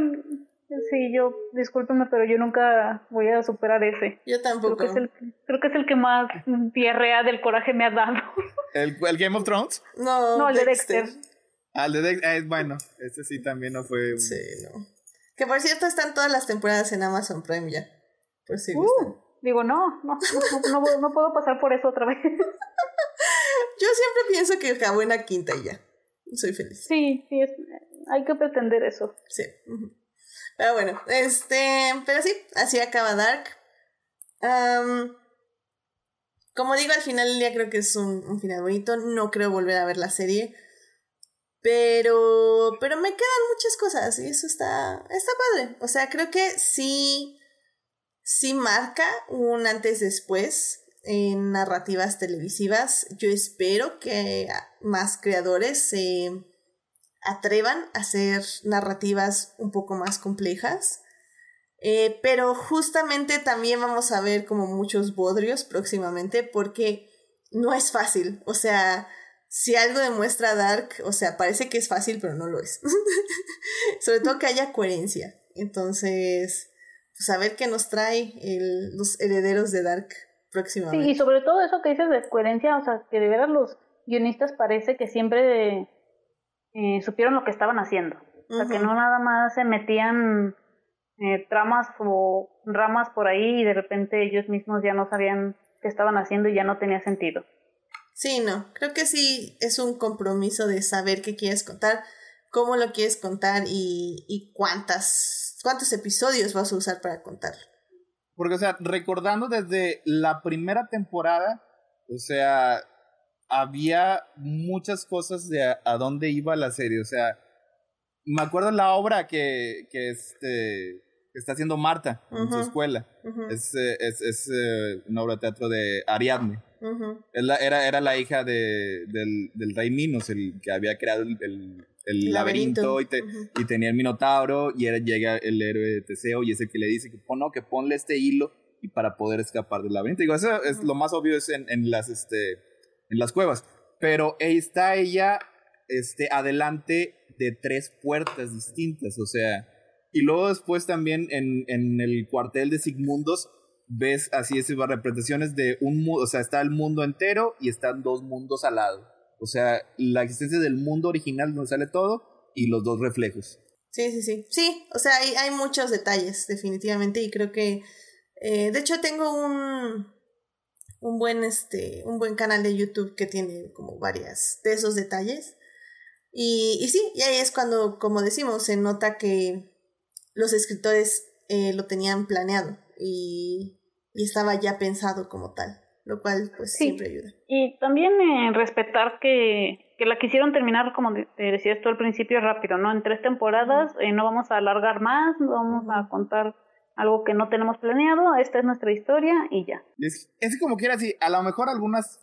Sí, yo, discúlpenme, pero yo nunca voy a superar ese. Yo tampoco. Creo que es el, creo que, es el que más diarrea del coraje me ha dado. ¿El, el Game of Thrones? No, no el de Dexter. Ah, el de Dexter, eh, bueno, este sí también no fue... Sí, no. Que por cierto están todas las temporadas en Amazon Prime ya. Por si uh, Digo, no, no, no, no, puedo pasar por eso otra vez. yo siempre pienso que acabó en la quinta y ya. Soy feliz. Sí, sí, es, hay que pretender eso. Sí. Pero bueno, este, pero sí, así acaba Dark. como digo, al final del día creo que es un, un, final bonito. No creo volver a ver la serie. Pero, pero me quedan muchas cosas y eso está, está padre. O sea, creo que sí sí marca un antes después en narrativas televisivas. Yo espero que más creadores se atrevan a hacer narrativas un poco más complejas. Eh, pero justamente también vamos a ver como muchos bodrios próximamente porque no es fácil. O sea, si algo demuestra Dark, o sea, parece que es fácil, pero no lo es. Sobre todo que haya coherencia. Entonces, pues a ver qué nos trae el, los herederos de Dark próximamente. Sí, y sobre todo eso que dices de coherencia, o sea, que de veras los guionistas parece que siempre eh, supieron lo que estaban haciendo. O sea, que no nada más se metían eh, tramas o ramas por ahí y de repente ellos mismos ya no sabían qué estaban haciendo y ya no tenía sentido. Sí, no, creo que sí es un compromiso de saber qué quieres contar, cómo lo quieres contar y, y cuántas, cuántos episodios vas a usar para contarlo. Porque, o sea, recordando desde la primera temporada, o sea, había muchas cosas de a, dónde iba la serie. O sea, me acuerdo la obra que, que, este, que está haciendo Marta en su escuela. Es, eh, es, es eh, una obra de teatro de Ariadne. era, era la hija de, del, del, rey Minos, el que había creado el, el, laberinto, y, y, tenía el minotauro y era, llega el héroe de Teseo y es el que le dice que, pon, no, que ponle este hilo y para poder escapar del laberinto. Digo, eso es lo más obvio es en, en las, este, en las cuevas. Pero está ella este, adelante de tres puertas distintas, o sea, y luego después también en, en el cuartel de Sigmundos ves así esas representaciones de un mundo, o sea, está el mundo entero y están dos mundos al lado. O sea, la existencia del mundo original donde sale todo y los dos reflejos. Sí, sí, sí. Sí, o sea, hay, hay muchos detalles, definitivamente, y creo que, eh, de hecho, tengo un, un buen, este, un buen canal de YouTube que tiene como varias de esos detalles. Y, y sí, y ahí es cuando, como decimos, se nota que los escritores eh, lo tenían planeado y, y, estaba ya pensado como tal, lo cual pues siempre ayuda. Y también eh, respetar que, que la quisieron terminar, como te decías tú al principio, rápido, ¿no? En tres temporadas, eh, no vamos a alargar más, no vamos a contar algo que no tenemos planeado, esta es nuestra historia y ya. Es, es como quiera, sí, a lo mejor algunas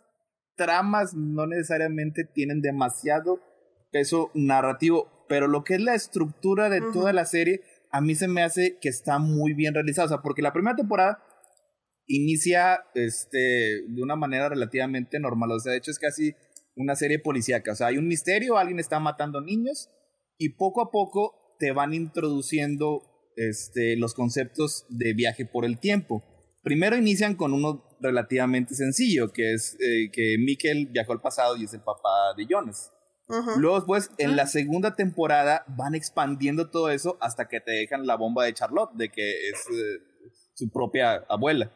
tramas no necesariamente tienen demasiado peso narrativo, pero lo que es la estructura de toda la serie, a mí se me hace que está muy bien realizada, o sea, porque la primera temporada inicia este, de una manera relativamente normal, o sea, de hecho es casi una serie policíaca, o sea, hay un misterio, alguien está matando niños y poco a poco te van introduciendo este, los conceptos de viaje por el tiempo. Primero inician con uno relativamente sencillo, que es eh, que Mikkel viajó al pasado y es el papá de Jonas. Luego después, en la segunda temporada, van expandiendo todo eso hasta que te dejan la bomba de Charlotte, de que es eh, su propia abuela.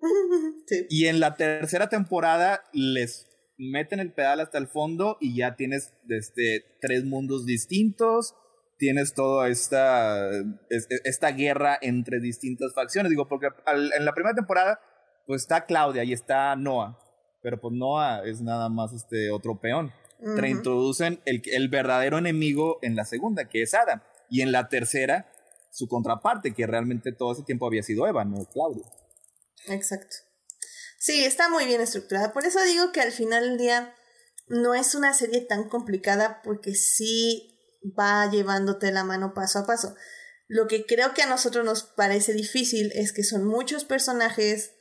Y en la tercera temporada les meten el pedal hasta el fondo y ya tienes este, tres mundos distintos, tienes toda esta, esta guerra entre distintas facciones. Digo, porque en la primera temporada, pues está Claudia y está Noah. Pero pues Noah es nada más este otro peón. Te introducen el, el verdadero enemigo en la segunda, que es Adam. Y en la tercera, su contraparte, que realmente todo ese tiempo había sido Eva, no Claudia. Exacto. Sí, está muy bien estructurada. Por eso digo que al final del día no es una serie tan complicada porque sí va llevándote la mano paso a paso. Lo que creo que a nosotros nos parece difícil es que son muchos personajes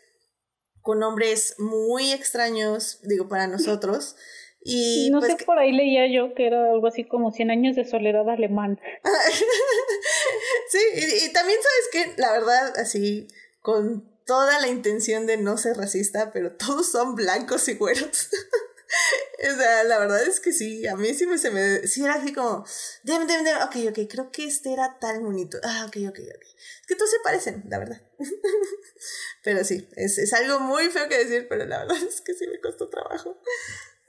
con nombres muy extraños, digo, para nosotros. Y no pues sé, por ahí leía yo que era algo así como 100 años de soledad alemán. sí, y, también sabes que, la verdad, así, con toda la intención de no ser racista, pero todos son blancos y güeros. o sea, la verdad es que sí, a mí sí me, se me, sí era así como, dem, dem, dem, ok, ok, creo que este era tan bonito, ah, ok, ok, ok. Es que todos se parecen, la verdad. pero sí, es, es algo muy feo que decir, pero la verdad es que sí me costó trabajo.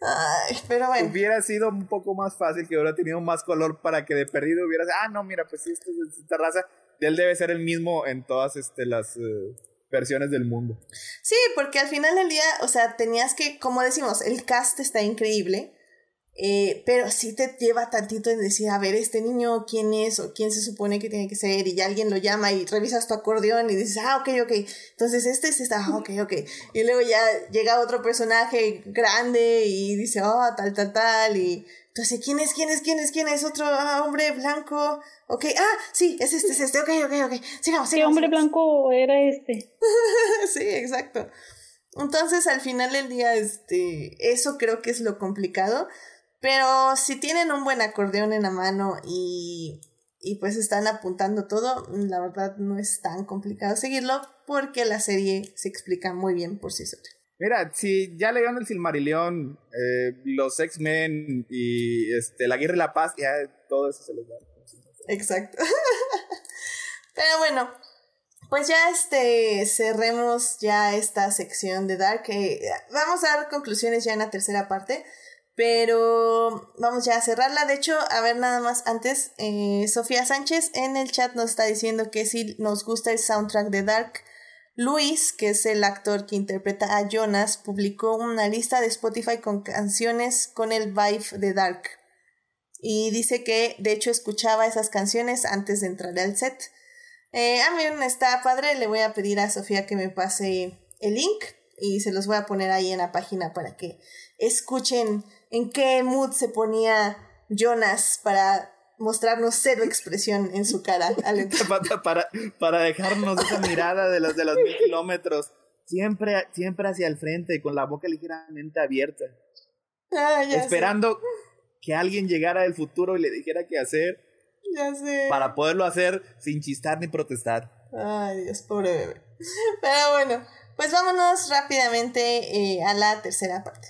Ay, pero bueno. Hubiera sido un poco más fácil que hubiera tenido más color para que de perdido hubiera, ah, no, mira, pues esta, esta raza, él debe ser el mismo en todas este, las... Uh, versiones del mundo. Sí, porque al final del día, o sea, tenías que, como decimos, el cast está increíble. Eh, pero sí te lleva tantito en decir, a ver, este niño, ¿quién es? o quién se supone que tiene que ser, y ya alguien lo llama y revisas tu acordeón y dices, ah, ok, ok, entonces este es esta, ah, ok, ok, y luego ya llega otro personaje grande y dice, oh, tal, tal, tal, y entonces, ¿quién es, quién es, quién es, quién es? Otro ah, hombre blanco, ok, ah, sí, es este, es este, ok, ok, ok, sigamos, sigamos. ¿Qué hombre blanco era este? sí, exacto. Entonces, al final del día, este, eso creo que es lo complicado. Pero si tienen un buen acordeón en la mano y, y pues están apuntando todo, la verdad no es tan complicado seguirlo porque la serie se explica muy bien por sí sola. Mira, si ya le el Silmarillion, eh, los X-Men y este, la Guerra y la Paz, ya todo eso se les da. Exacto. Pero bueno, pues ya este cerremos ya esta sección de Dark. Eh, vamos a dar conclusiones ya en la tercera parte. Pero vamos ya a cerrarla. De hecho, a ver nada más antes, eh, Sofía Sánchez en el chat nos está diciendo que si nos gusta el soundtrack de Dark. Luis, que es el actor que interpreta a Jonas, publicó una lista de Spotify con canciones con el vibe de Dark. Y dice que de hecho escuchaba esas canciones antes de entrar al set. Eh, a mí está padre, le voy a pedir a Sofía que me pase el link y se los voy a poner ahí en la página para que escuchen en qué mood se ponía Jonas para mostrarnos cero expresión en su cara. para, para, dejarnos esa mirada de los, de los mil kilómetros, siempre, siempre hacia el frente, con la boca ligeramente abierta. Ah, esperando que alguien llegara del futuro y le dijera qué hacer. Ya sé. Para poderlo hacer sin chistar ni protestar. Ay, Dios, pobre bebé. Pero bueno, pues vámonos rápidamente eh, a la tercera parte.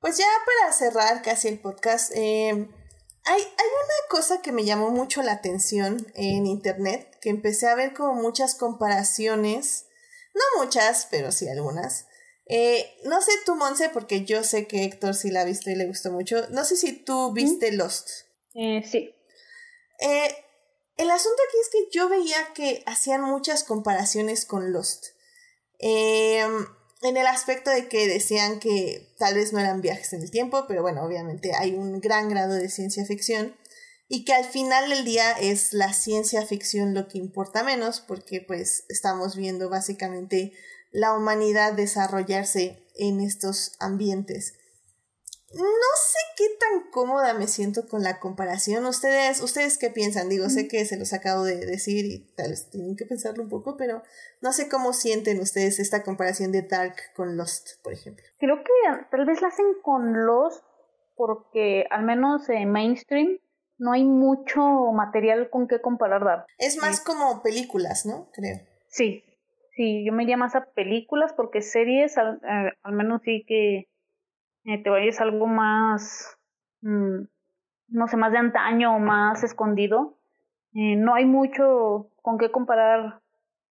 Pues ya para cerrar casi el podcast, eh, hay, hay una cosa que me llamó mucho la atención en internet, que empecé a ver como muchas comparaciones, no muchas, pero sí algunas. Eh, no sé tú, Monse, porque yo sé que Héctor sí la ha visto y le gustó mucho. No sé si tú viste Lost. Eh, sí. Eh, el asunto aquí es que yo veía que hacían muchas comparaciones con Lost. Em, en el aspecto de que decían que tal vez no eran viajes en el tiempo, pero bueno, obviamente hay un gran grado de ciencia ficción y que al final del día es la ciencia ficción lo que importa menos porque pues estamos viendo básicamente la humanidad desarrollarse en estos ambientes. No sé qué tan cómoda me siento con la comparación. Ustedes, ustedes qué piensan? Digo, sé que se los acabo de decir y tal vez tienen que pensarlo un poco, pero no sé cómo sienten ustedes esta comparación de Dark con Lost, por ejemplo. Creo que tal vez la hacen con Lost porque al menos en mainstream no hay mucho material con qué comparar Dark. Es más como películas, ¿no? Creo. Sí, sí, yo me iría más a películas porque series al eh, menos sí que eh, te vayas algo más, mm, no sé, más de antaño o más escondido, eh, no hay mucho con qué comparar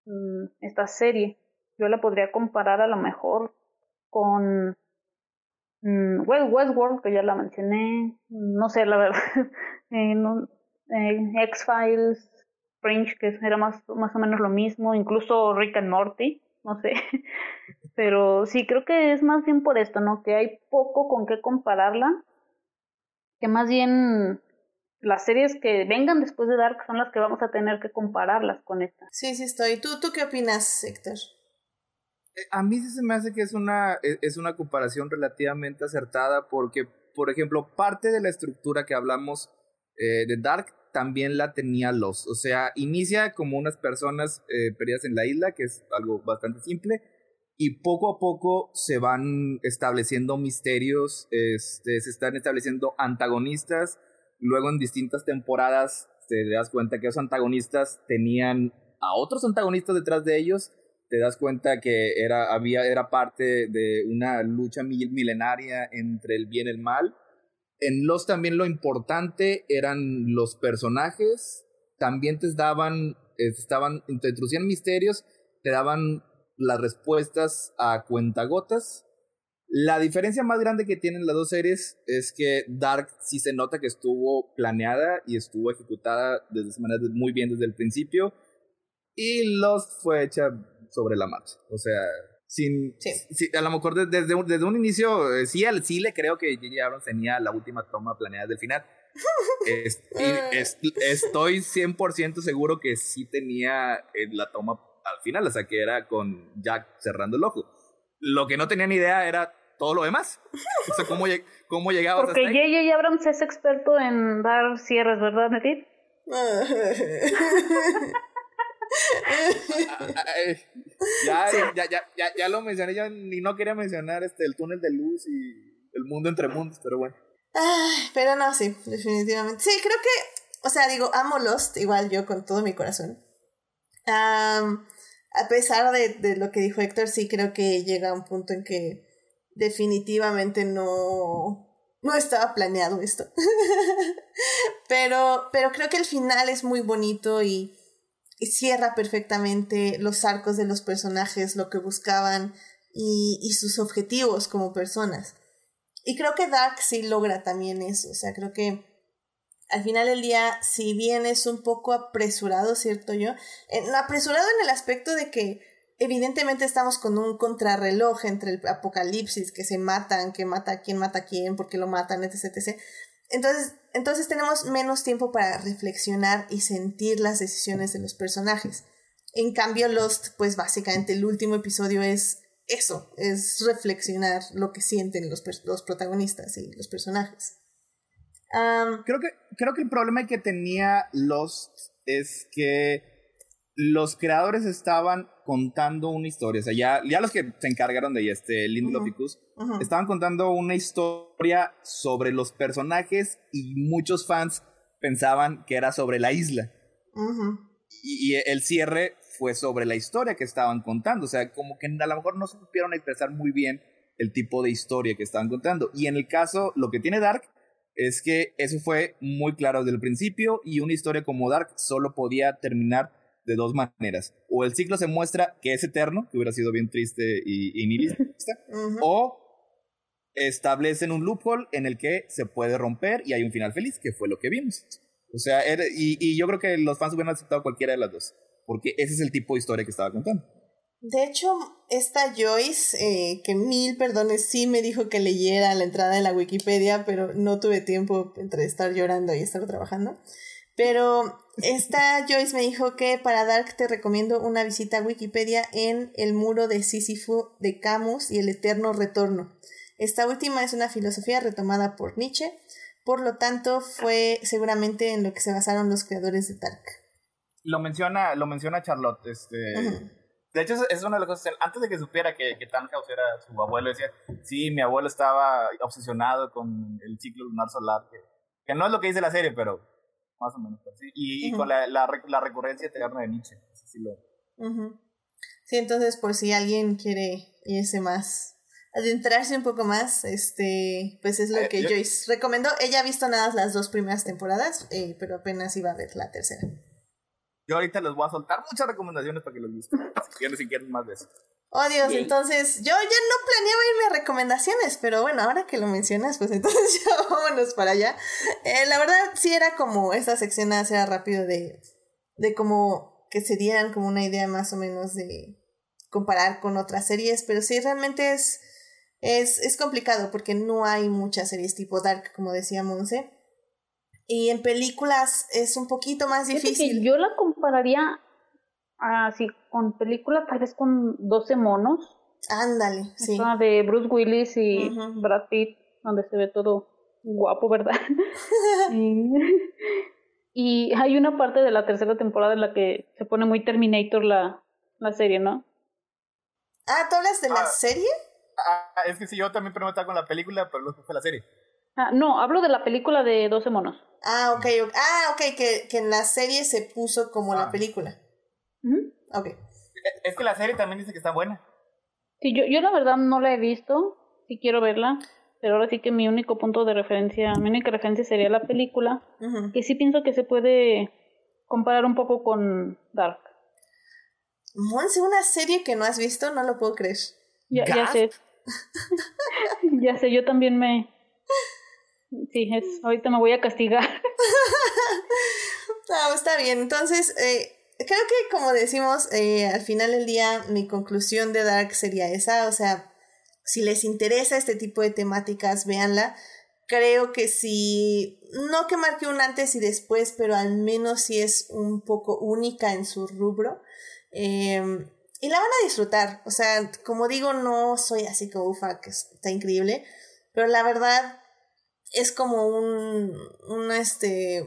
mm, esta serie. Yo la podría comparar a lo mejor con mm, Westworld, que ya la mencioné, no sé, la verdad, eh, X-Files, Fringe, que era más, más o menos lo mismo, incluso Rick and Morty, no sé. Pero sí, creo que es más bien por esto, ¿no? Que hay poco con qué compararla. Que más bien las series que vengan después de Dark son las que vamos a tener que compararlas con esta. Sí, sí estoy. ¿Tú, tú qué opinas, Héctor? Eh, a mí sí se me hace que es una, e, es una comparación relativamente acertada porque, por ejemplo, parte de la estructura que hablamos eh, de Dark también la tenía los. O sea, inicia como unas personas eh, perdidas en la isla, que es algo bastante simple, y poco a poco se van estableciendo misterios, este, se están estableciendo antagonistas, luego en distintas temporadas te das cuenta que esos antagonistas tenían a otros antagonistas detrás de ellos, te das cuenta que era, había, era parte de una lucha milenaria entre el bien y el mal. En los también lo importante eran los personajes, también te daban, estaban, te introducían misterios, te daban las respuestas a cuentagotas. La diferencia más grande que tienen las dos series es que Dark sí se nota que estuvo planeada y estuvo ejecutada desde manera muy bien desde el principio y Lost fue hecha sobre la marcha. O sea, sin, sí. a lo mejor desde, un, desde un inicio, eh, sí, sí le creo que J.J. Abrams tenía la última toma planeada del final. estoy 100% seguro que sí tenía eh, la toma al final, o sea, que era con Jack cerrando el ojo. Lo que no tenía ni idea era todo lo demás. O sea, cómo, cómo llegabas Porque J.J. Abrams es experto en dar cierres, ¿verdad, Netit? ya, ya, ya, ya, ya lo mencioné, ya ni no quería mencionar este el túnel de luz y el mundo entre mundos, pero bueno. pero no, sí, definitivamente. Sí, creo que, o sea, digo, amo Lost, igual yo con todo mi corazón. A pesar de, de lo que dijo Héctor, sí creo que llega a un punto en que definitivamente no, no estaba planeado esto. pero, pero creo que el final es muy bonito y cierra perfectamente los arcos de los personajes, lo que buscaban y, y, sus objetivos como personas. Y creo que Dark sí logra también eso, o sea, creo que al final del día, si bien es un poco apresurado, ¿cierto yo? apresurado en el aspecto de que evidentemente estamos con un contrarreloj entre el apocalipsis, que se matan, que mata a quién mata a quién, porque lo matan, etc, etc. Entonces, entonces tenemos menos tiempo para reflexionar y sentir las decisiones de los personajes. En cambio, Lost, pues básicamente el último episodio es eso, es reflexionar lo que sienten los, los protagonistas y los personajes. Creo, que, creo que el problema que tenía Lost es que los creadores estaban contando una historia. O sea, ya, ya los que se encargaron de este Lindelof uh estaban contando una historia sobre los personajes y muchos fans pensaban que era sobre la isla. y, el cierre fue sobre la historia que estaban contando. O sea, como que a lo mejor no supieron expresar muy bien el tipo de historia que estaban contando. Y en el caso, lo que tiene Dark es que eso fue muy claro desde el principio y una historia como Dark solo podía terminar de dos maneras. O el ciclo se muestra que es eterno, que hubiera sido bien triste y, y nihilista, o establecen un loophole en el que se puede romper y hay un final feliz, que fue lo que vimos. O sea, y, y yo creo que los fans hubieran aceptado cualquiera de las dos, porque ese es el tipo de historia que estaba contando. De hecho, esta Joyce, eh, que mil perdones, sí me dijo que leyera la entrada de la Wikipedia, pero no tuve tiempo entre estar llorando y estar trabajando. Pero esta Joyce me dijo que para Dark te recomiendo una visita a Wikipedia en El muro de Sísifo de Camus y el eterno retorno. Esta última es una filosofía retomada por Nietzsche, por lo tanto fue seguramente en lo que se basaron los creadores de Dark. Lo menciona, lo menciona Charlotte, este... De hecho, es una de las cosas. Antes de que supiera que, que Tannhaus era su abuelo, decía: Sí, mi abuelo estaba obsesionado con el ciclo lunar solar. Que, que no es lo que dice la serie, pero más o menos. Y, y con la, la, la, recurrencia eterna de Nietzsche. sí, lo... sí, entonces por si alguien quiere irse más, adentrarse un poco más, este, pues es lo eh, que Joyce recomendó. Ella ha visto nada las dos primeras temporadas, eh, pero apenas iba a ver la tercera. Yo ahorita les voy a soltar muchas recomendaciones para que los visiten, si quieren, más de eso. Oh Dios, entonces yo ya no planeaba irme a recomendaciones, pero bueno, ahora que lo mencionas, pues entonces ya vámonos para allá. Eh, la verdad sí era como esta sección era rápido de, de como que se dieran como una idea más o menos de comparar con otras series, pero sí realmente es, es, es complicado porque no hay muchas series tipo Dark, como decía Monse. Y en películas es un poquito más difícil. yo la compararía así con películas, tal vez con 12 monos. Ándale, sí. de Bruce Willis y Brad Pitt, donde se ve todo guapo, ¿verdad? y, hay una parte de la tercera temporada en la que se pone muy Terminator la, la serie, ¿no? Ah, ¿tú hablas de la ah. serie? Ah, es que sí, yo también preguntaba con la película, pero luego fue la serie. Ah, no, hablo de la película de 12 monos. Ah, ok, okay. ah, ok, que, que en la serie se puso como la ah. película. Ok. Es que la serie también dice que está buena. Sí, yo, yo la verdad no la he visto, sí quiero verla, pero ahora sí que mi único punto de referencia, mi única referencia sería la película, que sí pienso que se puede comparar un poco con Dark. Monse, una serie que no has visto, no lo puedo creer. Ya, ya sé. ya sé, yo también me... Sí, es, ahorita me voy a castigar. no, está bien. Entonces, eh, creo que como decimos, eh, al final del día mi conclusión de Dark sería esa, o sea, si les interesa este tipo de temáticas, véanla. Creo que si, no que marque un antes y después, pero al menos si es un poco única en su rubro. Em, y la van a disfrutar. O sea, como digo, no soy así como ufa, que está increíble. Pero la verdad es como un, un este,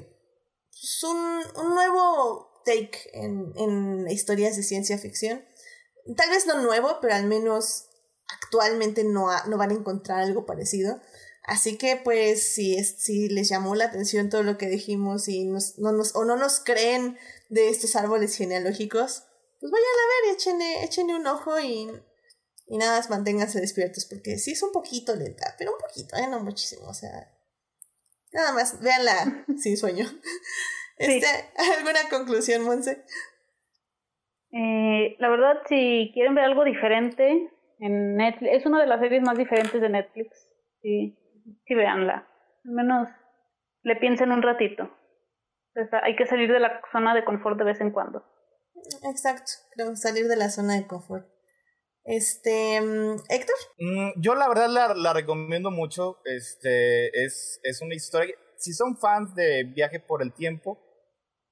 pues un, un nuevo take en, en historias de ciencia ficción. Tal vez no nuevo, pero al menos actualmente no, no van a encontrar algo parecido. Así que pues si, si les llamó la atención todo lo que dijimos y nos, no nos, o no nos creen de estos árboles genealógicos, pues vayan a ver, échenle, échenle un ojo y, y nada más manténganse despiertos porque sí es un poquito lenta, pero un poquito, ¿eh? no muchísimo, o sea, nada más, véanla sin sueño. Este, ¿Alguna conclusión, Monse? Eh, la verdad, si quieren ver algo diferente, en Netflix, es una de las series más diferentes de Netflix. Sí, sí, véanla. Al menos le piensen un ratito. hay que salir de la zona de confort de vez en cuando. Exacto, creo, salir de la zona de confort. Este, mm, Héctor. Mm, yo la verdad la, la, recomiendo mucho. Este, es, es una historia. Si son fans de Viaje por el Tiempo,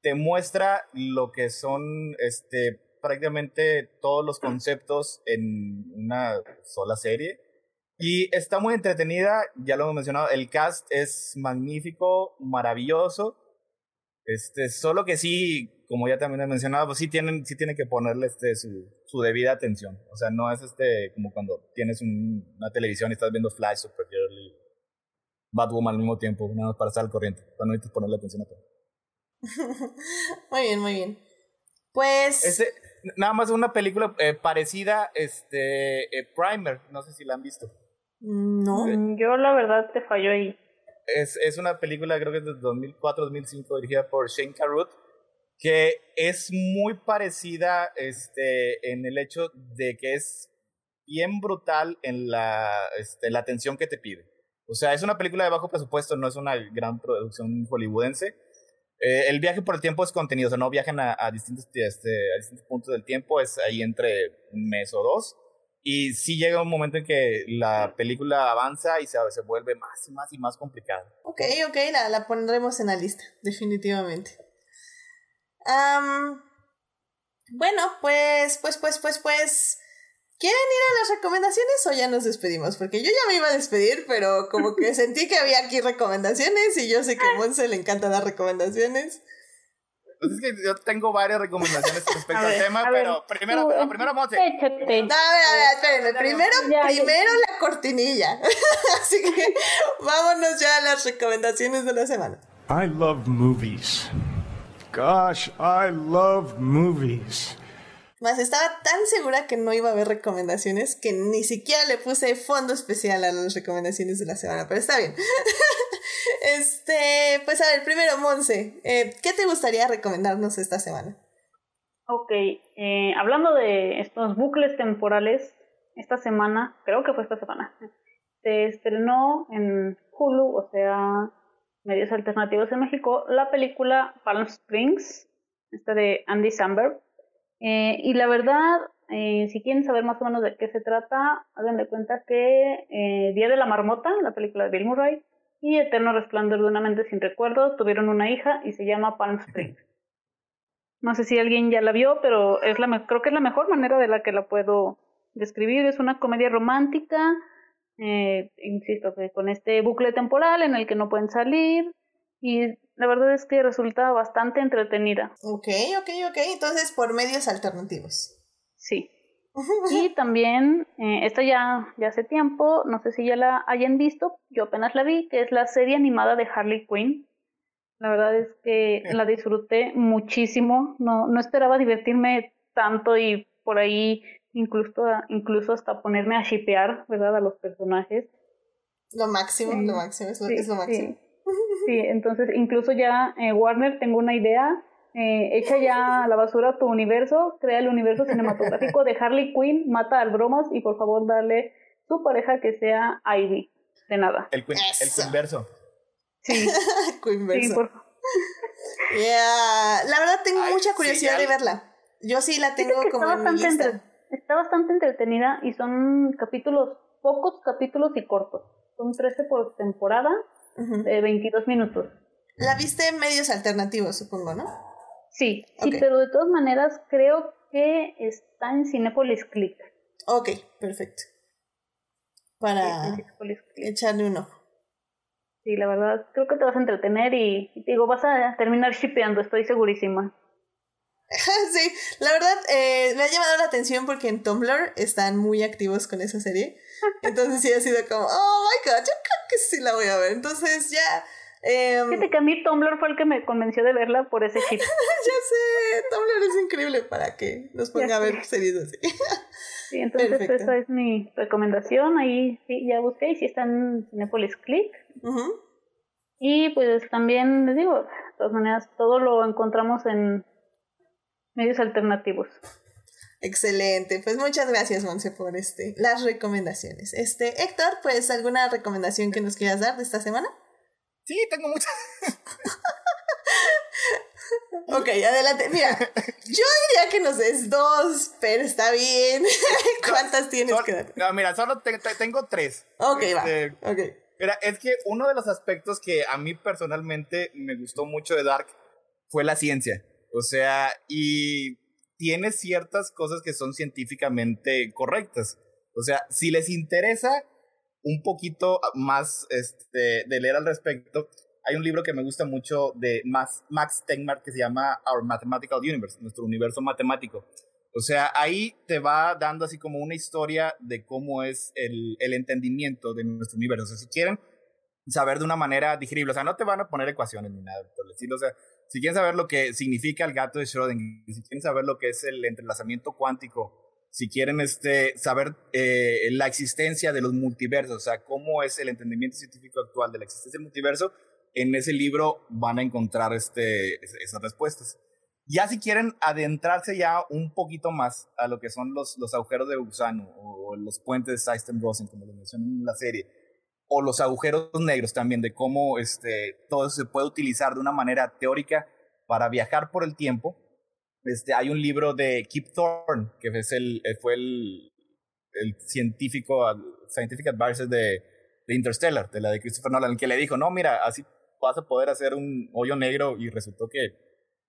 te muestra lo que son este, prácticamente todos los conceptos en una sola serie. Y está muy entretenida, ya lo hemos mencionado, el cast es magnífico, maravilloso. Este, solo que sí, como ya también he mencionado, pues sí tienen, sí tienen que ponerle este, su, su debida atención. O sea, no es este como cuando tienes una televisión y estás viendo Flash, Supergirl y Batwoman al mismo tiempo, nada más para estar al corriente. Para no necesitas ponerle atención a todo. muy bien, muy bien. Pues. Este, nada más una película eh, parecida, este, eh, Primer, no sé si la han visto. No. Mm, yo la verdad te falló ahí. Es, es una película, creo que es de 2004-2005, dirigida por Shane Carruth, que es muy parecida este, en el hecho de que es bien brutal en la, este, la atención que te pide. O sea, es una película de bajo presupuesto, no es una gran producción hollywoodense, eh, el viaje por el tiempo es contenido, o sea, no viajan a, distintos, este, a distintos puntos del tiempo, es ahí entre un mes o dos. Y sí llega un momento en que la película avanza y se, vuelve más y más y más complicada. Ok, ok, la, la pondremos en la lista, definitivamente. Bueno, pues, pues, pues, pues, pues. ¿Quieren ir a las recomendaciones o ya nos despedimos? Porque yo ya me iba a despedir, pero como que sentí que había aquí recomendaciones y yo sé que a Monse le encanta dar recomendaciones. Pues es que yo tengo varias recomendaciones respecto al tema, pero primero, primero Monse. No, a ver, a ver, espérenme. Primero, primero la cortinilla. Así que vámonos ya a las recomendaciones de la semana. I love movies. Gosh, I love movies. Más estaba tan segura que no iba a haber recomendaciones que ni siquiera le puse fondo especial a las recomendaciones de la semana, pero está bien. este, pues a ver, primero, Monse, eh, ¿qué te gustaría recomendarnos esta semana? Ok, eh, hablando de estos bucles temporales, esta semana, creo que fue esta semana, se estrenó en Hulu, o sea, medios alternativos en México, la película Palm Springs, esta de Andy Samberg eh, y la verdad, eh, si quieren saber más o menos de qué se trata, hagan de cuenta que eh, Día de la Marmota, la película de Bill Murray, y Eterno Resplandor de una mente sin recuerdos tuvieron una hija y se llama Palm Springs. No sé si alguien ya la vio, pero es la creo que es la mejor manera de la que la puedo describir. Es una comedia romántica, insisto, con este bucle temporal en el que no pueden salir y la verdad es que resulta bastante entretenida. Ok, ok, ok. Entonces, por medios alternativos. Sí. y también, eh, esta ya, ya hace tiempo, no sé si ya la hayan visto, yo apenas la vi, que es la serie animada de Harley Quinn. La verdad es que la disfruté muchísimo, no, no esperaba divertirme tanto y por ahí incluso, incluso hasta ponerme a shipear, ¿verdad? A los personajes. Lo máximo, lo máximo, es lo, máximo. Sí, entonces incluso ya eh, Warner tengo una idea, eh, echa ya a la basura tu universo, crea el universo cinematográfico de Harley Quinn, mata al bromas y por favor dale su pareja que sea Ivy. De nada. El, Queen, el Sí. Sí, por Yeah. La verdad tengo Ay, mucha sí, curiosidad ya- de verla. Yo sí la tengo que como en mi bastante, lista. Está bastante entretenida y son capítulos, pocos capítulos y cortos. Son 13 por temporada de 22 minutos. La viste en medios alternativos, supongo, ¿no? Sí, sí, pero de todas maneras creo que está en Cinepolis Click. Ok, perfecto. Para echarle un ojo. Sí, la verdad, creo que te vas a entretener y, y te digo, vas a terminar shipeando, estoy segurísima. sí, la verdad eh, me ha llamado la atención porque en Tumblr están muy activos con esa serie. Entonces sí ha sido como, oh my god, yo creo que sí la voy a ver. Entonces ya... em, Fíjate que a mí Tumblr fue el que me convenció de verla por ese chip. ya sé, Tumblr es increíble para que nos ponga a ver series así. Sí, entonces Perfecto. esa es mi recomendación. Ahí sí, ya busqué y sí está en Cinepolis Click. Y pues también les digo, de todas maneras, todo lo encontramos en medios alternativos. Excelente, pues muchas gracias, Monse, por este, las recomendaciones. Este, Héctor, pues, ¿alguna recomendación que nos quieras dar de esta semana? Sí, tengo muchas. Ok, adelante. Mira, yo diría que nos des dos, pero está bien. ¿Cuántas tienes Sol- que dar? no, mira, solo te- te- tengo tres. Ok, Este, va. Ok. Mira, es que uno de los aspectos que a mí personalmente me gustó mucho de Dark fue la ciencia. O sea, y tiene ciertas cosas que son científicamente correctas. O sea, si les interesa un poquito más este, de leer al respecto, hay un libro que me gusta mucho de Max, Max Tegmark que se llama Our Mathematical Universe, nuestro universo matemático. O sea, ahí te va dando así como una historia de cómo es el, el entendimiento de nuestro universo. O sea, si quieren saber de una manera digerible, o sea, no te van a poner ecuaciones ni nada por el estilo. O sea, si quieren saber lo que significa el gato de Schrödinger, si quieren saber lo que es el entrelazamiento cuántico, si quieren este, saber eh, la existencia de los multiversos, o sea, cómo es el entendimiento científico actual de la existencia del multiverso, en ese libro van a encontrar este, es- esas respuestas. Ya si quieren adentrarse ya un poquito más a lo que son los, los agujeros de gusano o, los puentes de Seysten-Rosen, como lo mencionan en la serie, o los agujeros negros también, de cómo este, todo eso se puede utilizar de una manera teórica para viajar por el tiempo. Este, hay un libro de Kip Thorne, que es el, eh, fue el, el científico, al- scientific advisor de, de Interstellar, de la de Christopher Nolan, que le dijo, no, mira, así vas a poder hacer un hoyo negro y resultó que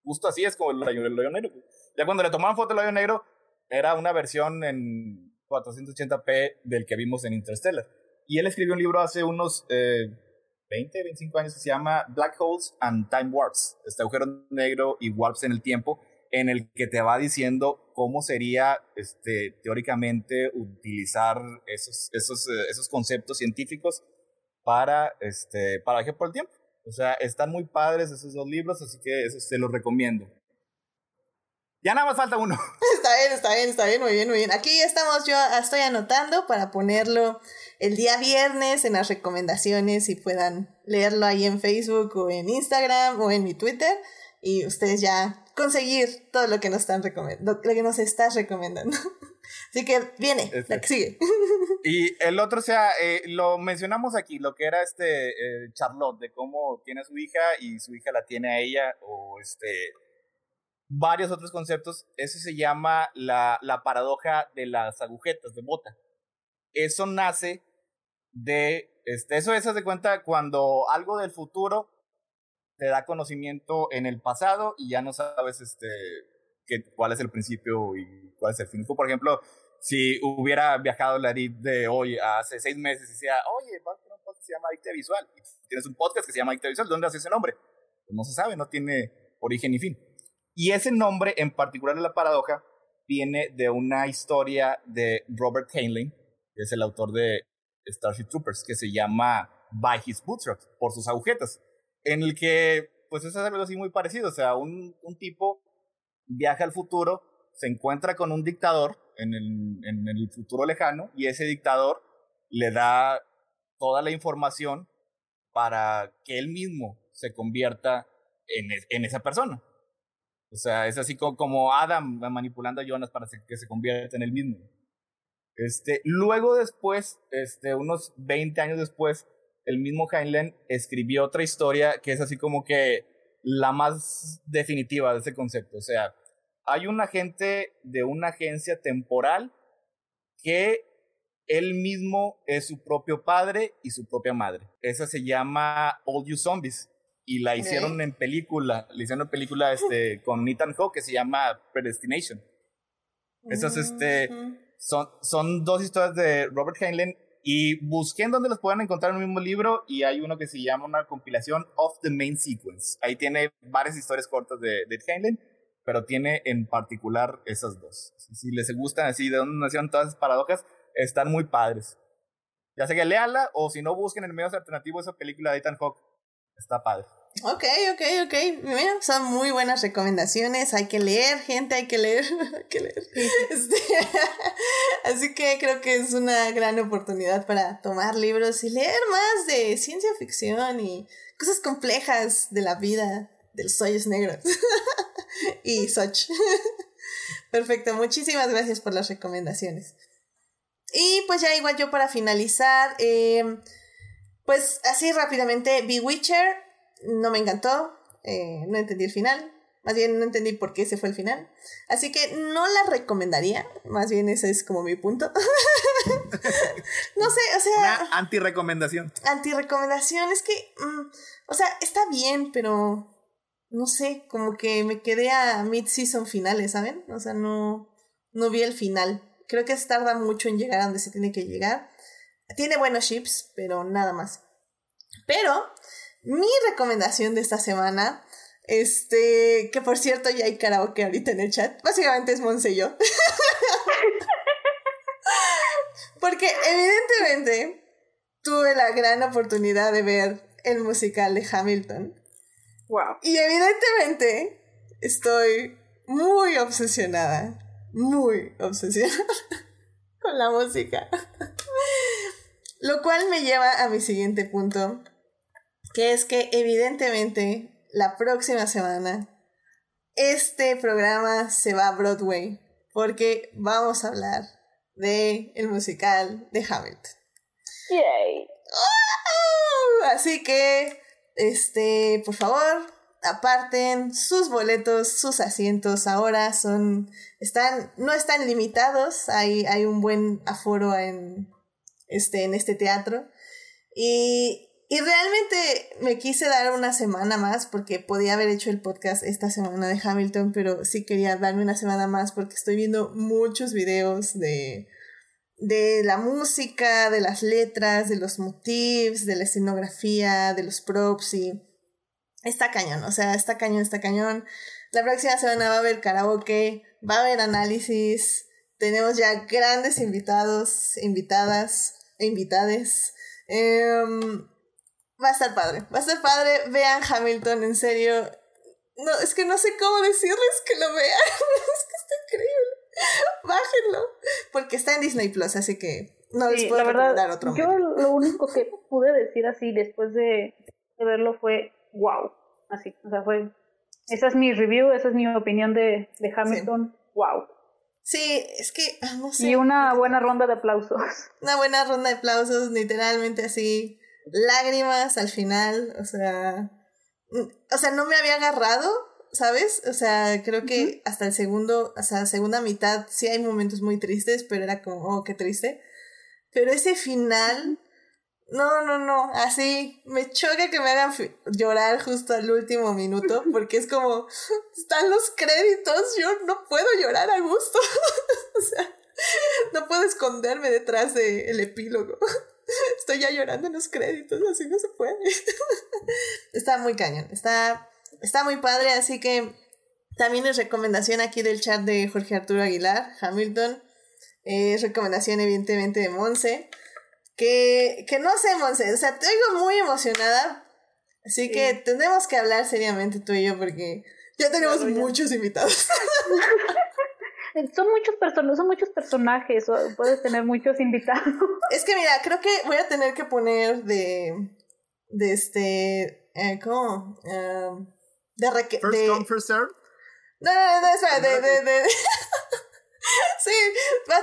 justo así es como el el hoyo negro. Ya cuando le tomaban foto del hoyo negro, era una versión en 480p del que vimos en Interstellar. Y él escribió un libro hace unos eh, 20, 25 años que se llama Black Holes and Time Warps, este agujero negro y warps en el tiempo, en el que te va diciendo cómo sería este, teóricamente utilizar esos, esos, eh, esos conceptos científicos para, este, para viajar por el tiempo. O sea, están muy padres esos dos libros, así que eso se los recomiendo. Ya nada más falta uno. Está bien, está bien, está bien, muy bien, muy bien. Aquí estamos, yo estoy anotando para ponerlo el día viernes en las recomendaciones y puedan leerlo ahí en Facebook o en Instagram o en mi Twitter y ustedes ya conseguir todo lo que nos están recomendando, lo que nos estás recomendando. Así que viene, la que sigue. Y el otro, o sea, eh, lo mencionamos aquí, lo que era este eh, Charlotte, de cómo tiene a su hija y su hija la tiene a ella, o este varios otros conceptos. Eso se llama la, la paradoja de las agujetas de bota. Eso nace de, este, eso es, de cuenta, cuando algo del futuro te da conocimiento en el pasado y ya no sabes este, que, cuál es el principio y cuál es el fin. Por ejemplo, si hubiera viajado la Edith de hoy hace seis meses y decía, oye, vas a tener un podcast que se llama Adicta Visual. Y tienes un podcast que se llama Adicta Visual, ¿dónde hace ese nombre? Pues no se sabe, no tiene origen ni fin. Y ese nombre, en particular de la paradoja, viene de una historia de Robert Heinlein, que es el autor de Starship Troopers, que se llama By His Bootstraps, por sus agujetas, en el que, pues es algo así muy parecido, o sea, un, tipo viaja al futuro, se encuentra con un dictador en el, futuro lejano, y ese dictador le da toda la información para que él mismo se convierta en, en esa persona. O sea, es así como, Adam manipulando a Jonas para que se convierta en el mismo. Este, luego después, este, unos 20 años después, el mismo Heinlein escribió otra historia que es así como que la más definitiva de ese concepto. O sea, hay un agente de una agencia temporal que él mismo es su propio padre y su propia madre. Esa se llama All You Zombies. Y la hicieron en película, le hicieron en película este, con Ethan Hawke que se llama Predestination. Esas este, son, son dos historias de Robert Heinlein y busqué en dónde los pueden encontrar en el mismo libro y hay uno que se llama una compilación of the main sequence. Ahí tiene varias historias cortas de, de Heinlein, pero tiene en particular esas dos. Si les gustan así de dónde nacieron todas esas paradojas, están muy padres. Ya sé que léala o si no busquen en medios alternativos esa película de Ethan Hawke. Está padre. Ok, ok, ok. Mira, son muy buenas recomendaciones. Hay que leer, gente, hay que leer. hay que leer. Este, así que creo que es una gran oportunidad para tomar libros y leer más de ciencia ficción y cosas complejas de la vida de los hoyos negros. y such. Perfecto, muchísimas gracias por las recomendaciones. Y pues ya igual yo para finalizar, eh, pues así rápidamente, Bewitcher no me encantó, eh, no entendí el final, más bien no entendí por qué ese fue el final. Así que no la recomendaría, más bien ese es como mi punto. no sé, o sea... Una anti-recomendación. Anti-recomendación, es que, mm, o sea, está bien, pero no sé, como que me quedé a mid-season finales, ¿saben? O sea, no, no vi el final. Creo que se tarda mucho en llegar a donde se tiene que llegar. Tiene buenos chips, pero nada más. Pero mi recomendación de esta semana, este, que por cierto ya hay karaoke ahorita en el chat, básicamente es Monse y yo. Porque evidentemente tuve la gran oportunidad de ver el musical de Hamilton. Wow. Y evidentemente estoy muy obsesionada, muy obsesionada con la música. Lo cual me lleva a mi siguiente punto, que es que evidentemente la próxima semana este programa se va a Broadway porque vamos a hablar de el musical de Hamilton. Yay. Así que, este, por favor, aparten sus boletos, sus asientos. Ahora son, están, no están limitados. Hay, hay un buen aforo en, este, en este teatro. Y y realmente me quise dar una semana más porque podía haber hecho el podcast esta semana de Hamilton, pero sí quería darme una semana más porque estoy viendo muchos videos de, de la música, de las letras, de los motifs, de la escenografía, de los props y está cañón, o sea, está cañón, está cañón. La próxima semana va a haber karaoke, va a haber análisis, tenemos ya grandes invitados, invitadas e invitades. Em, Va a estar padre, va a estar padre. Vean Hamilton, en serio. No, es que no sé cómo decirles que lo vean. es que está increíble. Bájenlo. Porque está en Disney Plus, así que no les puedo recomendar otro Yo lo único que pude decir así después de, verlo fue wow. Así, o sea, fue. Esa es mi review, esa es mi opinión de, de Hamilton. Wow. Sí, es que, ah, no sé. Y una buena ronda de aplausos. Una buena ronda de aplausos, literalmente así lágrimas al final, o sea, mm, o sea, no me había agarrado, ¿sabes? O sea, creo que hasta el segundo, o sea, segunda mitad sí hay momentos muy tristes, pero era como, oh, qué triste. Pero ese final, no, no, no, así, me choca que me hagan llorar justo al último minuto, porque es como, están los créditos, yo no puedo llorar a gusto. o sea, no puedo esconderme detrás del epílogo. Estoy ya llorando en los créditos, así no se puede. está muy cañón, está, está muy padre, así que también es recomendación aquí del chat de Jorge Arturo Aguilar, Hamilton. Es recomendación evidentemente de Monse. Que, que no sé, Monse, o sea, te oigo muy emocionada. Así que tenemos que hablar seriamente tú y yo porque ya tenemos muchos invitados. son muchos personajes, son muchos personajes, puedes tener muchos invitados. Es que mira, creo que voy a tener que poner de de este eh, ¿cómo? Um, de reque First de, come, first serve. No, no, no, espera, de, de, de, Sí, va,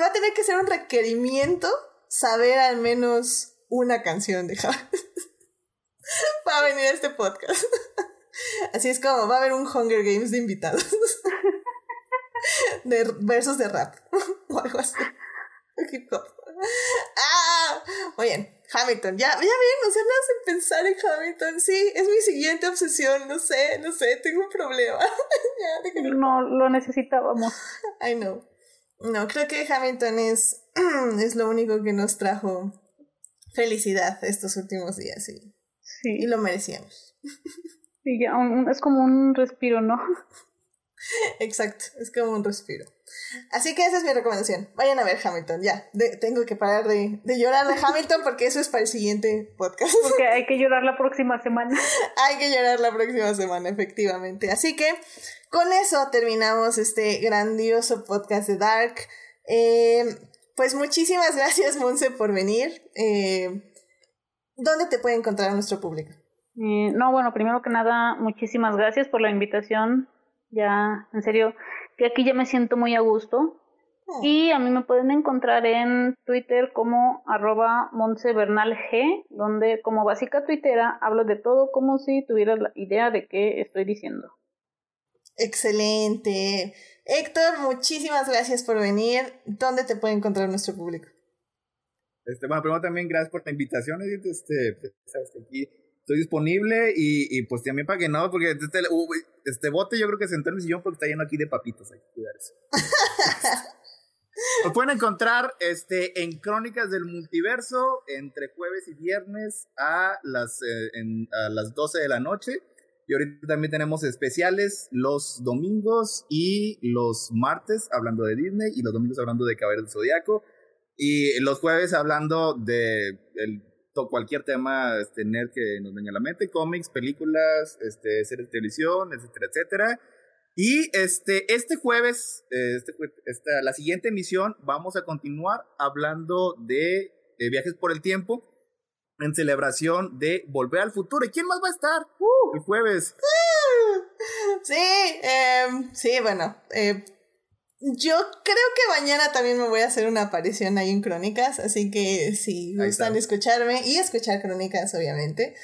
va, a tener que ser un requerimiento saber al menos una canción de Javi para venir a este podcast. Así es como va a haber un Hunger Games de invitados. de versos de rap o algo así. Hip hop. Ah, muy bien. Hamilton, ya, ya ven, o sea, no hacen pensar en Hamilton. Sí, es mi siguiente obsesión, no sé, no sé, tengo un problema. ya, no, lo necesitábamos. I know. No, creo que Hamilton es, es lo único que nos trajo felicidad estos últimos días y, sí. y lo merecíamos. Sí, ya, es como un respiro, ¿no? Exacto, es como un respiro. Así que esa es mi recomendación. Vayan a ver Hamilton, ya. tengo que parar de, de, llorar de Hamilton porque eso es para el siguiente podcast. Porque hay que llorar la próxima semana. hay que llorar la próxima semana, efectivamente. Así que con eso terminamos este grandioso podcast de Dark. Eh, pues muchísimas gracias, Monse, por venir. Eh, ¿Dónde te puede encontrar nuestro público? Eh, no, bueno, primero que nada, muchísimas gracias por la invitación. Ya, en serio, que aquí ya me siento muy a gusto. Oh. Y a mí me pueden encontrar en Twitter como arroba G, donde como básica tuitera hablo de todo como si tuviera la idea de qué estoy diciendo. Excelente. Héctor, muchísimas gracias por venir. ¿Dónde te puede encontrar nuestro público? Este, bueno, primero también gracias por la invitación. Este, pues, sabes que aquí estoy disponible y, y pues también para que no, porque este, este bote yo creo que se entró en el sillón porque está lleno aquí de papitos, hay que cuidar eso. Lo pueden encontrar este, en Crónicas del Multiverso entre jueves y viernes a las, eh, en, a las 12 de la noche. Y ahorita también tenemos especiales los domingos y los martes hablando de Disney y los domingos hablando de Caballeros del Zodiaco. Y los jueves hablando de el cualquier tema este, nerd que nos venga a la mente, cómics, películas, este, series de televisión, etcétera, etcétera. Y este, este jueves, este, esta, la siguiente emisión, vamos a continuar hablando de, viajes por el tiempo en celebración de Volver al Futuro. ¿Y quién más va a estar uh. el jueves? Sí, eh, sí, bueno, eh, yo creo que mañana también me voy a hacer una aparición ahí en Crónicas, así que si gustan escucharme y escuchar Crónicas, obviamente.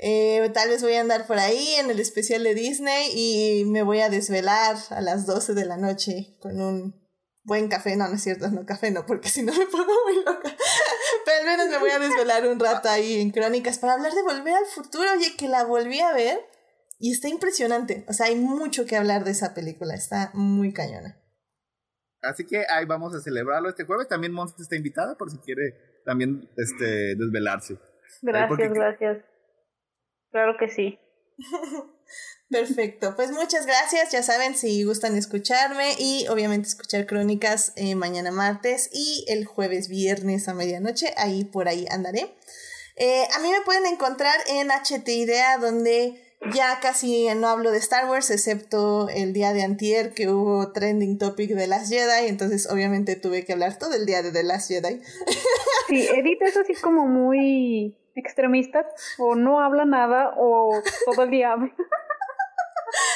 Eh, tal vez voy a andar por ahí en el especial de Disney y me voy a desvelar a las 12 de la noche con un buen café. No, no es cierto, no café, no, porque si no me pongo muy loca. Pero al menos me voy a desvelar un rato ahí en Crónicas para hablar de Volver al Futuro. Oye, que la volví a ver y está impresionante. O sea, hay mucho que hablar de esa película, está muy cañona. Así que ahí vamos a celebrarlo este jueves. También Monster está invitada por si quiere también este, desvelarse. Gracias, gracias. Claro que sí. Perfecto, pues muchas gracias. Ya saben, si gustan escucharme y obviamente escuchar crónicas eh, mañana martes y el jueves viernes a medianoche, ahí por ahí andaré. Eh, a mí me pueden encontrar en HT Idea, donde ya casi no hablo de Star Wars, excepto el día de antier que hubo trending topic de Last Jedi, entonces obviamente tuve que hablar todo el día de The Last Jedi. Sí, Edith es así como muy extremista, o no habla nada, o todo el día habla.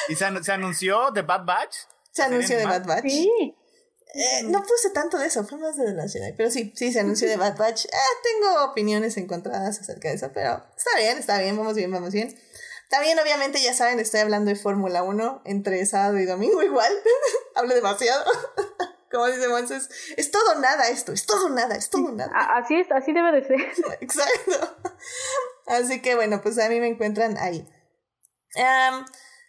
¿Y se, anunció The Bad Batch? Se anunció The Bad Batch. Sí. Eh, no puse tanto de eso, fue más de The Last Jedi, pero sí, sí, se anunció The Bad Batch. Eh, tengo opiniones encontradas acerca de eso, pero está bien, está bien, vamos bien, vamos bien. También, obviamente, ya saben, estoy hablando de Fórmula 1 entre sábado y domingo igual. Hablo demasiado. Como dice Monses, es todo nada esto, es todo nada, es todo nada. Así es, así debe de ser. Exacto. Así que bueno, pues a mí me encuentran ahí.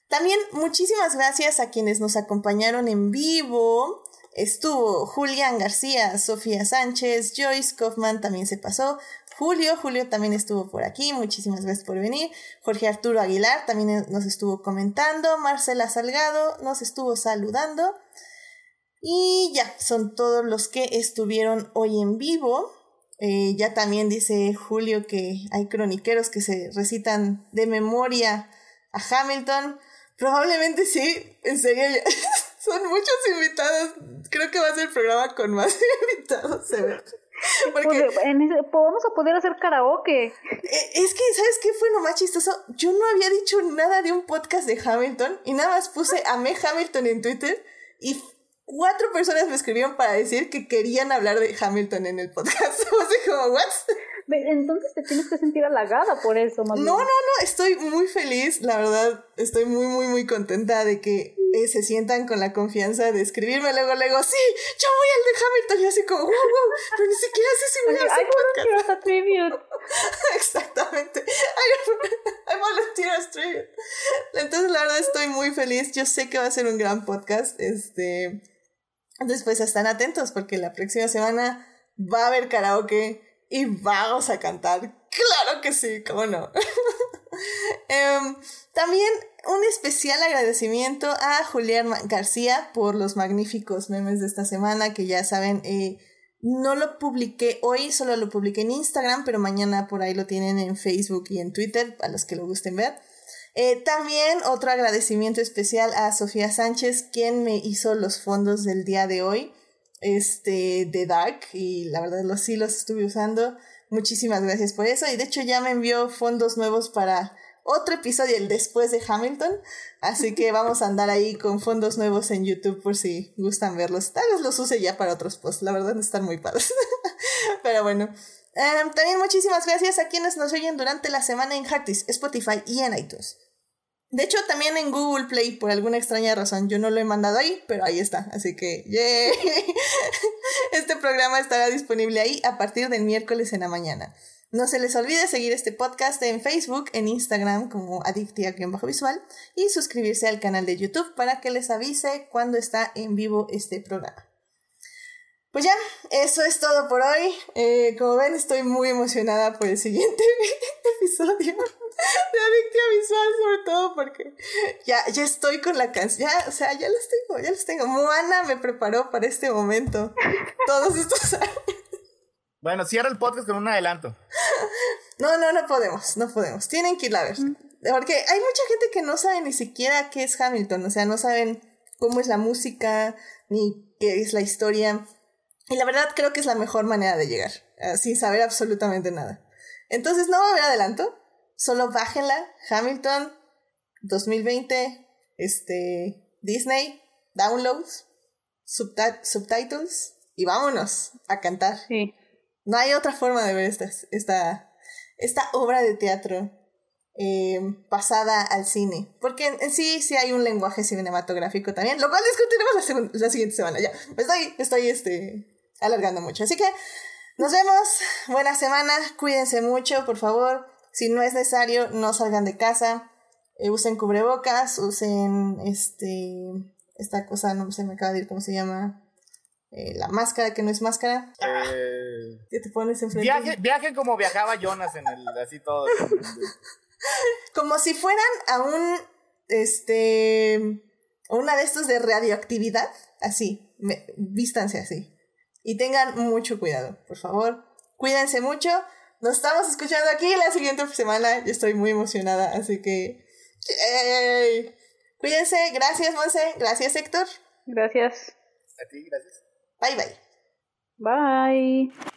también muchísimas gracias a quienes nos acompañaron en vivo. Estuvo Julián García, Sofía Sánchez, Joyce Kaufman también se pasó, Julio. Julio también estuvo por aquí, muchísimas gracias por venir. Jorge Arturo Aguilar también nos estuvo comentando. Marcela Salgado nos estuvo saludando. Y ya, son todos los que estuvieron hoy en vivo. Eh, ya también dice Julio que hay croniqueros que se recitan de memoria a Hamilton. Probablemente sí, en serio, son muchos invitados. Creo que va a ser el programa con más invitados, se Porque vamos a poder hacer karaoke. Eh, es que, ¿sabes qué fue lo más chistoso? Yo no había dicho nada de un podcast de Hamilton y nada más puse Amé Hamilton en Twitter y cuatro personas me escribieron para decir que querían hablar de Hamilton en el podcast. Así como, ¿what? Entonces te tienes que sentir halagada por eso, más No, no, no, estoy muy feliz, la verdad, estoy muy, muy, muy contenta de que eh, se sientan con la confianza de escribirme luego, luego, sí, yo voy al de Hamilton y así como, wow, wow, pero ni siquiera sé si voy a hacer tribute. Exactamente. I, I volunteer tribute. Entonces, la verdad, estoy muy feliz. Yo sé que va a ser un gran podcast. Este. Después están atentos porque la próxima semana va a haber karaoke y vamos a cantar. Claro que sí, cómo no. Em, también un especial agradecimiento a Julián García por los magníficos memes de esta semana que ya saben, eh, no lo publiqué hoy, solo lo publiqué en Instagram, pero mañana por ahí lo tienen en Facebook y en Twitter, a los que lo gusten ver. Eh, también otro agradecimiento especial a Sofía Sánchez, quien me hizo los fondos del día de hoy, este, de Dark, y la verdad los sí los estuve usando. Muchísimas gracias por eso, y de hecho ya me envió fondos nuevos para otro episodio, el después de Hamilton. Así que vamos a andar ahí con fondos nuevos en YouTube por si gustan verlos. Tal vez los use ya para otros posts, la verdad están muy padres. Pero bueno. Em, también muchísimas gracias a quienes nos oyen durante la semana en Heartis, Spotify y en iTunes. De hecho, también en Google Play, por alguna extraña razón. Yo no lo he mandado ahí, pero ahí está. Así que. Este programa estará disponible ahí a partir del miércoles en la mañana. No se les olvide seguir este podcast en Facebook, en Instagram como Adictia-Visual y suscribirse al canal de YouTube para que les avise cuando está en vivo este programa. Pues ya, eso es todo por hoy. Eh, como ven, estoy muy emocionada por el siguiente episodio de Adictia Visual, sobre todo porque ya, ya estoy con la canción. o sea, ya los tengo, ya los tengo. Moana me preparó para este momento todos estos años. Bueno, cierra el podcast con un adelanto. No, no, no podemos, no podemos. Tienen que ir a ver. Porque hay mucha gente que no sabe ni siquiera qué es Hamilton, o sea, no saben cómo es la música, ni qué es la historia. Y la verdad creo que es la mejor manera de llegar, eh, sin saber absolutamente nada. Entonces no va a haber adelanto, solo bájenla, Hamilton 2020, este, Disney, downloads, subtitles y vámonos a cantar. Sí. No hay otra forma de ver esta, esta, esta obra de teatro eh, pasada al cine. Porque en, sí, sí hay un lenguaje cinematográfico también, lo cual discutiremos la, la siguiente semana. Ya, estoy, estoy este, alargando mucho. Así que nos vemos. Buena semana. Cuídense mucho, por favor. Si no es necesario, no salgan de casa. Eh, usen cubrebocas, usen este esta cosa, no se me acaba de ir cómo se llama. Eh, la máscara que no es máscara. Eh, ¿Qué te pones enfrente? Viaje, viaje como viajaba Jonas en el así todo. como si fueran a un este una de estos de radioactividad, así, me, vístanse así. Y tengan mucho cuidado, por favor. Cuídense mucho. Nos estamos escuchando aquí la siguiente semana. Yo estoy muy emocionada, así que cuídense. Gracias, Monse. Gracias, Héctor. Gracias. A ti, gracias. Bye bye. Bye.